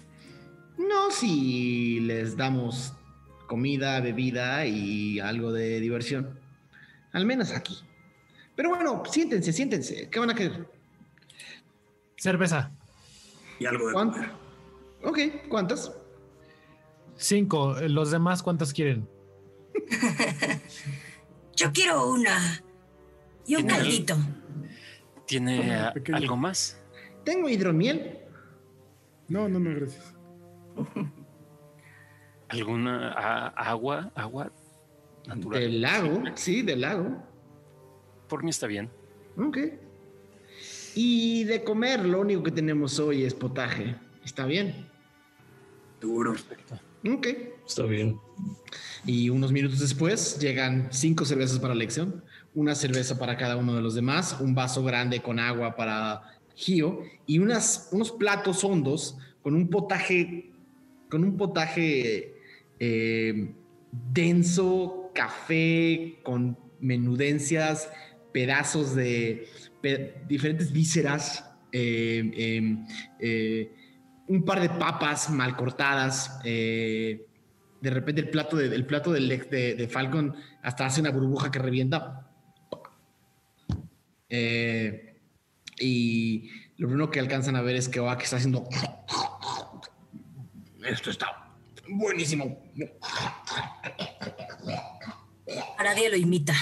No, si les damos comida, bebida y algo de diversión. Al menos aquí. Pero bueno, siéntense, siéntense. ¿Qué van a querer? Cerveza. Y algo de ¿Cuán- comer. Ok, ¿cuántas? Cinco. Los demás, ¿cuántas quieren? yo quiero una. Y un caldito. ¿Tiene pequeño. algo más? Tengo hidromiel. No, no, no, gracias. ¿Alguna a- agua? ¿Agua natural? Del lago, sí, del lago. Por mí está bien. Ok. Y de comer, lo único que tenemos hoy es potaje. ¿Está bien? Seguro. Ok. Está bien. Y unos minutos después llegan cinco cervezas para la elección, una cerveza para cada uno de los demás, un vaso grande con agua para Gio y unas, unos platos hondos con un potaje, con un potaje eh, denso, café, con menudencias, pedazos de diferentes vísceras, eh, eh, eh, un par de papas mal cortadas. eh, de repente el plato de, el plato del de, de Falcon hasta hace una burbuja que revienta. Y lo primero que alcanzan a ver es que Oak está haciendo. Esto está buenísimo. Nadie lo imita.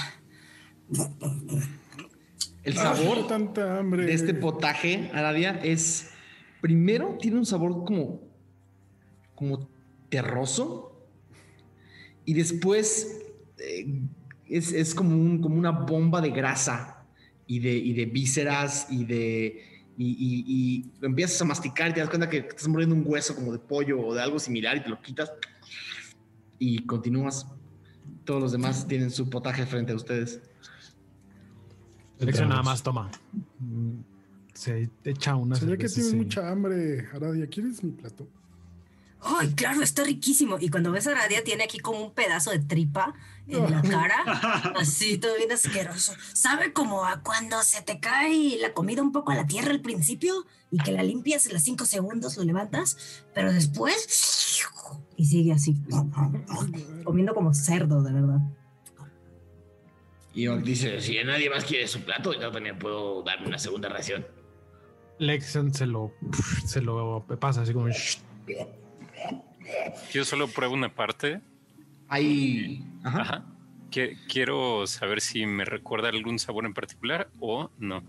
El sabor tanta hambre. de este potaje, Aradia, es. Primero tiene un sabor como. como terroso. Y después eh, es, es como, un, como una bomba de grasa y de, y de vísceras y de. Y, y- y empiezas a masticar y te das cuenta que estás mordiendo un hueso como de pollo o de algo similar y te lo quitas y continúas. Todos los demás tienen su potaje frente a ustedes. Lección nada más, toma. Mm, se echa una Se ve que sí. mucha hambre, Aradia. ¿Quieres mi plato? ¡Ay, claro, está riquísimo! Y cuando ves a Radia, tiene aquí como un pedazo de tripa en la cara, así todo bien asqueroso. ¿Sabe como a cuando se te cae la comida un poco a la tierra al principio y que la limpias en los cinco segundos, lo levantas, pero después. Y sigue así, comiendo como cerdo, de verdad. Y Oak dice, si nadie más quiere su plato, yo también puedo darme una segunda ración. Lexion se lo, se lo pasa así como. Yo solo pruebo una parte. Hay... Ajá. Ajá. Quiero saber si me recuerda algún sabor en particular o no.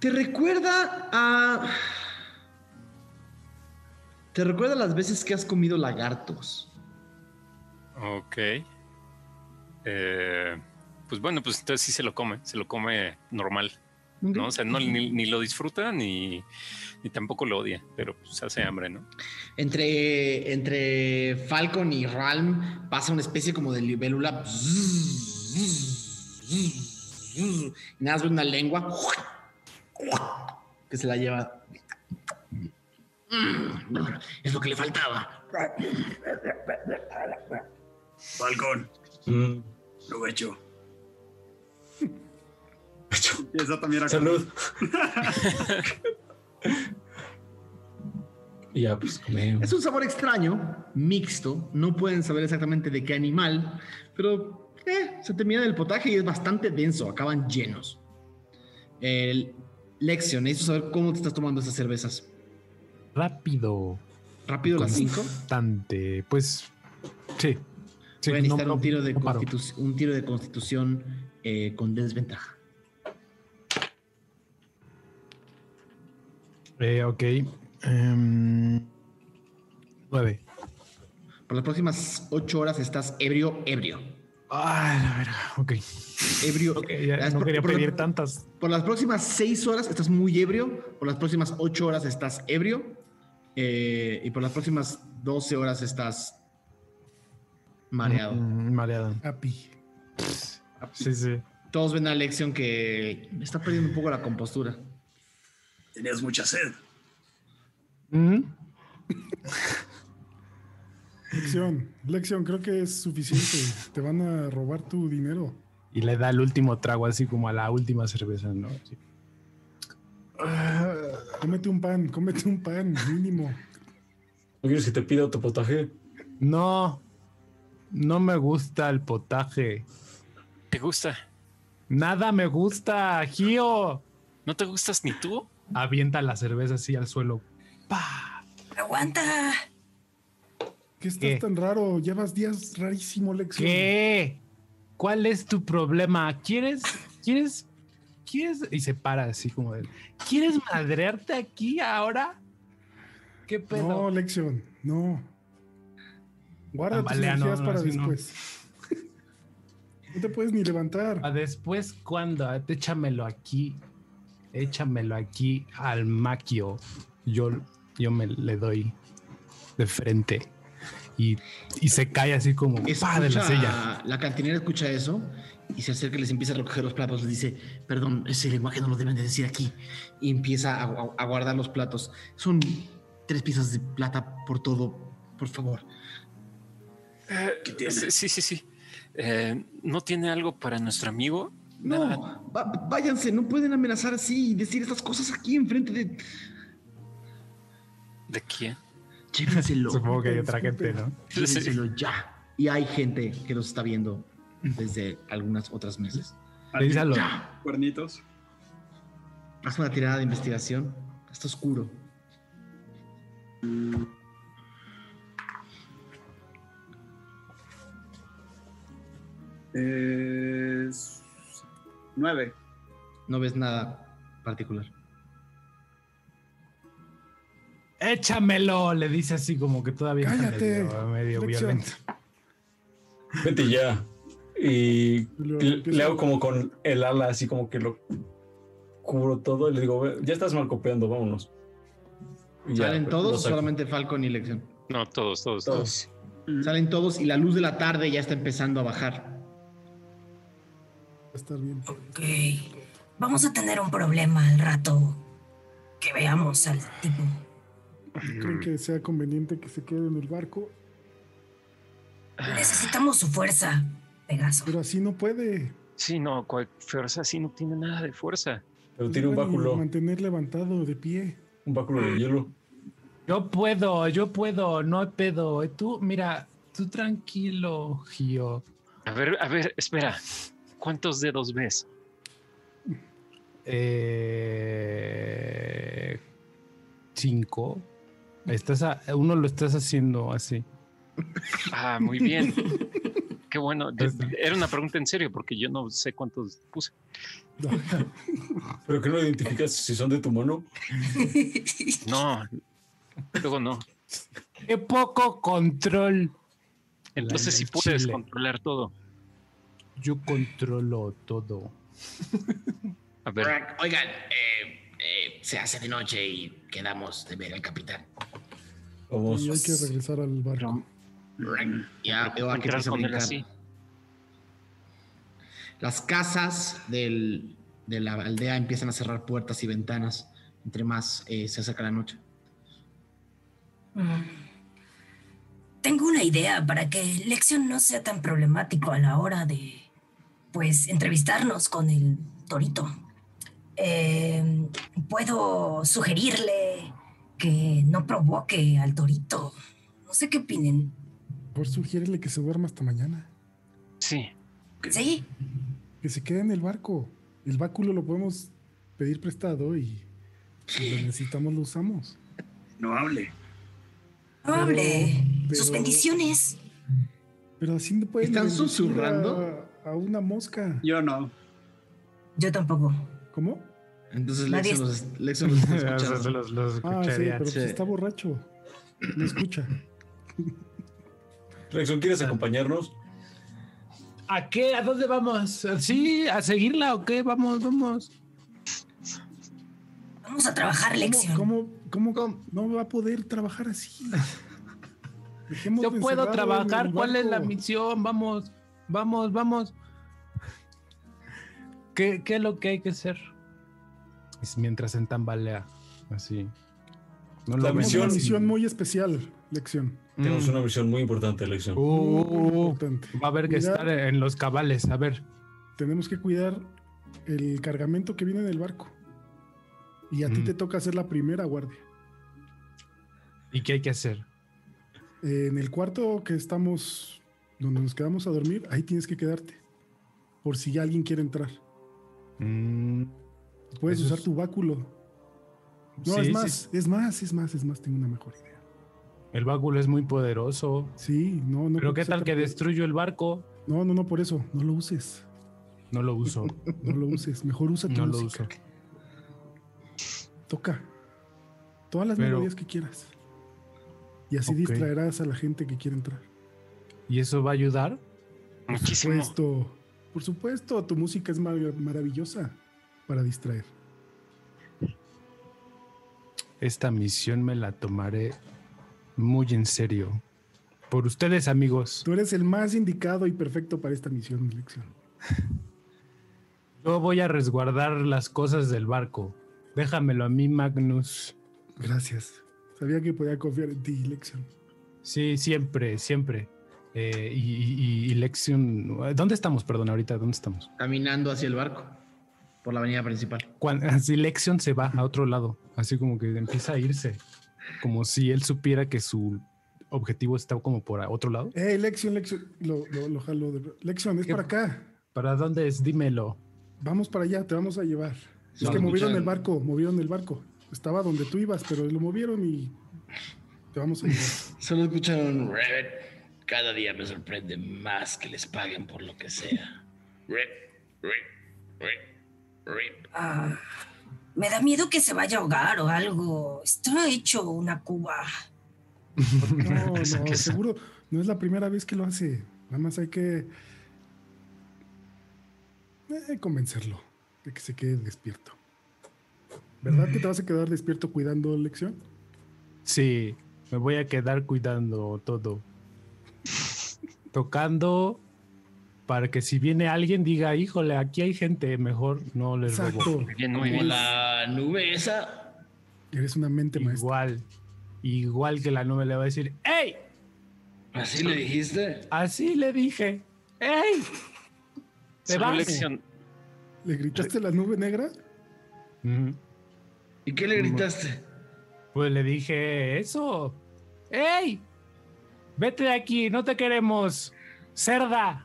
Te recuerda a... Te recuerda las veces que has comido lagartos. Ok. Eh, pues bueno, pues entonces sí se lo come, se lo come normal, ¿no? O sea, no, ni, ni lo disfruta ni, ni tampoco lo odia, pero pues hace hambre, ¿no? Entre, entre Falcon y Ralm pasa una especie como de libélula. Y nada más ve una lengua que se la lleva. Es lo que le faltaba. Falcón, Mm, provecho. Empieza también a Salud. Y ya, pues comemos. Es un sabor extraño, mixto. No pueden saber exactamente de qué animal, pero eh, se termina del potaje y es bastante denso. Acaban llenos. El Lexion, necesito saber cómo te estás tomando esas cervezas. Rápido. Rápido las cinco. Constante. Pues sí. Sí, Voy a necesitar no- un, tiro de no paro. constitu- un tiro de constitución eh, con desventaja. Eh, ok. Em, nueve. Por las próximas ocho horas estás ebrio, ebrio. Ay, la verga. Ok. Ebrio. Ok, ya Las no quería por- pedir tantas. Por las próximas seis horas estás muy ebrio. Por las próximas ocho horas estás ebrio. eh, y por las próximas doce horas estás mareado. Mm, mareado. Happy. Sí, sí. Todos ven a Lexion que está perdiendo un poco la compostura. Tenías mucha sed. Mm, Lección, lección, creo que es suficiente. Te van a robar tu dinero. Y le da el último trago así como a la última cerveza, ¿no? Sí. Cómete un pan, cómete un pan, mínimo. ¿No quieres que te pida otro potaje? No. No me gusta el potaje. ¿Te gusta? Nada me gusta, Gio. ¿No te gustas ni tú? Avienta la cerveza así al suelo. ¡Pah! ¡Aguanta! ¿Qué estás ¿Qué? tan raro? Llevas días rarísimo, lección. ¿Qué? ¿Cuál es tu problema? ¿Quieres? ¿Quieres? ¿Quieres? Y se para así como de. ¿Quieres madrearte aquí ahora? ¿Qué pedo? No, lección, no. Guarda tus no, energías no, para no. después. No te puedes ni levantar. ¿A después cuándo? Échamelo aquí. Échamelo aquí al maquio. Yo, yo me le doy de frente. Y, y se cae así como ¡pa! de la Escucha- silla. La cantinera escucha eso y se acerca y les empieza a recoger los platos. Les dice, perdón, ese lenguaje no lo deben de decir aquí. Y empieza a, a- a guardar los platos. Son tres piezas de plata por todo. Por favor. Sí, sí, sí. sí. Eh, ¿No tiene algo para nuestro amigo? No, va- váyanse, no pueden amenazar así y decir estas cosas aquí enfrente de... ¿De quién? Llévenselo. Supongo que hay otra gente, ¿no? Llévenselo ya. Y hay gente que los está viendo desde algunas otras meses. Díselo. Cuernitos. Haz una tirada de investigación. Está oscuro. Es nueve. No ves nada particular. Échamelo, le dice así como que todavía está Cállate, medio, medio violento. Vete ya. Y Lo le, hago como con el ala, así como que lo cubro todo y le digo, "Ve, ya estás mal copiando, vámonos. Y ¿Salen lo todos o solamente Falcon y Lección? No, todos, todos, Todos. todos. Salen todos y la luz de la tarde ya está empezando a bajar. Estar bien. Ok. vamos a tener un problema al rato que veamos al tipo. ¿Creen que sea conveniente que se quede en el barco? Necesitamos su fuerza, Pegaso. Pero así no puede. Sí, no, cual fuerza sí no tiene nada de fuerza. Pero tiene un báculo, Mantener levantado de pie. un báculo de hielo. Yo puedo, yo puedo, no hay pedo. Tú, mira, tú tranquilo, Gio. A ver, a ver, espera. ¿Cuántos dedos ves? Eh, cinco. Estás a- uno lo estás haciendo así. Ah, muy bien. Qué bueno. Era una pregunta en serio porque yo no sé cuántos puse. Pero que no identificas si son de tu mono. No, luego no. ¡Qué poco control! Entonces sí el puedes chile. controlar todo. Yo controlo todo. A ver, Oigan, eh, eh, se hace de noche y quedamos de ver al capitán. Vamos. Y hay que regresar al barco. Ya veo a que brincar. así. Las casas del- de la aldea empiezan a cerrar puertas y ventanas entre más eh, se acerca la noche. Mm. Tengo una idea para que Lexion no sea tan problemático a la hora de, pues, entrevistarnos con el torito. Eh, puedo sugerirle que no provoque al torito. No sé qué opinen. Por sugiérele que se duerma hasta mañana. Sí. ¿Sí? Que se quede en el barco. El báculo lo podemos pedir prestado y si lo necesitamos lo usamos. No hable. No hable. pero- Sus bendiciones. Pero así no pueden ¿Están susurrando? A, una mosca. Yo no. Yo tampoco. ¿Cómo? Entonces Nadie los, los está escuchando. los, los Ah, sí, escucharía. pero pues Sí. está borracho. No escucha. Rexon, ¿quieres acompañarnos? ¿A qué? ¿A dónde vamos? ¿Sí? ¿A seguirla o qué? Vamos, vamos. Vamos a trabajar ¿Cómo, Lexion. cómo, cómo no va a poder trabajar así? Dejemos Yo puedo trabajar. ¿Cuál es la misión? Vamos, vamos, vamos. ¿Qué, qué es lo que hay que hacer? Es mientras se tambalea. Así. No La una misión- misión muy especial, lección. Tenemos Mm. una misión muy importante, Lección. Uh, uh, uh. Importante. Va a haber que Cuidar- estar en los cabales. A ver. Tenemos que cuidar el cargamento que viene en el barco. Y a ti Mm. te toca hacer la primera guardia. ¿Y qué hay que hacer? En el cuarto que estamos, donde nos quedamos a dormir, ahí tienes que quedarte. Por si alguien quiere entrar. Mm, Puedes usar es- tu báculo. No, sí, es sí. más, es más, es más, es más. Tengo una mejor idea. El báculo es muy poderoso. Sí, no, no. Pero ¿qué tal que destruyo el barco? No, no, no, por eso. No lo uses. No lo uso. No lo uses. Mejor usa tu No lo uso. Toca. Todas las Pero- melodías que quieras. Y así distraerás a la gente que quiere entrar. ¿Y eso va a ayudar? Por Muchísimo. supuesto. Por supuesto, tu música es mar- maravillosa para distraer. Esta misión me la tomaré muy en serio. Por ustedes, amigos. Tú eres el más indicado y perfecto para esta misión, Lección. Yo voy a resguardar las cosas del barco. Déjamelo a mí, Magnus. Gracias. Sabía que podía confiar en ti, Lección. Sí, siempre, siempre. Eh, y, y- y Lexion. ¿Dónde estamos? Perdón, ahorita, ¿dónde estamos? Caminando hacia el barco por la avenida principal. Cuando, así Lexion se va a otro lado, así como que empieza a irse, como si él supiera que su objetivo está como por a otro lado. Eh, Lección, Lección. Lo, lo, lo jalo. de- Lección, es ¿Qué? para acá. ¿Para dónde es? Dímelo. Vamos para allá, te vamos a llevar. Es que movieron escuchan. el barco, movieron el barco. Estaba donde tú ibas, pero lo movieron y te vamos a llevar. Solo escucharon Rabbit. Cada día me sorprende más que les paguen por lo que sea. Rip, rip, rip, rip. Ah, me da miedo que se vaya a ahogar o algo. Está hecho una cuba. No, no, seguro no es la primera vez que lo hace. Nada más hay que eh, convencerlo de que se quede despierto. ¿Verdad que te vas a quedar despierto cuidando lección? Sí, me voy a quedar cuidando todo. Tocando para que si viene alguien diga, híjole, aquí hay gente, mejor no les robo. Exacto. Muy bien, muy Como bien. la nube esa. Eres una mente maestra. Igual, igual que la nube le va a decir, ¡Ey! ¿Así le dijiste? Así le dije, ¡Ey! ¿Te vas? lección. ¿Le gritaste la nube negra? ¿Y qué le gritaste? Pues le dije eso. ¡Ey! Vete de aquí, no te queremos. Cerda.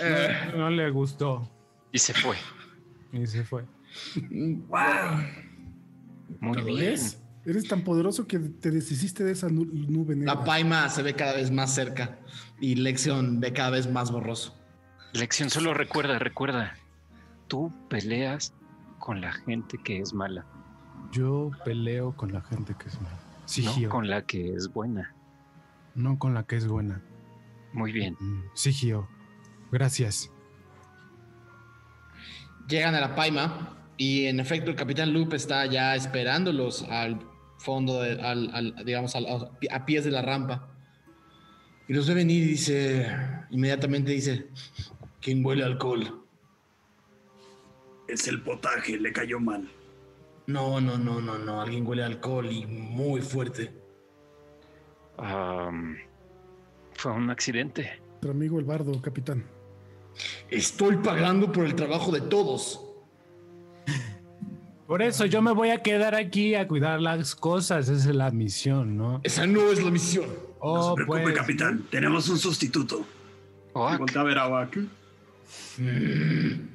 Eh, No, no le gustó Y se fue. y se fue. ¡Wow! Muy ¿Lo bien. ¿Ves? Eres tan poderoso que te deshiciste de esa nu- nube negra. La paima se ve cada vez más cerca y Lexion ve cada vez más borroso. Lección, solo recuerda, recuerda. Tú peleas con la gente que es mala, Yo peleo con la gente que es mala. Sí, no con la que es buena. No con la que es buena. Muy bien. Mm, Sí, Gio. Gracias. Llegan a la paima y en efecto el capitán Loop está ya esperándolos al fondo, de- al, al- digamos, al- a, pies de la rampa. Y los ve venir y dice, inmediatamente dice, ¿quién huele alcohol? Es el potaje, le cayó mal. No, no, no, no, no, alguien huele a alcohol y muy fuerte. Am, fue un accidente. Nuestro amigo el bardo, capitán. Estoy pagando por el trabajo de todos. Por eso yo me voy a quedar aquí a cuidar las cosas. Esa es la misión, ¿no? Esa no es la misión. No Oh, se preocupe, pues. capitán. Tenemos un sustituto. Oak, Y voltea a ver a Oak. Mm.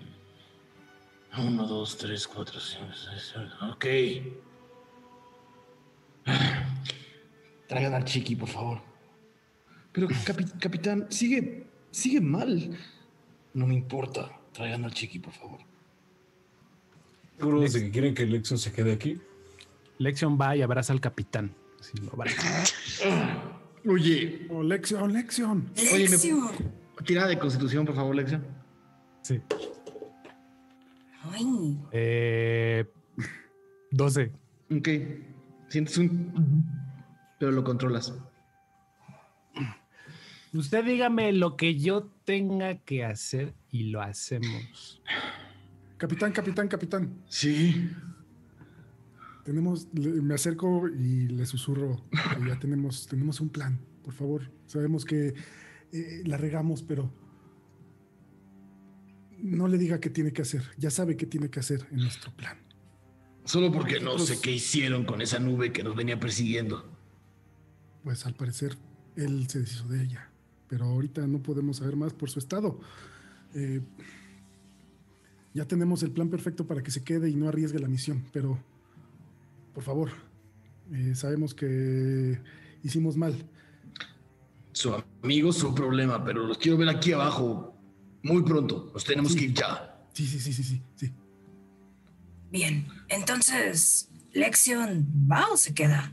Uno, dos, tres, cuatro, cinco, seis, siete. Ok. Traigan al chiqui, por favor. Pero, capi- capitán, sigue, sigue mal. No me importa. Traigan al chiqui, por favor. ¿Seguros de que quieren que Lexion se quede aquí? Lexion va y abraza al capitán. Así lo. Oye, Oh, Lexion, Lexion. Oye, me- Lección. tira de constitución, por favor, Lexa. Sí. Ay, Eh, 12. Ok. Sientes un. Pero lo controlas. Usted dígame lo que yo tenga que hacer y lo hacemos. Capitán, capitán, capitán. Sí. Tenemos, le- me acerco y le susurro que ya tenemos, tenemos un plan. Por favor, sabemos que eh, la regamos, pero no le diga qué tiene que hacer. Ya sabe qué tiene que hacer en nuestro plan. Solo porque no sé qué hicieron con esa nube que nos venía persiguiendo. Pues al parecer él se deshizo de ella, pero ahorita no podemos saber más por su estado. Eh, ya tenemos el plan perfecto para que se quede y no arriesgue la misión, pero por favor, eh, sabemos que hicimos mal. Su amigo, su problema, pero los quiero ver aquí abajo muy pronto. Nos tenemos que ir ya. Sí, sí, sí, sí, sí, sí. bien. Entonces, ¿Lección va o se queda?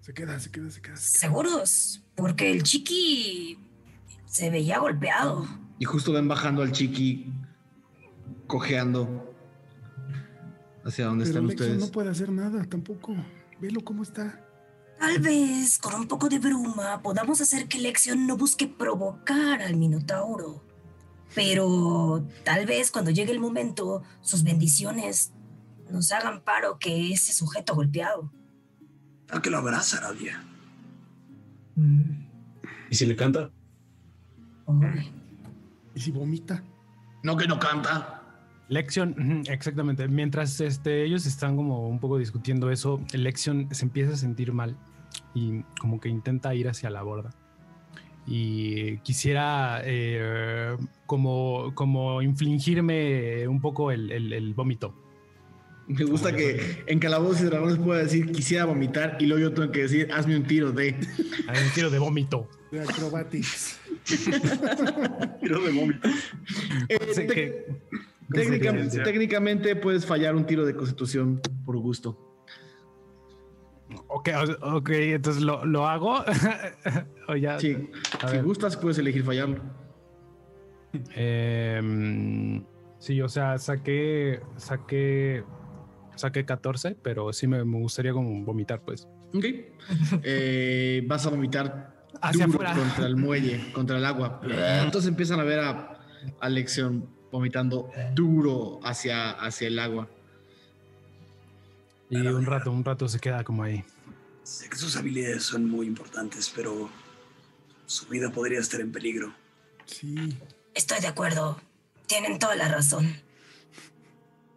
Se queda, se queda, se queda. se queda. ¿Seguros? Porque el chiqui se veía golpeado. Y justo ven bajando al chiqui, cojeando hacia donde Pero están Lexion ustedes. no puede hacer nada tampoco. Velo cómo está. Tal vez con un poco de bruma podamos hacer que Lección no busque provocar al Minotauro. Pero tal vez cuando llegue el momento, sus bendiciones nos hagan paro que ese sujeto golpeado. ¿A que lo abraza, Aradia? Mm, ¿Y si le canta? ¿Y si vomita? No que no canta. Lexion, exactamente. Mientras este, ellos están como un poco discutiendo eso, Lexion se empieza a sentir mal y como que intenta ir hacia la borda. Y quisiera eh, como, como infligirme un poco el, el- el vómito. Me gusta que en Calabozos y Dragones pueda decir quisiera vomitar y luego yo tengo que decir hazme un tiro de. Un tiro de vómito. De acrobatics. Tiro de vómito. Eh, Sé te- que- técnicamente, puedes fallar un tiro de constitución por gusto. Ok, ok, entonces lo, lo hago. o ya. Sí, si ver. gustas puedes elegir fallarlo. Em, sí, o sea, saqué, saqué, saqué 14, pero sí me, me gustaría como vomitar, pues. Ok. Eh, vas a vomitar Hacia duro afuera. contra el muelle, contra el agua. Entonces empiezan a ver a, a Lexion vomitando duro hacia, hacia el agua. Y un rato, un rato se queda como ahí. Sé que sus habilidades son muy importantes, pero su vida podría estar en peligro. Sí, Estoy de acuerdo. Tienen toda la razón.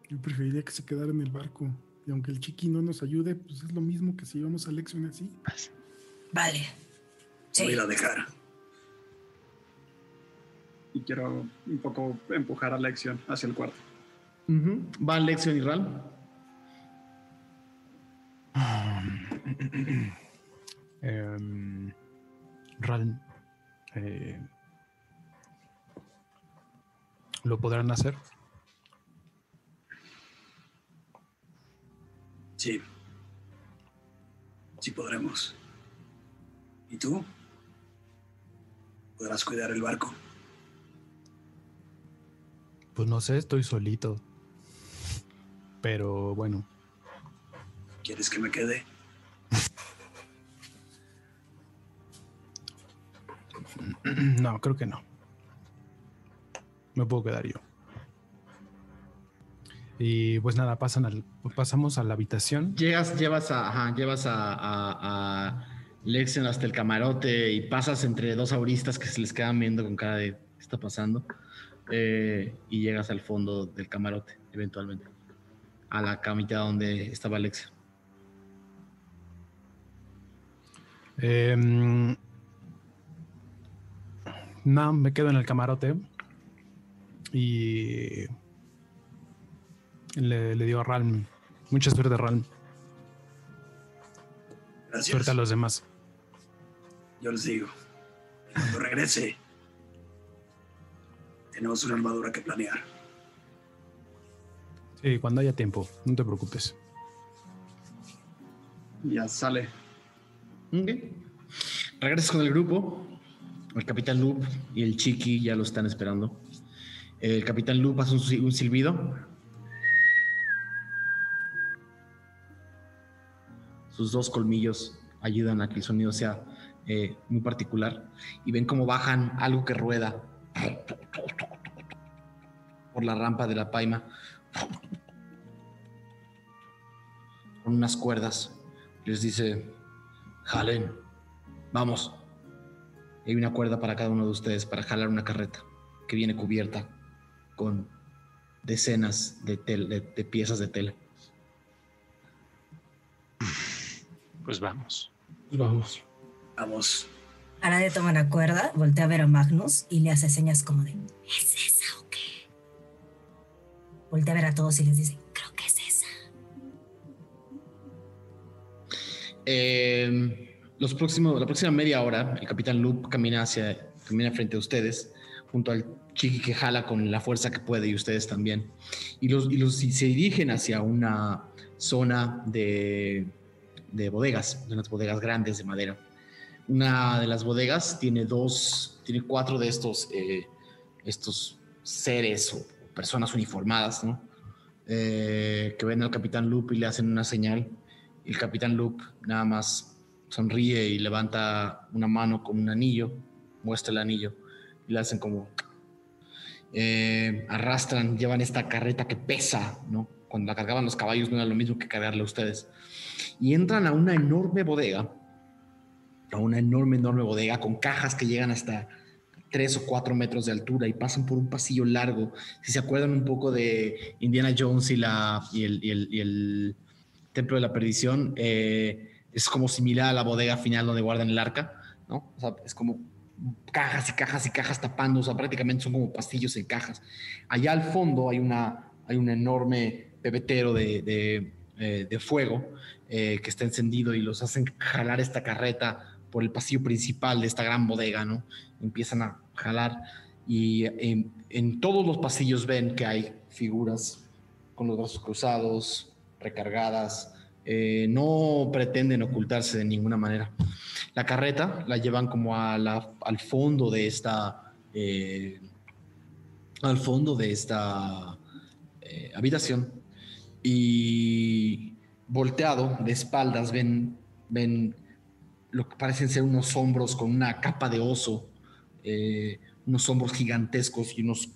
yo preferiría que se quedara en el barco. Y aunque el chiqui no nos ayude, pues es lo mismo que si íbamos a Lexion así. Vale. Sí. Voy a dejar. Y quiero un poco empujar a Lexion hacia el cuarto. Ujú. Van Lexion y Ral. Em, Ral, eh, ¿lo podrán hacer? Sí. Sí podremos. ¿Y tú? ¿Podrás cuidar el barco? Pues no sé, estoy solito. Pero bueno, ¿Quieres que me quede? no, creo que no. Me puedo quedar yo. Y pues nada, pasan al, pasamos a la habitación. Llegas, llevas a, ajá, llevas a, a, a Lexion hasta el camarote y pasas entre dos auristas que se les quedan viendo con cara de ¿qué está pasando? Eh, y llegas al fondo del camarote, eventualmente. A la camita donde estaba Lexion. Em, no, me quedo en el camarote y le, le digo a Ralm, mucha suerte Ralm, Gracias. suerte a los demás. Yo les digo. Cuando regrese, tenemos una armadura que planear. Sí, cuando haya tiempo, no te preocupes. Ya sale. Ok. Regresas con el grupo. El capitán Loop y el Chiqui ya lo están esperando. El capitán Loop hace un, si- un silbido. Sus dos colmillos ayudan a que el sonido sea eh, muy particular. Y ven cómo bajan algo que rueda por la rampa de la paima. Con unas cuerdas. Les dice, jalen, vamos. Hay una cuerda para cada uno de ustedes para jalar una carreta que viene cubierta con decenas de, tel- de- de piezas de tela. Pues vamos. Vamos. Vamos. Arade toma la cuerda, voltea a ver a Magnus y le hace señas como de ¿Es esa o qué? Voltea a ver a todos y les dice Creo que es esa. Eh, los próximos, la próxima media hora, el capitán Loop camina hacia, camina frente a ustedes, junto al chiqui que jala con la fuerza que puede y ustedes también. Y, los, y, los, y se dirigen hacia una zona de, de bodegas, de unas bodegas grandes de madera. Una de las bodegas tiene dos, tiene cuatro de estos, eh, estos seres o personas uniformadas, ¿no? Eh, que ven al capitán Loop y le hacen una señal. Y el capitán Loop nada más sonríe y levanta una mano con un anillo, muestra el anillo y le hacen como eh, arrastran, llevan esta carreta que pesa, ¿no? Cuando la cargaban los caballos no era lo mismo que cargarle a ustedes. Y entran a una enorme bodega, a una enorme, enorme bodega con cajas que llegan hasta tres o cuatro metros de altura y pasan por un pasillo largo. Si se acuerdan un poco de Indiana Jones y, la, y, el, y el- y el Templo de la Perdición, eh, es como similar a la bodega final donde guardan el arca, ¿no? O sea, es como cajas y cajas y cajas tapando, o sea, prácticamente son como pastillos en cajas. Allá al fondo hay, una, hay un enorme pebetero de, de, eh, fuego eh, que está encendido y los hacen jalar esta carreta por el pasillo principal de esta gran bodega, ¿no? Empiezan a jalar y en, en todos los pasillos ven que hay figuras con los brazos cruzados, recargadas, eh, no pretenden ocultarse de ninguna manera. La carreta la llevan como a la- al fondo de esta, eh, al fondo de esta eh, habitación y volteado de espaldas ven, ven lo que parecen ser unos hombros con una capa de oso, eh, unos hombros gigantescos y unos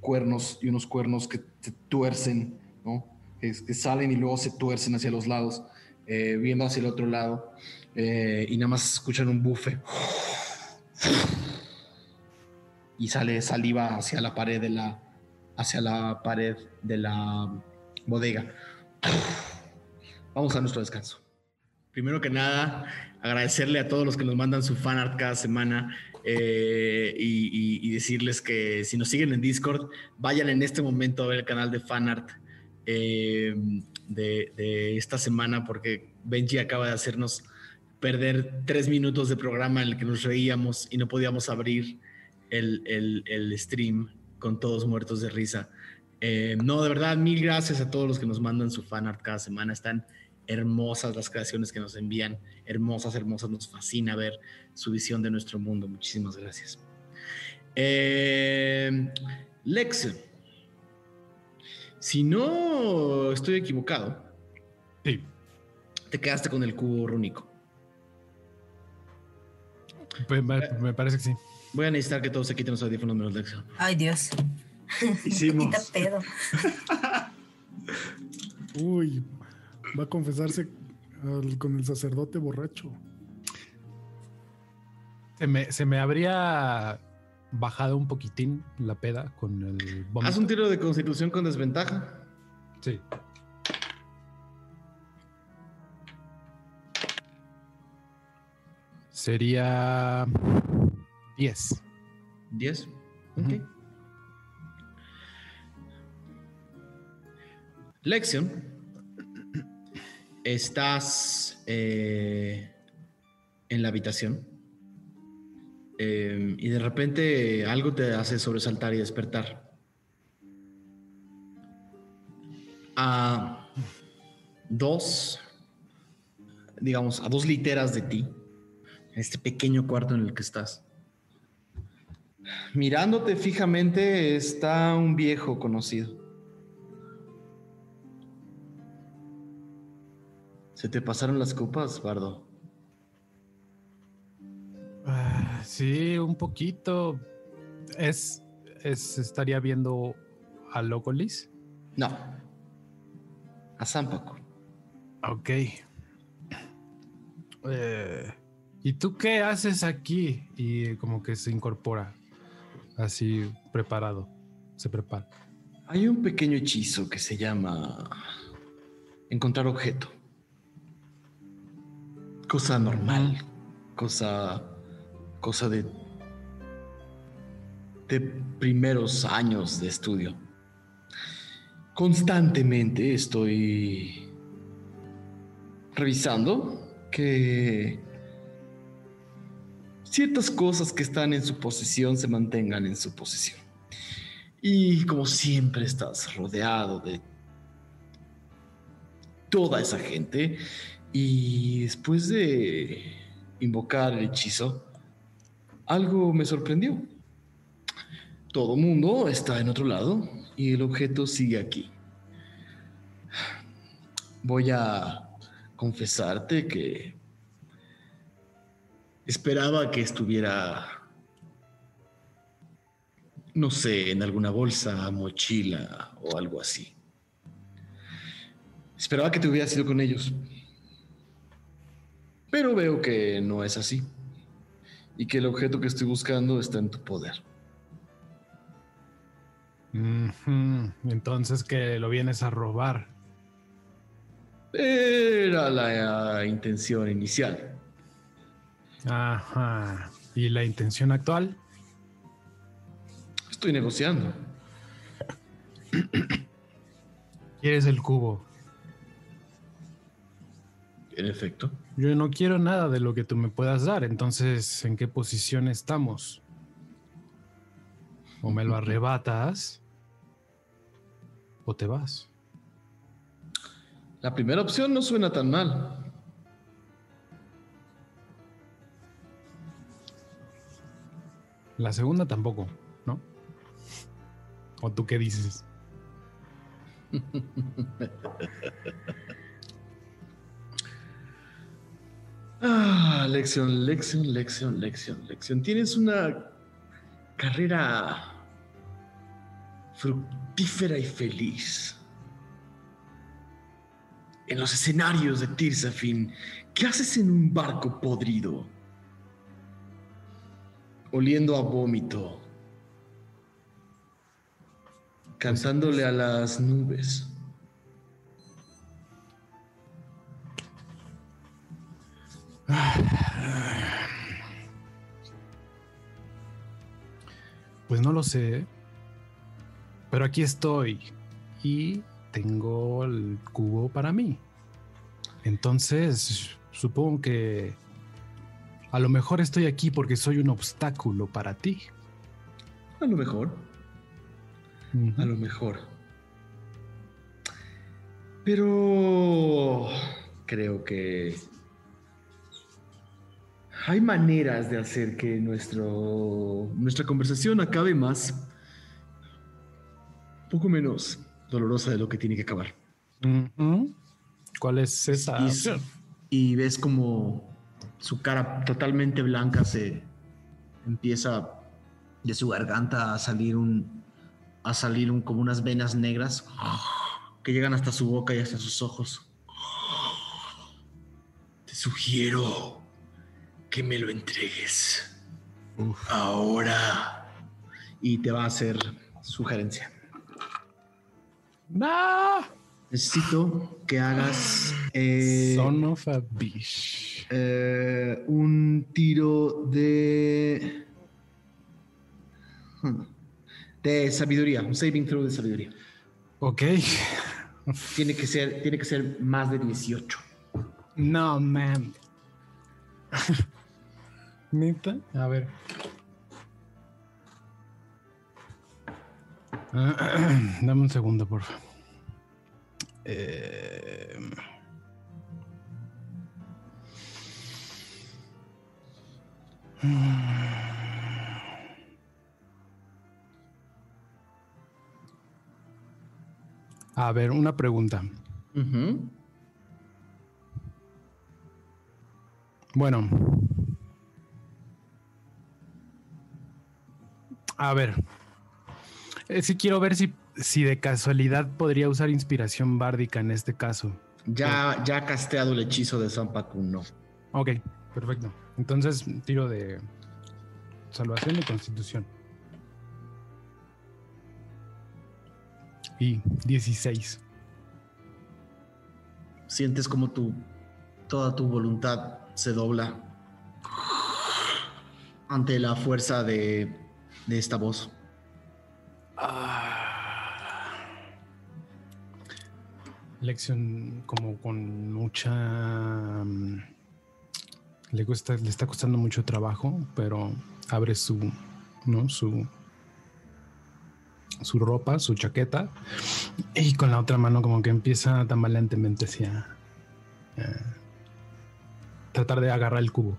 cuernos y unos cuernos que se tuercen, ¿no? Que, salen y luego se tuercen hacia los lados, viendo hacia el otro lado, eh, y nada más escuchan un bufe. Y sale saliva hacia la pared de la, hacia la pared de la bodega. Vamos a nuestro descanso. Primero que nada, agradecerle a todos los que nos mandan su fan art cada semana eh, y, decirles que si nos siguen en Discord, vayan en este momento a ver el canal de fan art eh, de esta semana porque Benji acaba de hacernos perder tres minutos de programa en el que nos reíamos y no podíamos abrir el, el- el stream con todos muertos de risa. Eh, no, de verdad, mil gracias a todos los que nos mandan su fan art cada semana. Están hermosas las creaciones que nos envían, hermosas, hermosas. Nos fascina ver su visión de nuestro mundo. Muchísimas gracias. Eh, Lex, si no estoy equivocado, Sí. te quedaste con el cubo rúnico. Pues me, parece que sí. Voy a necesitar que todos se quiten los audífonos menos Lex. Ay, Dios. Hicimos. Quita pedo. Uy, va a confesarse al- con el sacerdote borracho. Se me, se me habría bajado un poquitín la peda con el vómito. Haz un tiro de constitución con desventaja. Sí. Sería 10. 10. Ujú. Ok. Lexion, estás eh, en la habitación eh, y de repente algo te hace sobresaltar y despertar. A dos, digamos, a dos literas de ti, este pequeño cuarto en el que estás. Mirándote fijamente está un viejo conocido. ¿Se te pasaron las copas, Bardo? Ah, sí, un poquito. Es, es estaría viendo a Locolis. No. A Zampaco. Ok. Eh, ¿Y tú qué haces aquí? Y como que se incorpora, así preparado, se prepara. Hay un pequeño hechizo que se llama encontrar objeto. Cosa normal, cosa cosa de de primeros años de estudio. Constantemente estoy revisando que ciertas cosas que están en su posesión se mantengan en su posesión. Y como siempre estás rodeado de toda esa gente. Y después de invocar el hechizo, algo me sorprendió. Todo mundo está en otro lado y el objeto sigue aquí. Voy a confesarte que esperaba que estuviera no sé, en alguna bolsa, mochila o algo así. Esperaba que te hubieras ido con ellos. Pero veo que no es así. Y que el objeto que estoy buscando está en tu poder. Entonces que lo vienes a robar. Era la intención inicial. Ajá. ¿Y la intención actual? Estoy negociando. ¿Quieres el cubo? En efecto. Yo no quiero nada de lo que tú me puedas dar. Entonces, ¿en qué posición estamos? O me lo arrebatas o te vas. La primera opción no suena tan mal. La segunda tampoco, ¿no? ¿O tú qué dices? Ah, lección, lección, lección, lección, lección. Tienes una carrera fructífera y feliz. En los escenarios de Tirsafin, ¿qué haces en un barco podrido? Oliendo a vómito. Cantándole a las nubes. Pues no lo sé. Pero aquí estoy. Y tengo el cubo para mí. Entonces, supongo que a lo mejor estoy aquí porque soy un obstáculo para ti. A lo mejor. A lo mejor. Pero creo que hay maneras de hacer que nuestro, nuestra conversación acabe más, poco menos dolorosa de lo que tiene que acabar. ¿Cuál es esa Y, y ves como su cara totalmente blanca se empieza de su garganta a salir un a salir un, como unas venas negras que llegan hasta su boca y hasta sus ojos. Te sugiero que me lo entregues ahora y te va a hacer sugerencia. ¡No! Necesito que hagas eh, Son of a bitch. eh, un tiro de. Hmm. de sabiduría, un saving throw de sabiduría. Ok. Tiene que ser, tiene que ser más de 18. No, man. ¿Neta? A ver. Dame un segundo, por favor. Eh, A ver, una pregunta. Bueno. A ver. Eh, sí quiero ver si, si de casualidad podría usar inspiración bárdica en este caso. Ya, ya ha casteado el hechizo de Zampacu, no. Ok, perfecto. Entonces, tiro de salvación y constitución. Y 16. Sientes como tu toda tu voluntad se dobla ante la fuerza de, de esta voz. Lección como con mucha... mm, Le, cuesta, le está costando mucho trabajo, pero abre su, ¿no? Su, su ropa, su chaqueta, y con la otra mano como que empieza tambaleantemente hacia... eh, tratar de agarrar el cubo.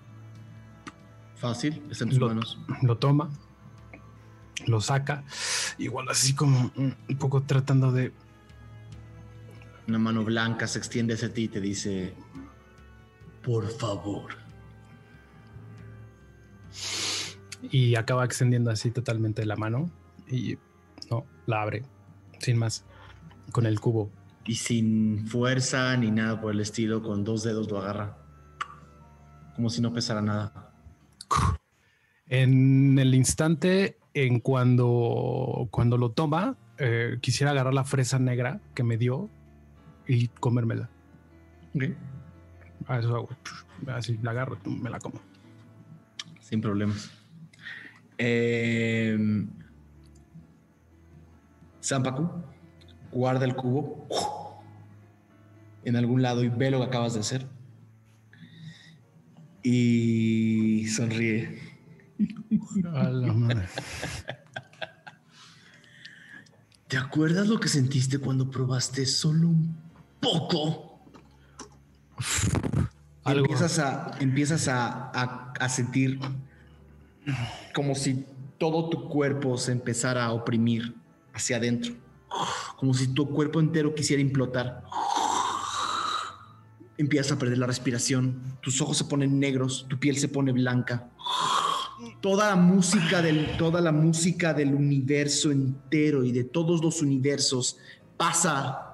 Fácil, está en sus Lo- manos. Lo toma, lo saca, igual así como un poco tratando de... Una mano blanca se extiende hacia ti y te dice: Por favor. Y acaba extendiendo así totalmente la mano y no, la abre, sin más, con el cubo. Y sin fuerza ni nada por el estilo, con dos dedos lo agarra. Como si no pesara nada. En el instante en cuando, cuando lo toma, eh, quisiera agarrar la fresa negra que me dio y comérmela. A eso hago. Así la agarro, me la como. Sin problemas. Eh, Zampacu, guarda el cubo en algún lado y ve lo que acabas de hacer. Y sonríe. A la madre. ¿Te acuerdas lo que sentiste cuando probaste solo un poco? Algo. Empiezas a, empiezas a, a- a sentir como si todo tu cuerpo se empezara a oprimir hacia adentro. Como si tu cuerpo entero quisiera implotar. empiezas a perder la respiración, tus ojos se ponen negros, tu piel se pone blanca. Toda la música del, toda la música del universo entero y de todos los universos pasa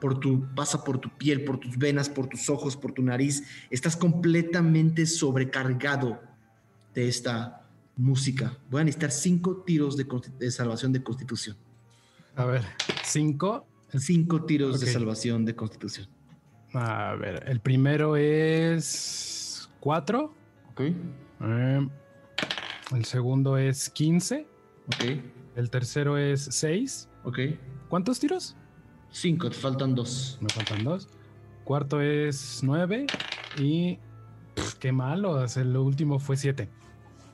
por tu, pasa por tu piel, por tus venas, por tus ojos, por tu nariz. Estás completamente sobrecargado de esta música. Voy a necesitar cinco tiros de, de salvación de constitución. A ver, cinco. Cinco tiros de salvación de constitución. A ver, el primero es cuatro. Ok, Eh, el segundo es 15. ok, El tercero es 6. ok. ¿Cuántos tiros? Cinco, te faltan dos. Me faltan dos. Cuarto es 9. Y. pff, qué malo. El último fue 7.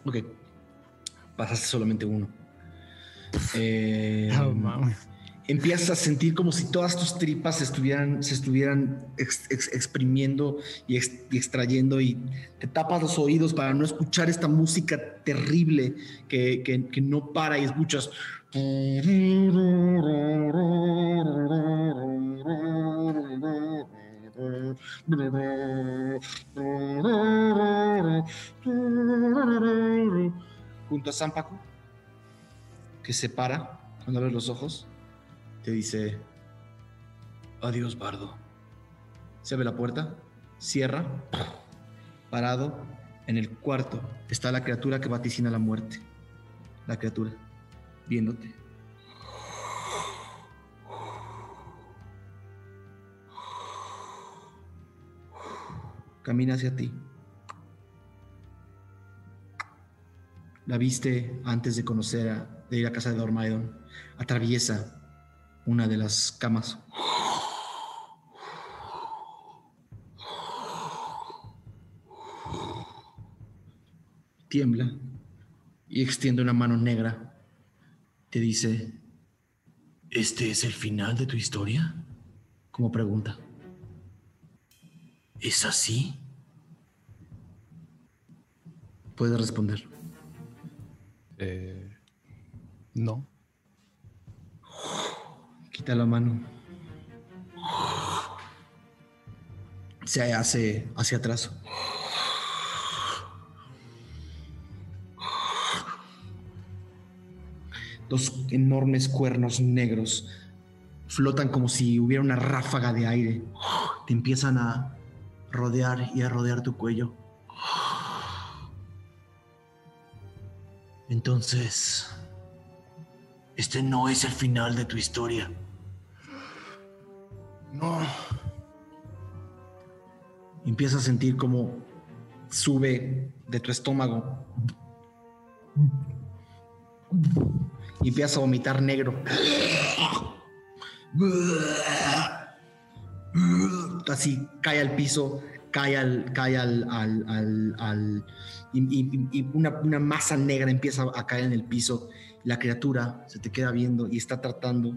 Ok. Pasaste solamente uno. Eh, No mames. Empiezas a sentir como si todas tus tripas estuvieran, se estuvieran ex- ex- exprimiendo y, ex- y extrayendo y te tapas los oídos para no escuchar esta música terrible que, que- que no para y escuchas. Junto a San Paco, que se para cuando abres los ojos te dice, adiós Bardo. Se abre la puerta, cierra, parado, en el cuarto está la criatura que vaticina la muerte. La criatura, viéndote. Camina hacia ti. La viste antes de conocer a, de ir a casa de Dormaidon. Atraviesa una de las camas. Tiembla y extiende una mano negra. Te dice, ¿este es el final de tu historia? Como pregunta. ¿Es así? Puedes responder. Eh, no. Quita la mano. Se hace hacia atrás. Dos enormes cuernos negros flotan como si hubiera una ráfaga de aire. Te empiezan a rodear y a rodear tu cuello. Entonces, este no es el final de tu historia. No. Empiezas a sentir como sube de tu estómago. Y empiezas a vomitar negro. Así cae al piso, cae al. cae al. al, al- al- y, una masa negra empieza a caer en el piso. La criatura se te queda viendo y está tratando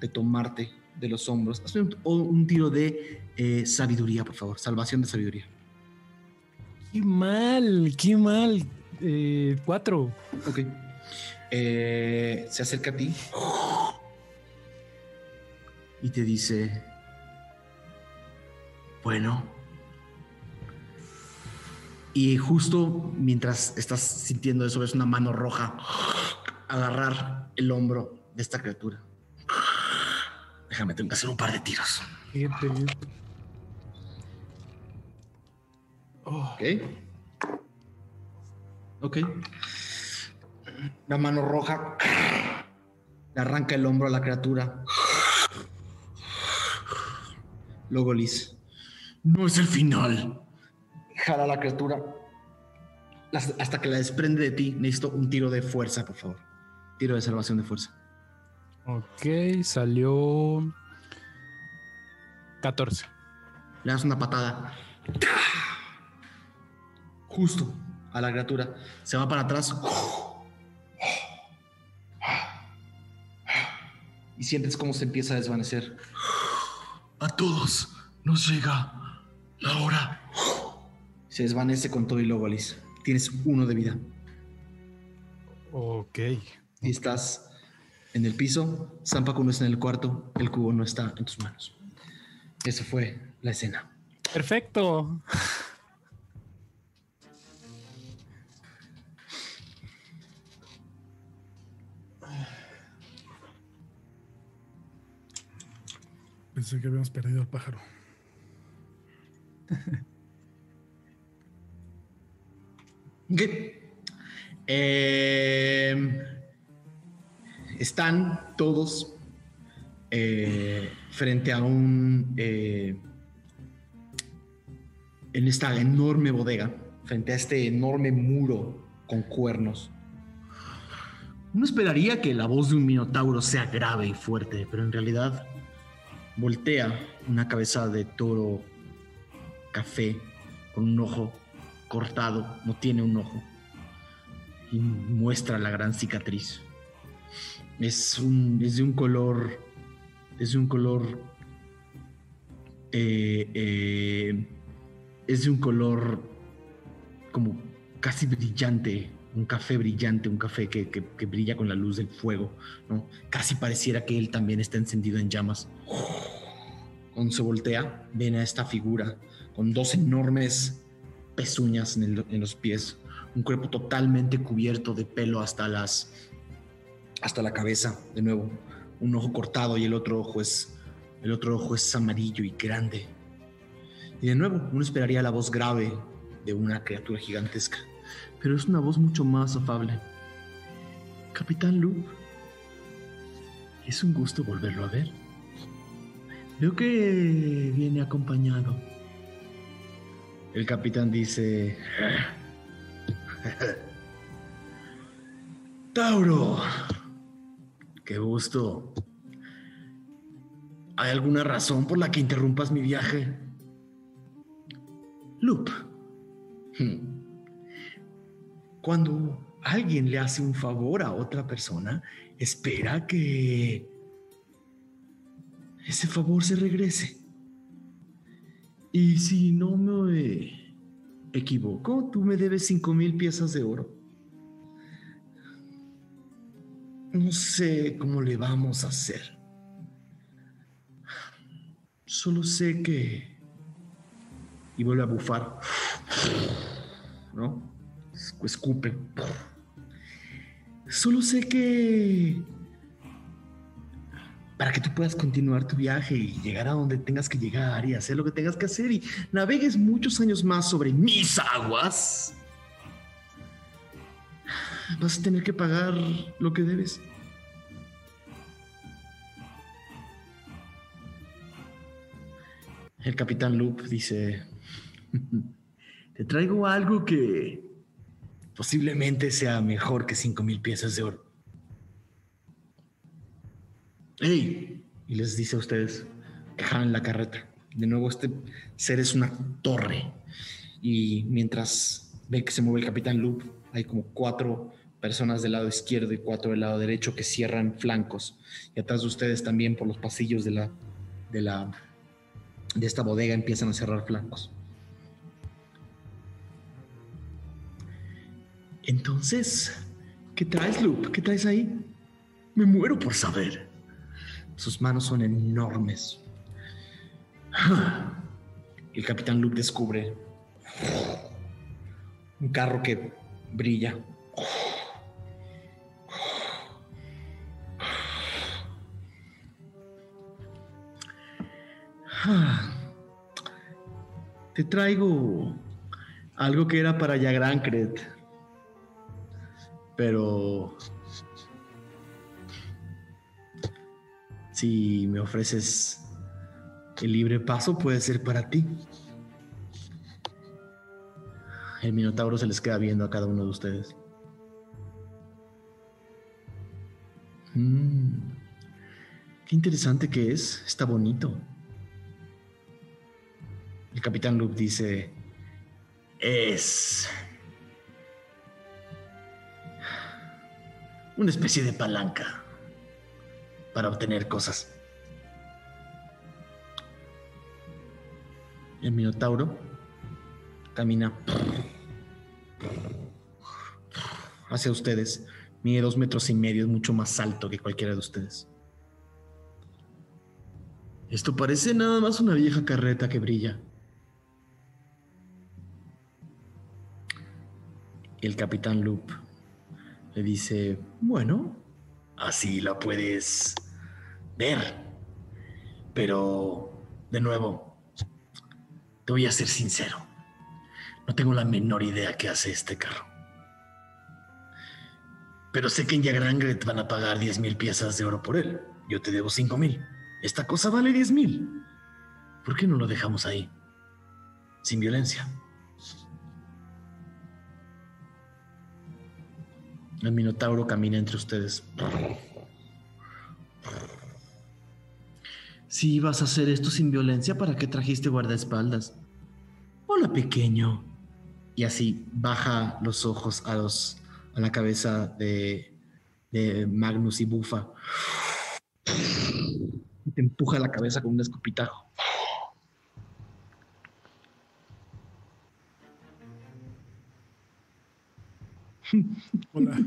de tomarte de los hombros. Hazme un, un tiro de eh, sabiduría, por favor. Salvación de sabiduría. Qué mal, qué mal. Eh, cuatro. Ok. Eh, se acerca a ti y te dice, bueno. Y justo mientras estás sintiendo eso, ves una mano roja agarrar el hombro de esta criatura. Déjame, tengo que hacer un par de tiros. Qué terrible. Oh, Ok. Ok. La mano roja le arranca el hombro a la criatura. Luego Liz. No es el final. Jala a la criatura. Hasta que la desprende de ti. Necesito un tiro de fuerza, por favor. Tiro de salvación de fuerza. Ok, salió 14. Le das una patada. Justo a la criatura. Se va para atrás. Y sientes cómo se empieza a desvanecer. A todos nos llega la hora. Se desvanece con todo y luego, Alice. Tienes uno de vida. Ok. Y estás en el piso. Zampaco no está en el cuarto. El cubo no está en tus manos. Eso fue la escena. Perfecto. Pensé que habíamos perdido al pájaro. Ok. Eh, están todos eh, frente a un. eh, en esta enorme bodega, frente a este enorme muro con cuernos. Uno esperaría que la voz de un minotauro sea grave y fuerte, pero en realidad voltea una cabeza de toro café con un ojo cortado, no tiene un ojo, y muestra la gran cicatriz. Es, un, es de un color, es de un color, eh, eh, es de un color como casi brillante, un café brillante, un café que, que- brilla con la luz del fuego, ¿no? Casi pareciera que él también está encendido en llamas. Cuando se voltea, ven a esta figura con dos enormes pezuñas en los pies, un cuerpo totalmente cubierto de pelo hasta las hasta la cabeza, de nuevo, un ojo cortado y el otro ojo es el otro ojo es amarillo y grande. Y de nuevo, uno esperaría la voz grave de una criatura gigantesca, pero es una voz mucho más afable. Capitán Luke, es un gusto volverlo a ver. Veo que viene acompañado. El capitán dice... Tauro, qué gusto. ¿Hay alguna razón por la que interrumpas mi viaje? Loop. Hmm. Cuando alguien le hace un favor a otra persona, espera que ese favor se regrese. Y si no me equivoco, tú me debes cinco mil piezas de oro. No sé cómo le vamos a hacer. Solo sé que... Y vuelve a bufar. ¿No? Escupe. Solo sé que... Para que tú puedas continuar tu viaje y llegar a donde tengas que llegar y hacer lo que tengas que hacer y navegues muchos años más sobre mis aguas, vas a tener que pagar lo que debes. El capitán Loop dice, te traigo algo que posiblemente sea mejor que cinco mil piezas de oro. ¡Ey! Y les dice a ustedes que jalen la carreta. De nuevo, este ser es una torre. Y mientras ve que se mueve el capitán Loop, hay como cuatro personas del lado izquierdo y cuatro del lado derecho que cierran flancos. Y atrás de ustedes también por los pasillos de la, de la, de esta bodega empiezan a cerrar flancos. Entonces, ¿qué traes, Loop? ¿Qué traes ahí? Me muero por saber. Sus manos son enormes. El capitán Luke descubre un carro que brilla. Te traigo algo que era para Yagrancred. Pero si me ofreces el libre paso, puede ser para ti. El Minotauro se les queda viendo a cada uno de ustedes. Mm, qué interesante que es. Está bonito. El capitán Luke dice, es una especie de palanca para obtener cosas. El Minotauro camina hacia ustedes. Mide dos metros y medio, es mucho más alto que cualquiera de ustedes. Esto parece nada más una vieja carreta que brilla. Y el capitán Loop le dice, bueno, así la puedes ver. Pero, de nuevo, te voy a ser sincero. No tengo la menor idea qué hace este carro. Pero sé que en Yagrangre te van a pagar 10 mil piezas de oro por él. Yo te debo 5 mil. Esta cosa vale 10 mil. ¿Por qué no lo dejamos ahí? Sin violencia. El Minotauro camina entre ustedes. Si ibas a hacer esto sin violencia, ¿para qué trajiste guardaespaldas? Hola, pequeño. Y así baja los ojos a, los, a la cabeza de, de Magnus y Bufa. Y te empuja la cabeza con un escupitajo. Hola.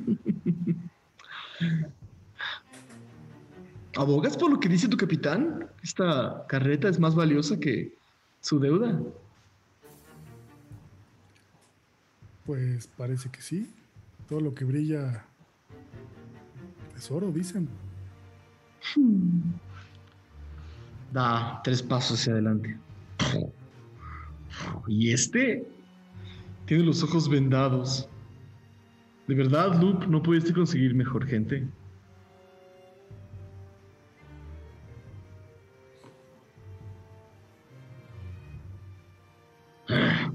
¿Abogas por lo que dice tu capitán? Esta carreta es más valiosa que su deuda. Pues parece que sí. Todo lo que brilla es oro, dicen. Da tres pasos hacia adelante. Y este tiene los ojos vendados. De verdad, Luke, no pudiste conseguir mejor gente.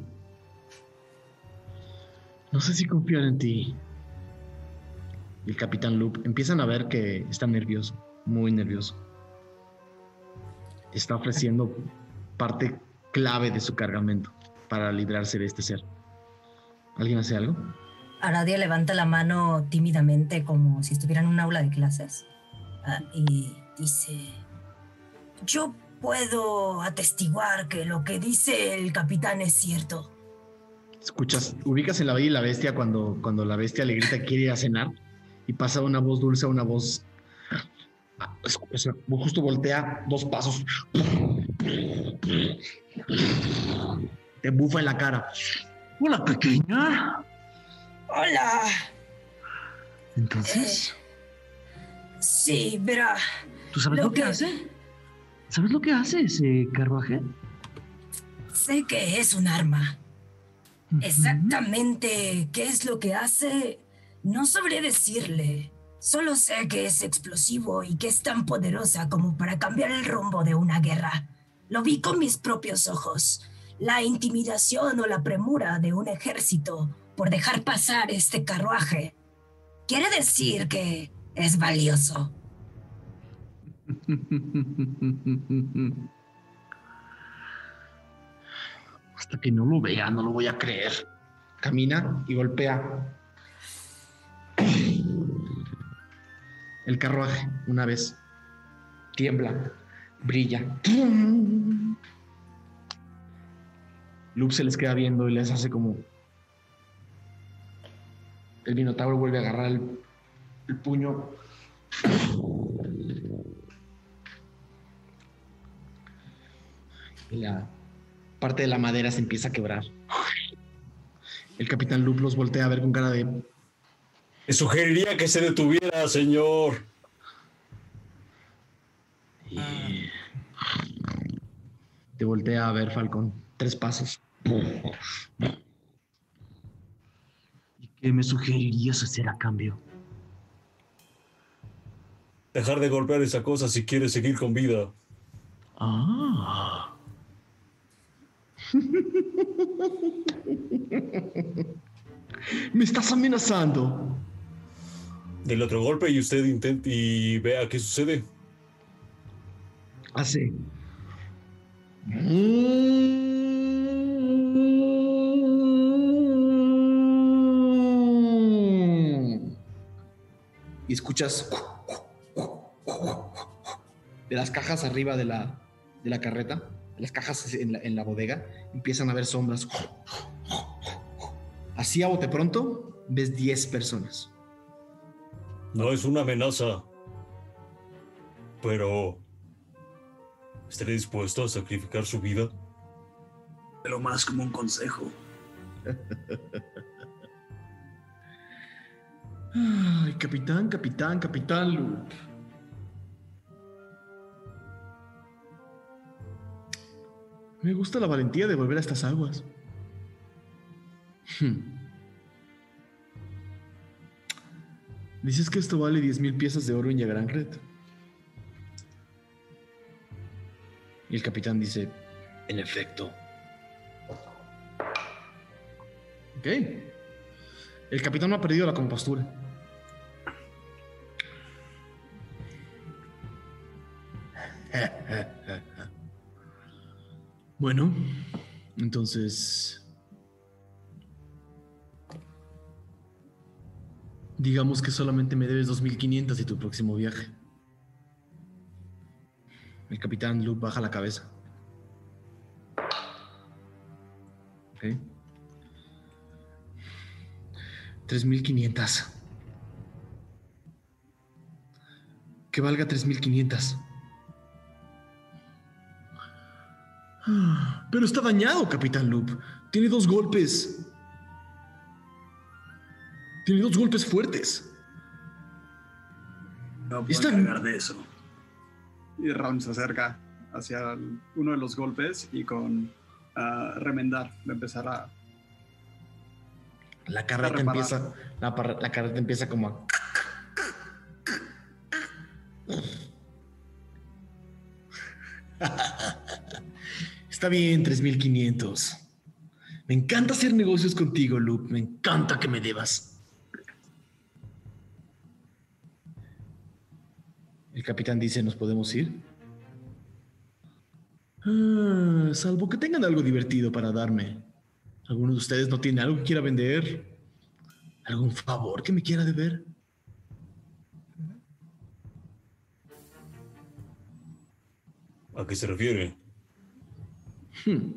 No sé si confiar en ti. El capitán Loop empiezan a ver que está nervioso, muy nervioso. Está ofreciendo parte clave de su cargamento para librarse de este ser. ¿Alguien hace algo? Aradia levanta la mano tímidamente como si estuviera en un aula de clases ah, y dice, Yo puedo atestiguar que lo que dice el capitán es cierto. Escuchas, ubicas en la bella y la bestia cuando, cuando la bestia le grita quiere ir a cenar y pasa una voz dulce a una voz. Justo voltea dos pasos. Te bufa en la cara. Hola, pequeña. Hola. Entonces, Sí, verá. ¿tú sabes lo lo que que- hace? ¿Sabes lo que hace ese carruaje? Sé que es un arma. Exactamente qué es lo que hace, no sabré decirle. Solo sé que es explosivo y que es tan poderosa como para cambiar el rumbo de una guerra. Lo vi con mis propios ojos. La intimidación o la premura de un ejército por dejar pasar este carruaje. Quiere decir que es valioso. Hasta que no lo vea, no lo voy a creer. Camina y golpea. El carruaje, una vez. Tiembla, brilla. Luke se les queda viendo y les hace como. El Minotauro vuelve a agarrar el, el puño. Y la parte de la madera se empieza a quebrar. El capitán Luke los voltea a ver con cara de. Le sugeriría que se detuviera, señor. Y te voltea a ver, Falcón. Tres pasos. ¿Y qué me sugerirías hacer a cambio? Dejar de golpear esa cosa si quiere seguir con vida. Ah. me estás amenazando. Del otro golpe y usted intente y vea qué sucede. Hace. Y escuchas de las cajas arriba de la, de la carreta, de las cajas en la, en la bodega, empiezan a ver sombras. Así a bote pronto, ves 10 personas. No es una amenaza. Pero... ¿Estaré dispuesto a sacrificar su vida? Pero más como un consejo. Ay, capitán, capitán, capitán Loop. Me gusta la valentía de volver a estas aguas. Hmm. Dices que esto vale 10 mil piezas de oro en Yagranred. Y el capitán dice, en efecto. Ok. El capitán no ha perdido la compostura. Bueno, entonces... Digamos que solamente me debes 2.500 de tu próximo viaje. El capitán Luke baja la cabeza. Ok. 3.500. Que valga 3.500. Pero está dañado, Capitán Loop. Tiene dos golpes. Tiene dos golpes fuertes. No puedo Está- de eso. Y Ram se acerca hacia uno de los golpes y con ah, remendar va a empezar a... La carreta empieza. La, la carreta empieza como a. Está bien, 3500. Me encanta hacer negocios contigo, Luke. Me encanta que me debas. El capitán dice: ¿Nos podemos ir? Ah, salvo que tengan algo divertido para darme. ¿Alguno de ustedes no tiene algo que quiera vender? ¿Algún favor que me quiera deber? ¿A qué se refiere? Hmm.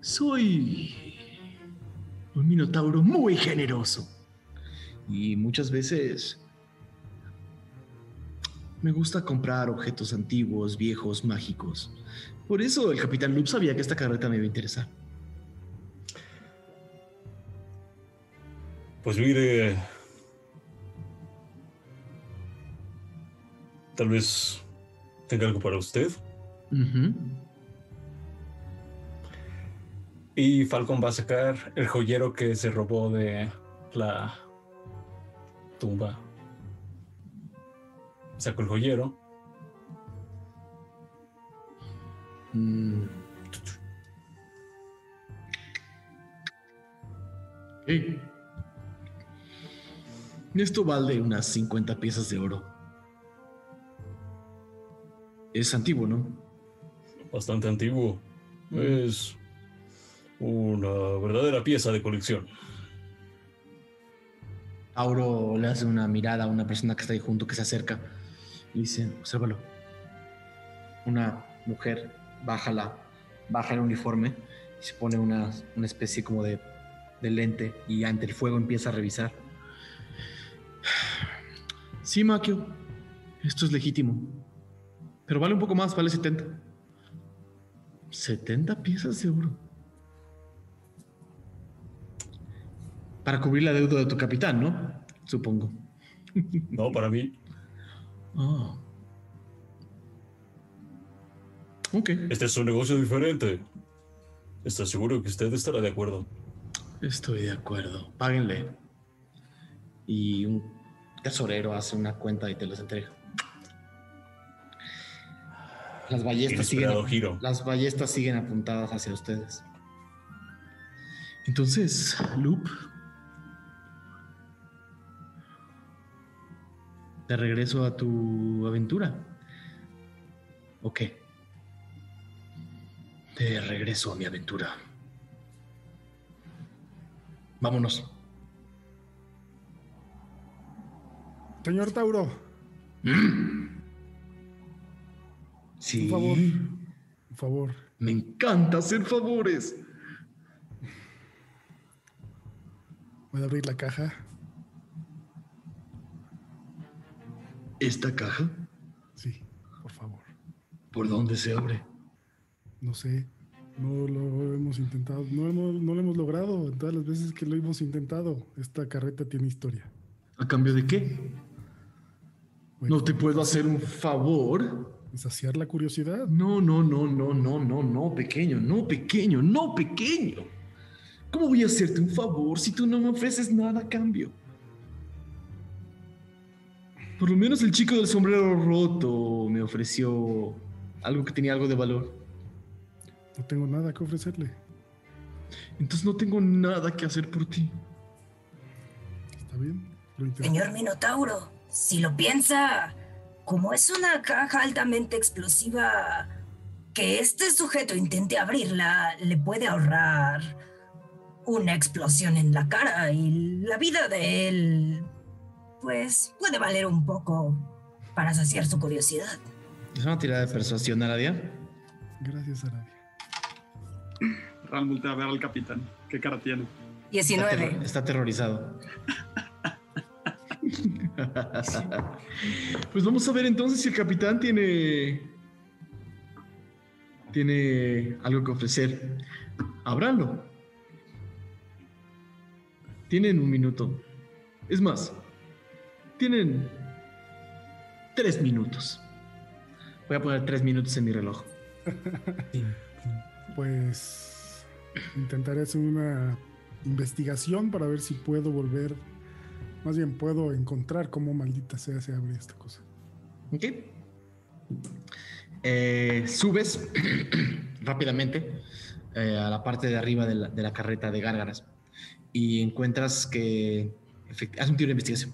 Soy un minotauro muy generoso. Y muchas veces me gusta comprar objetos antiguos, viejos, mágicos. Por eso el capitán Loop sabía que esta carreta me iba a interesar. Pues mire. Tal vez tenga algo para usted. Y Falcon va a sacar el joyero que se robó de la tumba. Saco el joyero. Mm. Esto vale unas 50 piezas de oro. Es antiguo, ¿no? Bastante antiguo. Es una verdadera pieza de colección. Auro le hace una mirada a una persona que está ahí junto, que se acerca. Y dice, obsérvalo. Una mujer baja, la, baja el uniforme y se pone una, una especie como de, de lente y ante el fuego empieza a revisar. Sí, Makio, esto es legítimo. Pero vale un poco más, vale 70. 70 piezas de oro. Para cubrir la deuda de tu capitán, ¿no? Supongo. No, para mí. Ah. Ok. Este es un negocio diferente. ¿Está seguro que usted estará de acuerdo? Estoy de acuerdo. Páguenle. Y un tesorero hace una cuenta y te los entrega. Las ballestas siguen, giro. las ballestas siguen apuntadas hacia ustedes. Entonces, Loop, de regreso a tu aventura. ¿O qué? De regreso a mi aventura. Vámonos. Señor Tauro, Sí. un favor. Un favor. Me encanta hacer favores. ¿Puede abrir la caja? ¿Esta caja? Sí, por favor. ¿Por dónde se abre? No sé. No lo hemos intentado. No, hemos, no lo hemos logrado en todas las veces que lo hemos intentado. Esta carreta tiene historia. ¿A cambio de qué? ¿No te puedo hacer un favor? ¿Saciar la curiosidad? No, no, no, no, no, no, no, pequeño, no, pequeño, no, pequeño. ¿Cómo voy a hacerte un favor si tú no me ofreces nada a cambio? Por lo menos el chico del sombrero roto me ofreció algo que tenía algo de valor. No tengo nada que ofrecerle. Entonces no tengo nada que hacer por ti. ¿Está bien? Lo. Señor Minotauro, si lo piensa, como es una caja altamente explosiva, que este sujeto intente abrirla le puede ahorrar una explosión en la cara y la vida de él, pues puede valer un poco para saciar su curiosidad. Es una tirada de persuasión, Aradia. Gracias, Aradia. Ran voltea a ver al capitán. ¿Qué cara tiene? Está, 19. terro- está aterrorizado. pues vamos a ver entonces si el capitán tiene. Tiene algo que ofrecer. Ábranlo. Tienen un minuto. Es más, tienen tres minutos. Voy a poner tres minutos en mi reloj. Pues intentaré hacer una investigación para ver si puedo volver. Más bien puedo encontrar cómo maldita sea se abre esta cosa. Ok. Eh, subes rápidamente eh, a la parte de arriba de la, de la carreta de gárgaras y encuentras que. Haz un tiro de investigación.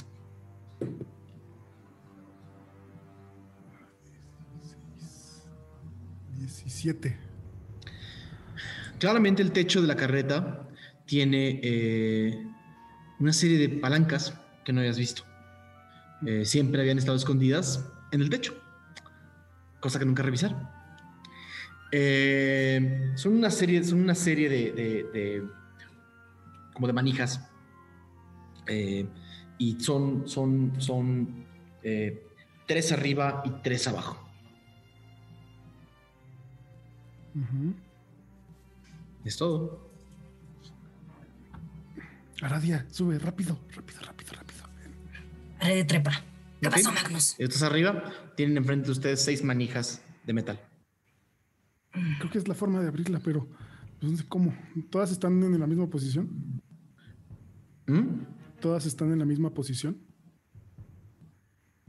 Diecisiete. Claramente el techo de la carreta tiene eh, una serie de palancas que no habías visto. Eh, siempre habían estado escondidas en el techo, cosa que nunca revisaron. Eh, son una serie, son una serie de, como de manijas y son, son, son eh, tres arriba y tres abajo. Ujú. Es todo. Aradia, sube, rápido, rápido, rápido, rápido. Haré de trepa. ¿Qué Ok. pasó, Magnus? Estos arriba tienen enfrente de ustedes seis manijas de metal. Creo que es la forma de abrirla, pero pues, no sé cómo. ¿Todas están en la misma posición? ¿Mm? ¿Todas están en la misma posición?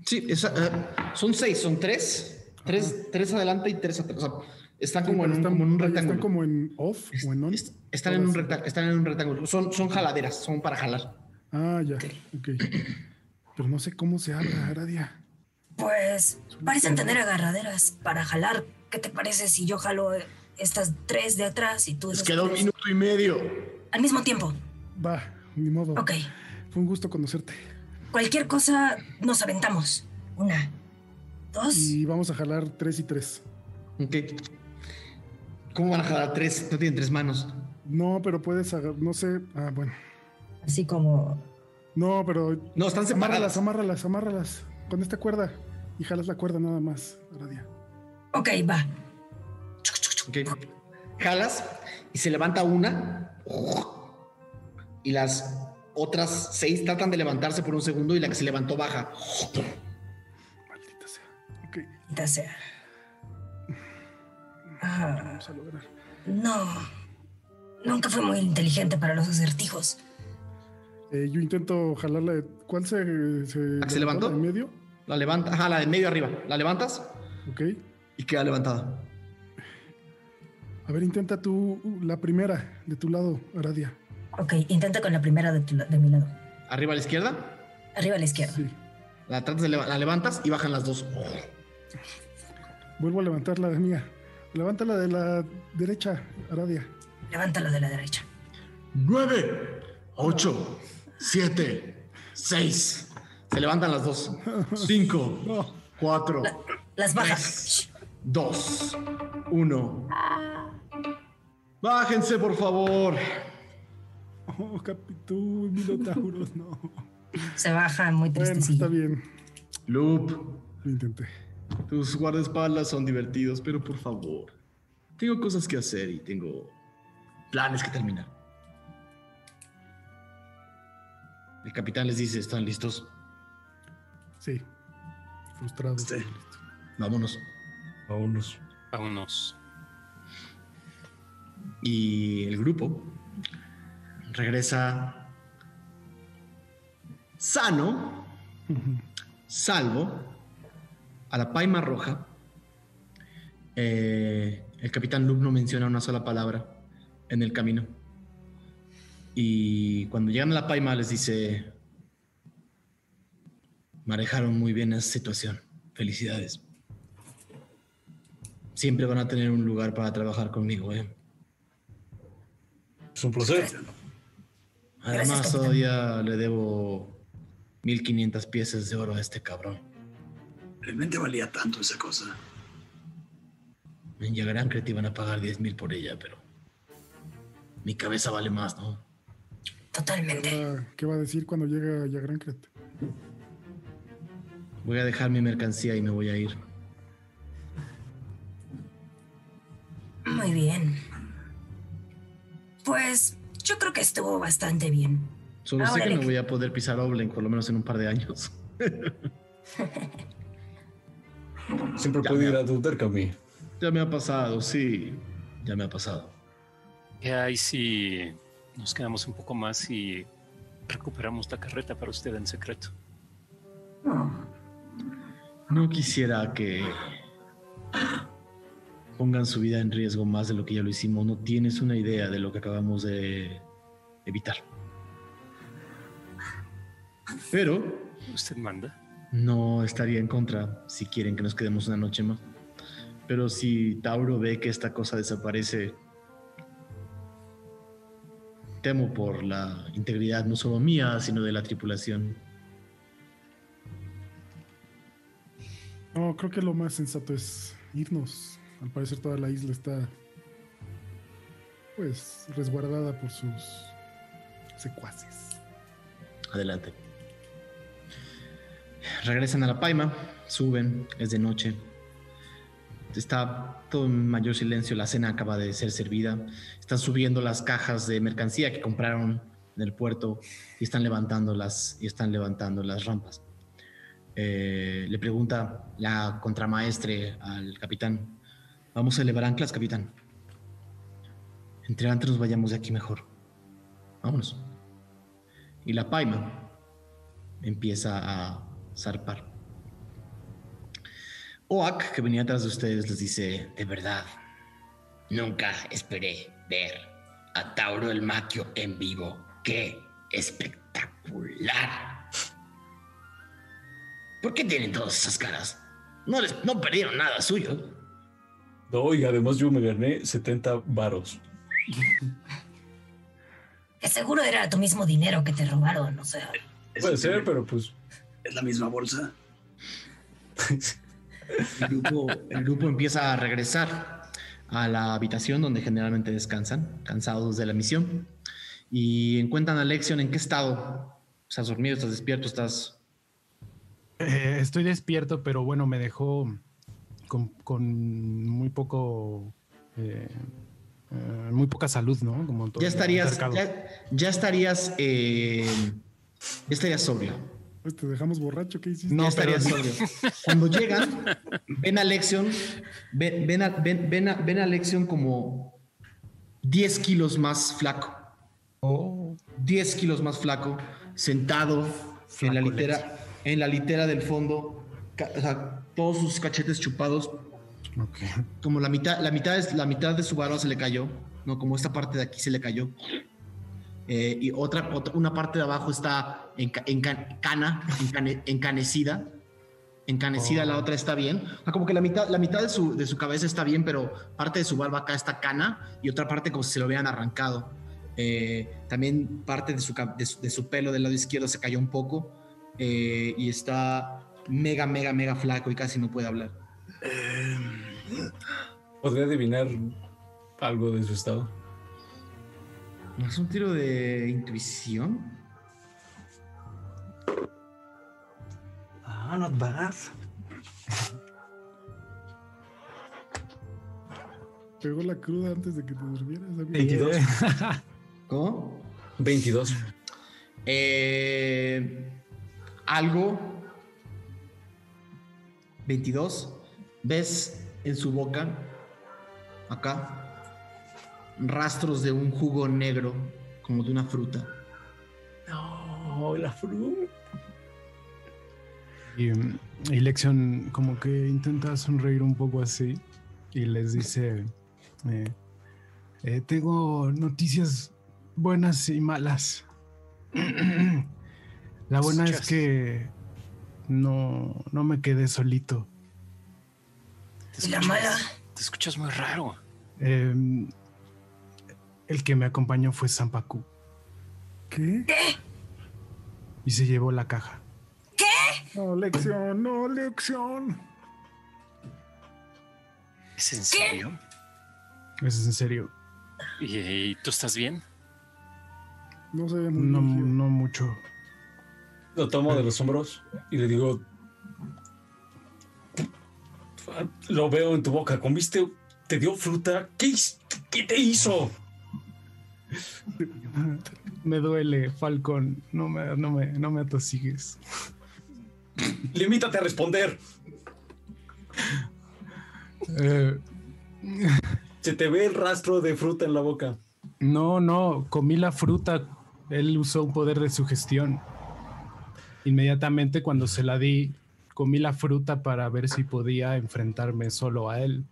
Sí, esa, eh, son seis, son tres, tres, tres adelante y tres atrás. O sea, están Sí, como, en un, están, como en un vaya, rectángulo. ¿Están como en off o en on? Est- están, en un están en un rectángulo. Son, son jaladeras, son para jalar. Ah, ya, ok. Pero no sé cómo se abre, Aradia. Pues parecen tener agarraderas para jalar. ¿Qué te parece si yo jalo estas tres de atrás y tú Les esas queda un minuto y medio. Al mismo tiempo. Va, ni modo. Ok. Fue un gusto conocerte. Cualquier cosa nos aventamos. Una, dos. Y vamos a jalar tres y tres. Ok. ¿Cómo van a jalar tres? No tienen tres manos. No, pero puedes agarrar, no sé. Ah, bueno. Así como. No, pero. No, están Amárralas, separadas. amárralas, amárralas. Con esta cuerda. Y jalas la cuerda nada más, Aradia. Ok, va. Ok. Jalas y se levanta una. Y las otras seis tratan de levantarse por un segundo y la que se levantó baja. Maldita sea. Ok, Ya sea. Ah, vamos a lograr. no. Nunca fui muy inteligente para los acertijos. Eh, yo intento jalarla. de- ¿Cuál se, se, ¿La que se levantó? ¿En medio? La levanta, ajá, la de medio arriba. La levantas Ok. y queda levantada. A ver, intenta tú la primera de tu lado, Aradia. Ok, intenta con la primera de, tu de mi lado. Arriba a la izquierda, Arriba a la izquierda. Sí. la, tratas de la levantas y bajan las dos. Vuelvo a levantar la mía. Levanta la de la derecha, Aradia. Levántala de la derecha. Nueve, ocho, siete, seis. Se levantan las dos. Cinco, No. cuatro, Las bajas. dos, uno. Bájense, por favor. Oh, Capitú, Minotauros, no. Se baja muy Bueno, tristecillo. está bien. Loop, Lo intenté. tus guardaespaldas son divertidos, pero por favor. Tengo cosas que hacer y tengo planes que terminar. El capitán les dice, ¿están listos? Sí. Frustrado. Sí. Vámonos. Vámonos. Vámonos. Y el grupo regresa sano, salvo, a la Paima Roja. Eh, el capitán Luke no menciona una sola palabra en el camino. Y cuando llegan a la Paima les dice, manejaron muy bien esa situación. Felicidades. Siempre van a tener un lugar para trabajar conmigo, ¿eh? Es un placer. Además, capitán. todavía le debo 1500 piezas de oro a este cabrón. Realmente valía tanto esa cosa. En que te iban a pagar 10 mil por ella, pero mi cabeza vale más, ¿no? Totalmente. ¿Qué va, qué va a decir cuando llega a Yagrancret? Voy a dejar mi mercancía y me voy a ir. Muy bien. Pues yo creo que estuvo bastante bien. Solo sé Ahora que le- no voy a poder pisar Oblen, por lo menos en un par de años. Siempre puedo ir a Deutercami. Ya me ha pasado, sí. Ya me ha pasado. ¿Qué hay si nos quedamos un poco más y recuperamos la carreta para usted en secreto? No quisiera que pongan su vida en riesgo más de lo que ya lo hicimos. No tienes una idea de lo que acabamos de evitar. Pero ¿Usted manda? no estaría en contra si quieren que nos quedemos una noche más. Pero si Tauro ve que esta cosa desaparece, temo por la integridad no solo mía, sino de la tripulación. No, creo que lo más sensato es irnos. Al parecer toda la isla está pues resguardada por sus secuaces. Adelante. Regresan a la Paima, suben, es de noche. Está todo en mayor silencio, la cena acaba de ser servida. Están subiendo las cajas de mercancía que compraron en el puerto y están levantando las, y están levantando las rampas. Eh, le pregunta la contramaestre al capitán, ¿vamos a elevar anclas, capitán? Entre antes nos vayamos de aquí mejor. Vámonos. Y la paima empieza a zarpar. Oak, que venía atrás de ustedes, les dice, de verdad, Nunca esperé ver a Tauro el Maquio en vivo. ¡Qué espectacular! ¿Por qué tienen todas esas caras? No, les, no perdieron nada suyo. No, y además yo me gané 70 varos. De seguro era tu mismo dinero que te robaron, o sea. Puede ser, pero pues. ¿Es la misma bolsa? el grupo, el grupo empieza a regresar a la habitación donde generalmente descansan, cansados de la misión, y encuentran a Lexion en qué estado. ¿Estás dormido? ¿Estás despierto? ¿Estás...? Eh, estoy despierto, pero bueno, me dejó con, con muy poco. eh, eh, muy poca salud, ¿no? Como todo Ya estarías, ya, ya estarías, eh, ya estarías sobrio. Pues, ¿Te dejamos borracho? ¿Qué hiciste? No, ya estarías pero- sobrio. Cuando llegan, ven a Lexion, ven, ven a, ven, ven a, ven a Lexion como 10 kilos más flaco. Oh, 10 kilos más flaco, sentado en la Flaco litera, en la litera del fondo, o sea, todos sus cachetes chupados, ok. como la mitad, la mitad, es, la mitad de su barba se le cayó, no, como esta parte de aquí se le cayó. Eh, y otra, otra- una parte de abajo está en, cana, encane- encanecida. Encanecida, la otra está bien. O sea, como que la mitad, la mitad de, su, de su cabeza está bien, pero parte de su barba acá está cana y otra parte como si se lo hubieran arrancado. Eh, también parte de su, de, su, de su pelo del lado izquierdo se cayó un poco eh, y está mega, mega, mega flaco y casi no puede hablar. ¿Podría adivinar algo de su estado? ¿Es un tiro de intuición? Ah, not bad. Pegó la cruda antes de que te durmieras. amigo. 22. ¿Cómo? 22. Eh, algo. 22. Ves en su boca, acá, rastros de un jugo negro, como de una fruta. No, la fruta. Y, y Lexion como que intenta sonreír un poco así y les dice, eh, eh, tengo noticias buenas y malas. La buena es que no, no me quedé solito. Te la escuchas- mala. Te escuchas muy raro. Eh, el que me acompañó fue Sampaku ¿Qué? y se llevó la caja. No, lección, no, lección. ¿Es en serio? Eso es en serio. ¿Y, y tú estás bien? No muy No, no mucho. Lo tomo de los hombros y le digo. Lo veo en tu boca. ¿Comiste? ¿Te dio fruta? ¿Qué, qué te hizo? Me duele, Falcon. No me, no me, no me atosigues. Limítate a responder. Eh, Se te ve el rastro de fruta en la boca. no, no, comí la fruta. Él usó un poder de sugestión. Inmediatamente cuando se la di, comí la fruta para ver si podía enfrentarme solo a él.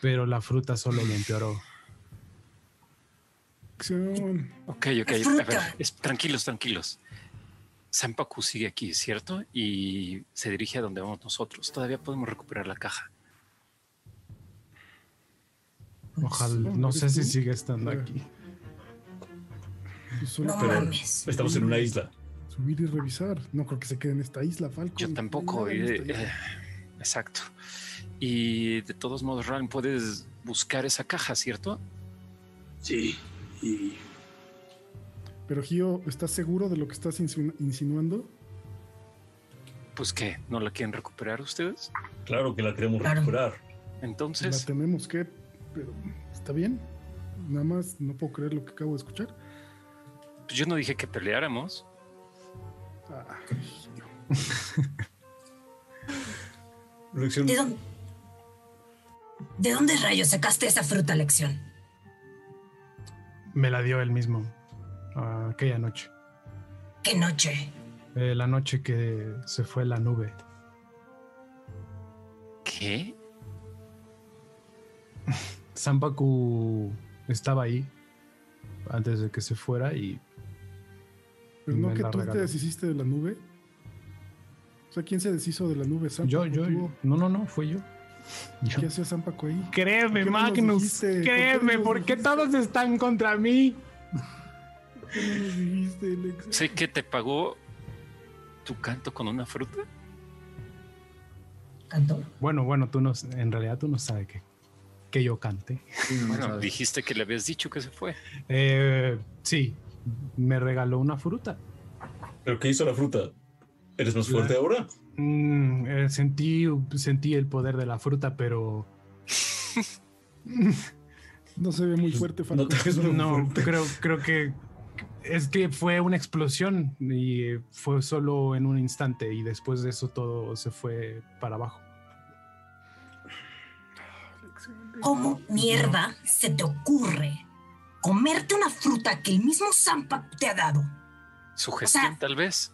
Pero la fruta solo lo empeoró. Ok, ok. A ver, es- tranquilos, tranquilos. Sampaku sigue aquí, ¿cierto? Y se dirige a donde vamos nosotros. Todavía podemos recuperar la caja. Ojalá, No, no ¿eres sé si sigue estando aquí. Pues No mames. Estamos en una isla. Subir y revisar. No creo que se quede en esta isla, Falcon. Yo tampoco. Eh, eh, exacto. Y de todos modos, Ran, puedes buscar esa caja, ¿cierto? Sí, y Pero Gio, ¿estás seguro de lo que estás insinu- insinuando? Pues qué, ¿no la quieren recuperar ustedes? Claro que la queremos Claro. recuperar. La Entonces, tenemos que, pero está bien. Nada más no puedo creer lo que acabo de escuchar. pues yo no dije que peleáramos. Ah, Lección- ¿De dónde? ¿De dónde rayos sacaste esa fruta, lección? Me la dio él mismo. aquella noche. ¿Qué noche? Eh, la noche que se fue la nube. ¿Qué? Sampaku estaba ahí antes de que se fuera y pero no que tú te deshiciste de la nube. O sea, ¿quién se deshizo de la nube? ¿Zampaco, yo, yo, no, no, no, fue yo. Yo. ¿Qué hacía Zampaco ahí? Créeme, ¿Por qué no nos Magnus, dijiste? ¿Por qué créeme, todos están contra mí. ¿Por qué no nos dijiste, Lección? Sé que te pagó tu canto con una fruta. ¿Cantó? Bueno, bueno, tú no, en realidad tú no sabes que, que yo cante. Bueno, dijiste que le habías dicho que se fue. Eh, sí, me regaló una fruta. ¿Pero qué hizo la fruta? ¿Eres más fuerte ahora? Mm, eh, sentí, sentí el poder de la fruta, pero No se ve muy fuerte, No muy no, fuerte. creo, creo que es que fue una explosión y fue solo en un instante y después de eso todo se fue para abajo. ¿Cómo mierda se te ocurre comerte una fruta que el mismo Zampa te ha dado? Sugestión, O sea- tal vez.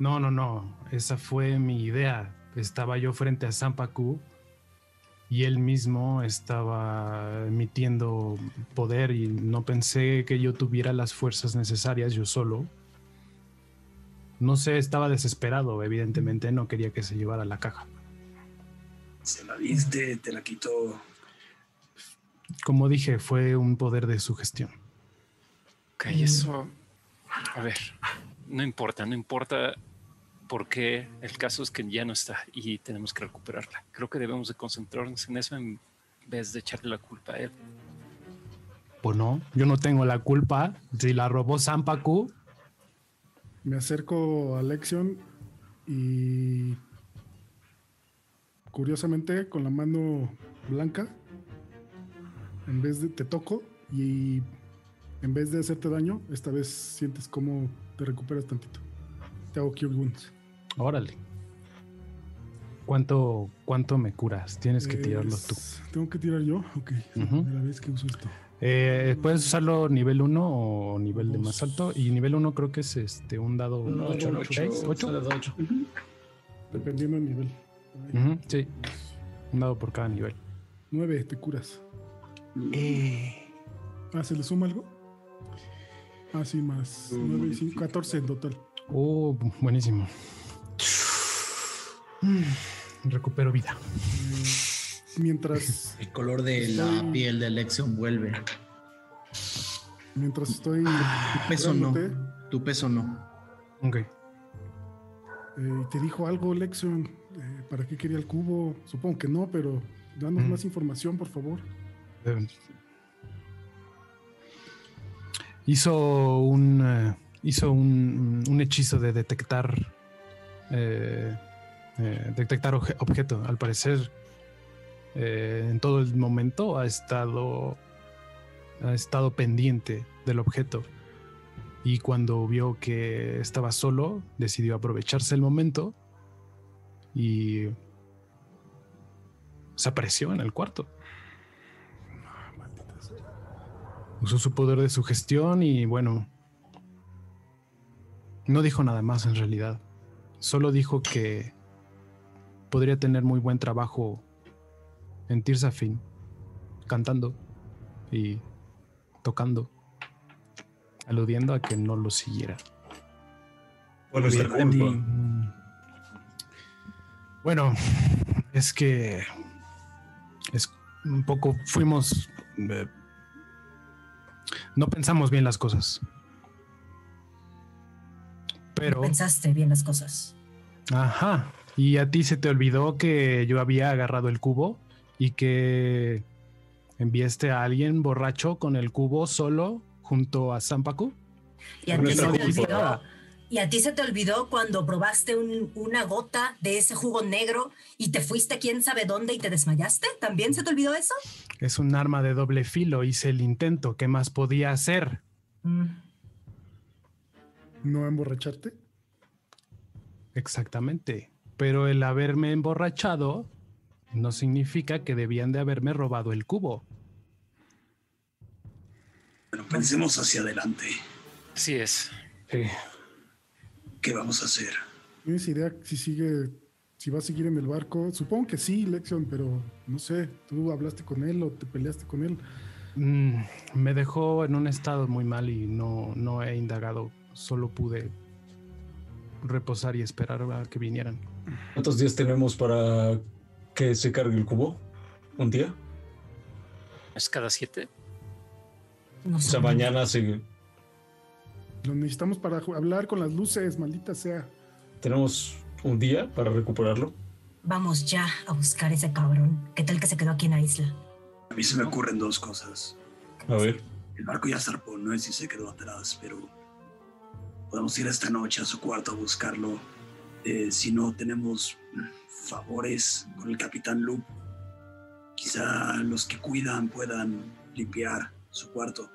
No, no, no, esa fue mi idea. Estaba yo frente a Sampaku y él mismo estaba emitiendo poder y no pensé que yo tuviera las fuerzas necesarias yo solo. No sé, estaba desesperado, evidentemente no quería que se llevara la caja. se la diste, te la quitó. Como dije, fue un poder de sugestión. Ok, eso. A ver, no importa, no importa porque el caso es que ya no está y tenemos que recuperarla. Creo que debemos de concentrarnos en eso en vez de echarle la culpa a él. Pues no, yo no tengo la culpa. Si la robó Sampaku, Me acerco a Lexion y curiosamente con la mano blanca, en vez de te toco y en vez de hacerte daño, esta vez sientes como te recuperas tantito. Te hago Cure Wounds. Órale. ¿Cuánto, ¿Cuánto me curas? Tienes que tirarlo tú. ¿Tengo que tirar yo? Ok. Ujú. Primera vez que uso esto. Eh, puedes usarlo nivel 1 o nivel de más alto. Y nivel 1 creo que es este un dado Un ocho, 8, ocho, 6, 8. un dado ocho. Dependiendo del nivel. Sí. Un dado por cada nivel. Nueve, te curas. Eh, Ah, ¿se le suma algo? Ah, sí, más 9 y 5, 14 en total. Oh, buenísimo. Mm, Recupero vida. Mientras, El color de la piel de Lexion vuelve. mientras estoy Tu peso no. Tu peso no. Ok. eh, ¿te dijo algo, Lexion? Eh, ¿Para qué quería el cubo? Supongo que no, pero danos Mm. más información, por favor. Eh, hizo un eh, hizo un, un hechizo de detectar eh, detectar obje- objeto. Al parecer, en todo el momento ha estado ha estado pendiente del objeto y cuando vio que estaba solo decidió aprovecharse el momento y se apareció en el cuarto. Usó su poder de sugestión y bueno, no dijo nada más en realidad. Solo dijo que podría tener muy buen trabajo en Tirsafin, cantando y tocando, aludiendo a que no lo siguiera. ¿Cuál es la Bien, culpa? Bueno, es que es un poco fuimos eh, no pensamos bien las cosas. Pero Pensaste bien las cosas. Ajá. Y a ti se te olvidó que yo había agarrado el cubo y que enviaste a alguien borracho con el cubo solo junto a Zampaku. Y a, ti se te olvidó, y a ti se te olvidó cuando probaste un- una gota de ese jugo negro y te fuiste quién sabe dónde y te desmayaste. ¿También se te olvidó eso? Es un arma de doble filo. Hice el intento. ¿Qué más podía hacer? Mm. ¿No emborracharte? Exactamente. Pero el haberme emborrachado no significa que debían de haberme robado el cubo. Bueno, pensemos hacia adelante. Así es. Sí. ¿Qué vamos a hacer? ¿Tienes idea si sigue, si va a seguir en el barco? Supongo que sí, Lexion, pero no sé. ¿Tú hablaste con él o te peleaste con él? Mm, me dejó en un estado muy mal y no, no he indagado. Solo pude reposar y esperar a que vinieran. ¿Cuántos días tenemos para que se cargue el cubo? ¿Un día? ¿Es cada siete? No O sea, mañana se... Lo necesitamos para hablar con las luces, maldita sea. tenemos un día para recuperarlo. Vamos ya a buscar ese cabrón. ¿Qué tal que se quedó aquí en la isla? A mí se me ocurren dos cosas. A ver. El barco ya zarpó, no sé si se quedó atrás, pero podemos ir esta noche a su cuarto a buscarlo. Eh, si no tenemos favores con el capitán Loop, quizá los que cuidan puedan limpiar su cuarto.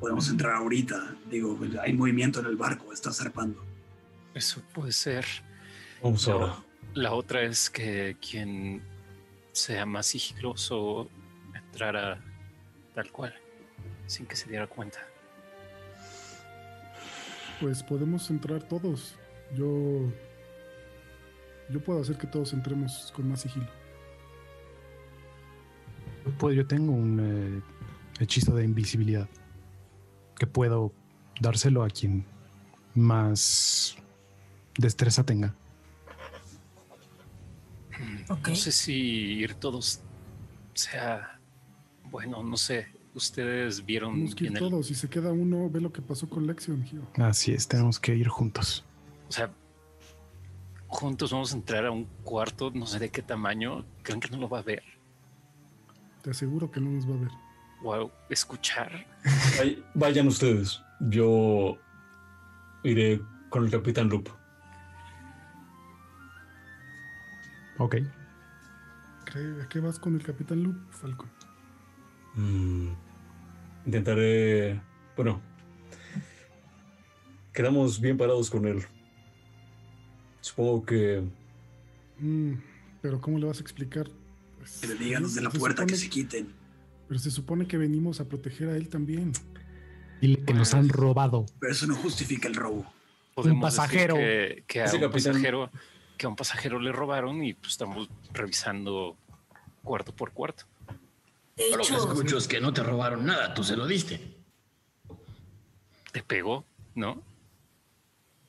Podemos entrar ahorita. Digo, hay movimiento en el barco, está zarpando. Eso puede ser. Vamos La- ahora. La otra es que quien sea más sigiloso entrara tal cual, sin que se diera cuenta. Pues podemos entrar todos. Yo. Yo puedo hacer que todos entremos con más sigilo. Pues yo tengo un eh, hechizo de invisibilidad que puedo dárselo a quien más destreza tenga. Ok. No sé si ir todos sea bueno, no sé. Ustedes vieron Tenemos que ir en el, todos. Si se queda uno, ve lo que pasó con Lexion, Gio. Así es, tenemos que ir juntos. o sea, juntos vamos a entrar a un cuarto, no sé de qué tamaño. ¿Creen que no lo va a ver Te aseguro que no nos va a ver. o a escuchar? Ay, Vayan ustedes. Yo iré con el capitán Loop. Ok. ¿Qué- ¿A qué vas con el Capitán Loop, Falcon? Mm, Intentaré. Bueno. quedamos bien parados con él. Supongo que Mm, pero ¿cómo le vas a explicar? Pues, Que le digan desde la se puerta que se quiten. Pero se supone que venimos a proteger a él también. Dile que nos han robado. Pero eso no justifica el robo. Podemos decir pasajero. Que, que a Ese un capitán- pasajero, que a un pasajero le robaron y pues estamos revisando cuarto por cuarto. De Lo que escucho es que no te robaron nada, tú se lo diste. Te pegó, ¿no?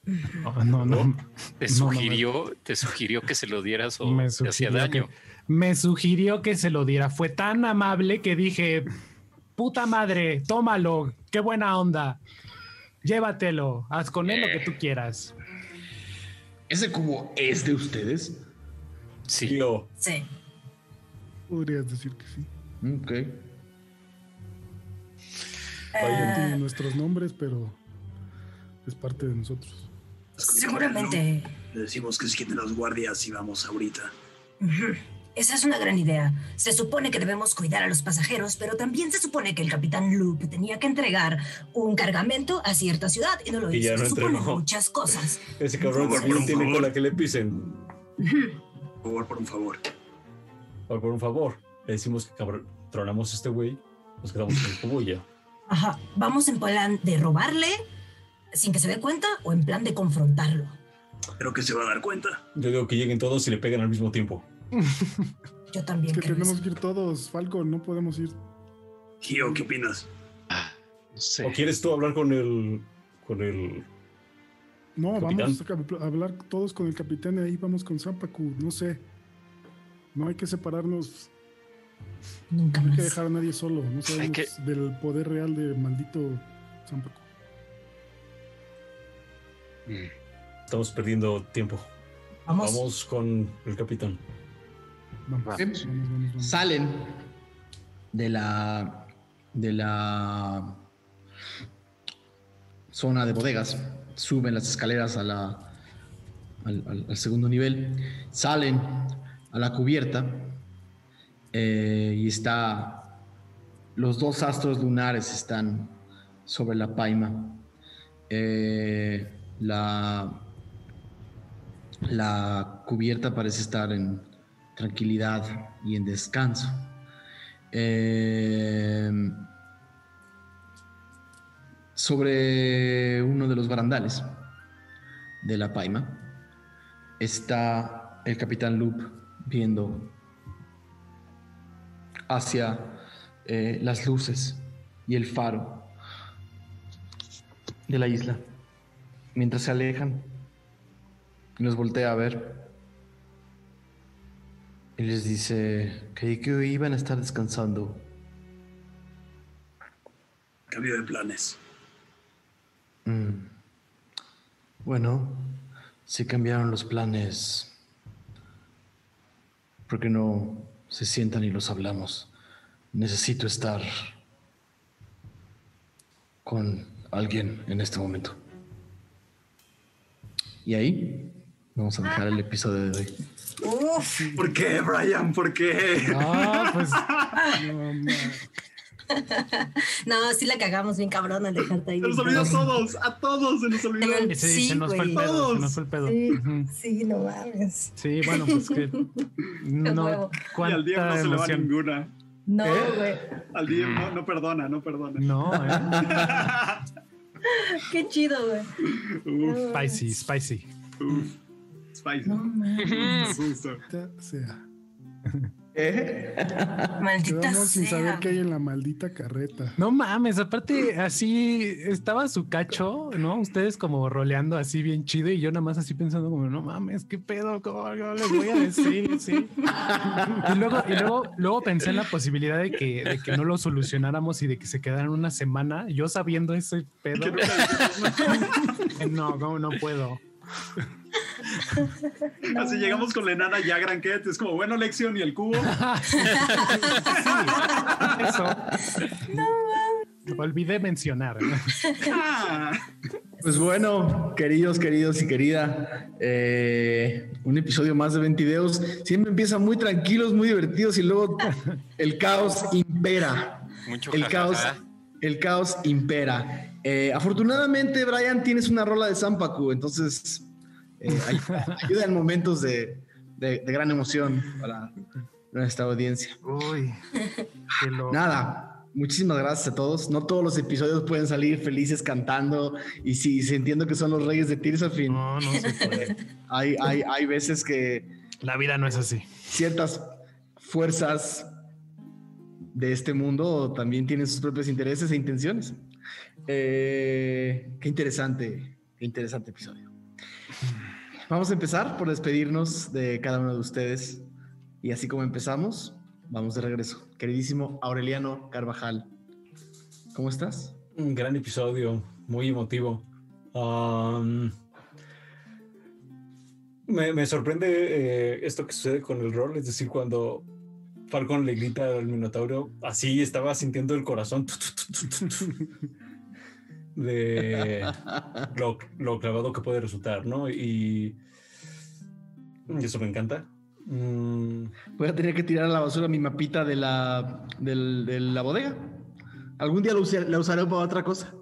No, no, no. Te No, no, sugirió, te sugirió que se lo dieras o Me te hacía daño. que- me sugirió que se lo diera. Fue tan amable que dije, puta madre, tómalo, qué buena onda. Llévatelo, haz con él lo que tú quieras. ¿Ese cubo es de ustedes? Sí. yo Sí. Podrías decir que sí. Ok. Eh, Tiene nuestros nombres, pero es parte de nosotros. seguramente. Le decimos que se quiten los guardias y vamos ahorita. ujú, esa es una gran idea. Se supone que debemos cuidar a los pasajeros, pero también se supone que el capitán Loop tenía que entregar un cargamento a cierta ciudad y no lo Y hizo. ya no se supone muchas cosas. ese cabrón Por también favor, tiene por cola favor. que le pisen. Por favor, por un favor. Por, por un favor, le decimos que cabrón, tronamos a este güey, nos quedamos con el. Ajá, vamos en plan de robarle sin que se dé cuenta o en plan de confrontarlo. Creo que se va a dar cuenta. Yo digo que lleguen todos y le peguen al mismo tiempo. Yo también Es que creo tenemos eso. que ir todos, Falco, no podemos ir. Gio, ¿qué opinas? No sé. ¿O quieres tú hablar con el. con el. No, Capitán. vamos a hablar todos con el capitán y ahí vamos con Zampacu, no sé. No hay que separarnos, Nunca no hay que dejar a nadie solo. No sabemos que- del poder real de maldito Zampacu. Estamos perdiendo tiempo. Vamos. Vamos con el capitán. Vamos, Va. vamos, vamos, vamos. Salen de la de la zona de bodegas, suben las escaleras a la, al, al- al segundo nivel, salen a la cubierta eh, y está los dos astros lunares están sobre la paima. Eh, la la cubierta parece estar en tranquilidad y en descanso. Eh, sobre uno de los barandales de la paima está el capitán Loop viendo hacia eh, las luces y el faro de la isla mientras se alejan y los voltea a ver y les dice que, que iban a estar descansando. Cambio de planes. Mm. Bueno, si cambiaron los planes, ¿por qué no se sientan y los hablamos? Necesito estar con alguien en este momento. Y ahí vamos a dejar el episodio de hoy. Uf, ¿Por qué, Brian? ¿Por qué? Ah, pues No, no, sí la cagamos bien cabrón al dejarte ahí. Se nos olvidó a todos, a todos se nos olvidó. Tengan- sí, Sí, se nos fue el pedo, se nos fue el pedo. Sí, no mames. Sí, bueno, pues que no. Y al día no cuánta se le va ninguna. No, ¿Eh? güey. Al día no, no perdona, no perdona. No, eh. Qué chido, güey. Uf, spicy, spicy. uf. Spicy. No. Ya sea. Maldita Quedamos sin saber qué hay en la maldita carreta. No mames, aparte así estaba su cacho, ¿no? Ustedes como roleando así bien chido y yo nada más así pensando como, no mames, qué pedo, cómo yo les voy a decir, sí. Y luego, y luego, luego pensé en la posibilidad de que, de que no lo solucionáramos y de que se quedaran una semana, yo sabiendo ese pedo. No, no, no puedo. Así llegamos con la enana ya Granquet. Es como, bueno, lección y el cubo. Eso. Olvidé mencionar. ¿no? Ah. Pues bueno, queridos, queridos y querida, eh, un episodio más de 20 videos. Siempre empiezan muy tranquilos, muy divertidos y luego el caos impera. Mucho El jajaja. caos, el caos impera. Eh, afortunadamente, Brian, tienes una rola de Zampacu, entonces eh, ayuda, ayuda en momentos de, de- de gran emoción para nuestra audiencia. Uy, qué loco. Nada, muchísimas gracias a todos. No todos los episodios pueden salir felices cantando y sí, sí entiendo que son los reyes de Tirsafin. No, no se puede. Hay, hay, hay veces que La vida no es así. ciertas fuerzas de este mundo también tienen sus propios intereses e intenciones. Eh, qué interesante, qué interesante episodio. Vamos a empezar por despedirnos de cada uno de ustedes. Y así como empezamos, vamos de regreso. Queridísimo Aureliano Carvajal, ¿cómo estás? Un gran episodio, muy emotivo. Um, me, me sorprende eh, esto que sucede con el rol, es decir, cuando Falcon le grita al Minotauro, así estaba sintiendo el corazón de lo, lo clavado que puede resultar, ¿no? Y, y eso me encanta. Mm, Voy a tener que tirar a la basura mi mapita de la, del- de la bodega. Algún día la usaré para otra cosa.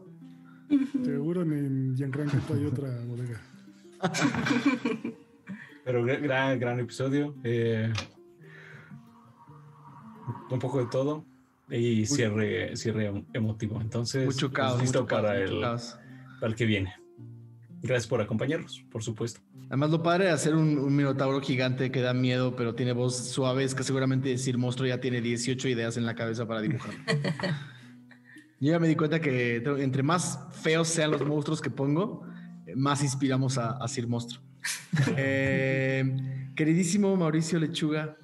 Seguro en, Giancarlo hay otra bodega. Pero gra- gran, gran episodio. eh, un poco de todo. Y cierre, cierre emotivo. Entonces, Mucho caos, pues, listo mucho caos, para, mucho el, caos. para el que viene. Gracias por acompañarnos, por supuesto. Además, lo padre de hacer un, un minotauro gigante que da miedo, pero tiene voz suave, es que seguramente Sir Monstruo ya tiene 18 ideas en la cabeza para dibujar. Yo ya me di cuenta que entre más feos sean los monstruos que pongo, más inspiramos a, a Sir Monstruo. Eh, queridísimo Mauricio Lechuga,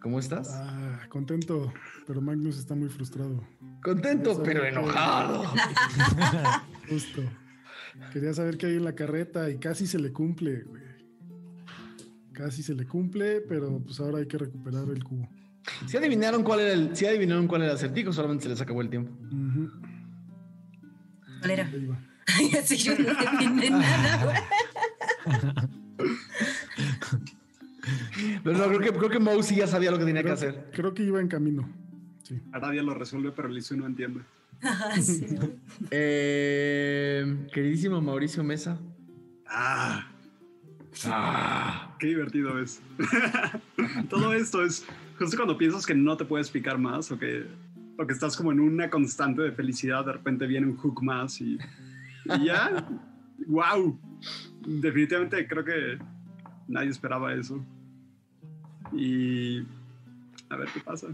¿cómo estás? Ah, contento, pero Magnus está muy frustrado. Contento, pero enojado. Justo. Quería saber qué hay en la carreta y casi se le cumple, güey. Casi se le cumple, pero pues ahora hay que recuperar el cubo. Si adivinaron cuál era el, si adivinaron cuál era el acertijo, solamente se les acabó el tiempo. ¿Cuál era? así yo no entiendo nada, güey. Pero no, creo que, creo que Moe sí ya sabía lo que tenía que hacer. creo que iba en camino. Sí. Aradia lo resuelve, pero Lizu no entiende. Sí. Eh, queridísimo Mauricio Mesa. Ah, Ah, qué divertido es. Todo esto es justo cuando piensas que no te puedes picar más o que, o que estás como en una constante de felicidad, de repente viene un hook más y, y ya. ¡Wow! Definitivamente creo que nadie esperaba eso. Y a ver qué pasa.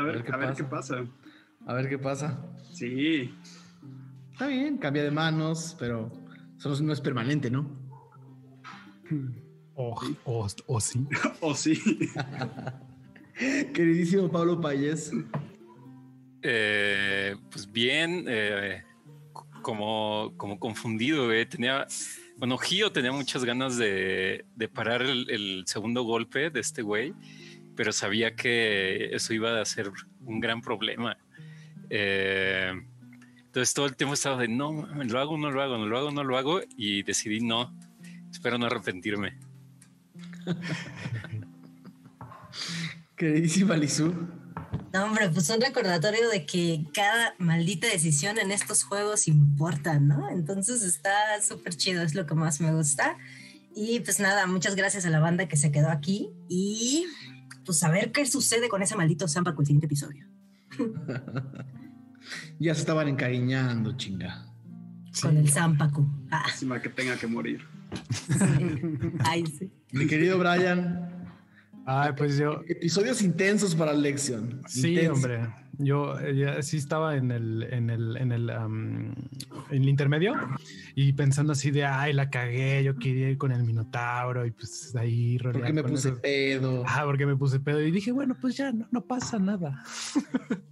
A ver, a ver, qué, pasa. a ver qué pasa. Sí, Está bien, cambia de manos, pero eso no es permanente, ¿no? O, o, o sí. o sí. Queridísimo Pablo Payés. Eh, pues bien, eh, como, como confundido, eh. tenía, bueno, Gio tenía muchas ganas de, de parar el, el segundo golpe de este güey, pero sabía que eso iba a ser un gran problema. Eh, entonces todo el tiempo estaba de no, lo hago, no lo hago, no lo hago, no lo hago, y decidí no, espero no arrepentirme. Queridísima Lizú. No, hombre, pues un recordatorio de que cada maldita decisión en estos juegos importa, ¿no? Entonces está súper chido, es lo que más me gusta. Y pues nada, muchas gracias a la banda que se quedó aquí y pues a ver qué sucede con ese maldito Zampa con el siguiente episodio. Ya se estaban encariñando, chinga. Con el Zampacu. Ah, Lástima que tenga que morir. ay, sí. Mi querido Brian. Ay, pues yo, Episodios intensos para Lexion. Sí, Intensos. hombre. Yo eh, ya sí estaba en el, en el, en el, am, en el intermedio y pensando así de, ay, la cagué, yo quería ir con el Minotauro y pues ahí Porque me puse esos- pedo. Ah, porque me puse pedo y dije, bueno, pues ya no, no pasa nada.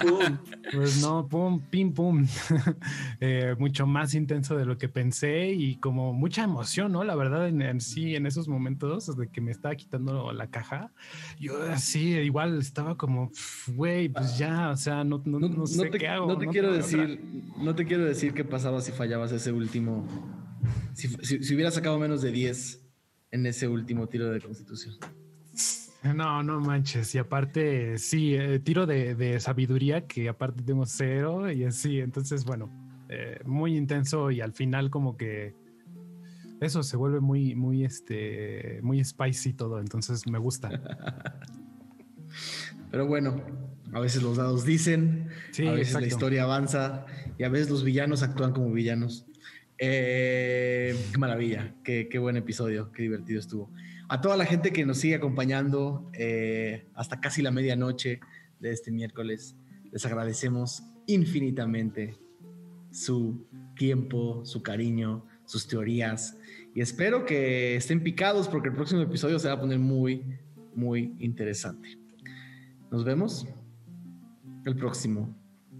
Pum, pues no, pum, pim, pum. Eh, mucho más intenso de lo que pensé y como mucha emoción, ¿no? La verdad, en, en sí, en esos momentos de que me estaba quitando la caja, yo así igual estaba como, "Pf, güey, pues ya, o sea, no, no, no sé te, qué hago. no te quiero tengo otra". decir, no te quiero decir qué pasaba si fallabas ese último. Si, si, si hubiera sacado menos de 10 en ese último tiro de constitución. No, no manches. Y aparte, sí, eh, tiro de, de sabiduría que aparte tengo cero y así. Entonces, bueno, eh, muy intenso y al final como que eso se vuelve muy, muy, este, muy spicy todo. Entonces me gusta. Pero bueno, a veces los dados dicen, Sí, a veces exacto. la historia avanza y a veces los villanos actúan como villanos. Eh, qué maravilla, qué, qué buen episodio, qué divertido estuvo. A toda la gente que nos sigue acompañando eh, hasta casi la medianoche de este miércoles, les agradecemos infinitamente su tiempo, su cariño, sus teorías y espero que estén picados porque el próximo episodio se va a poner muy, muy interesante. Nos vemos el próximo.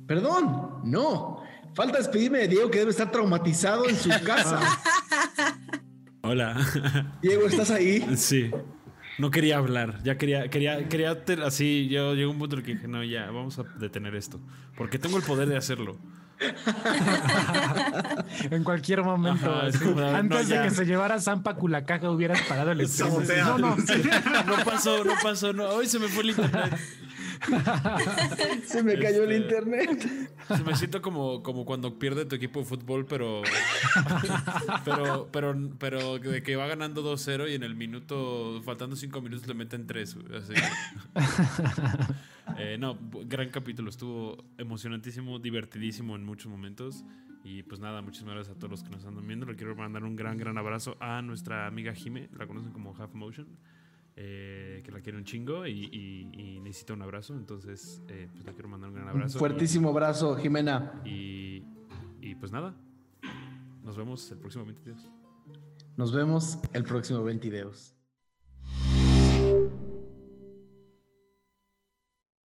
Perdón, no. Falta despedirme de Diego que debe estar traumatizado en su casa. Hola. Diego, ¿estás ahí? Sí. No quería hablar. Ya quería, quería, quería te- así. Yo llegó un punto en el que dije, no, ya, vamos a detener esto. Porque tengo el poder de hacerlo. en cualquier momento. Ajá, es sí. como, no, Antes de que se llevara Zampa Culacaja hubieras parado el. Sabotea. No, no. No pasó, no pasó, no. Hoy se me fue el internet. Se me cayó el Este- internet. Se me siento como, como cuando pierde tu equipo de fútbol, pero. Pero, pero, pero de que va ganando 2-0 y en el minuto, faltando 5 minutos, le meten 3. Así. Eh, no, gran capítulo. Estuvo emocionantísimo, divertidísimo en muchos momentos. Y pues nada, muchísimas gracias a todos los que nos andan viendo. Le quiero mandar un gran, gran abrazo a nuestra amiga Jime. La conocen como Half Motion. Eh, que la quiero un chingo y, y- y necesita un abrazo. Entonces, eh, pues le quiero mandar un gran Un abrazo. fuertísimo abrazo, Jimena. Y, y pues nada, nos vemos el próximo 22. Nos vemos el próximo 20 videos.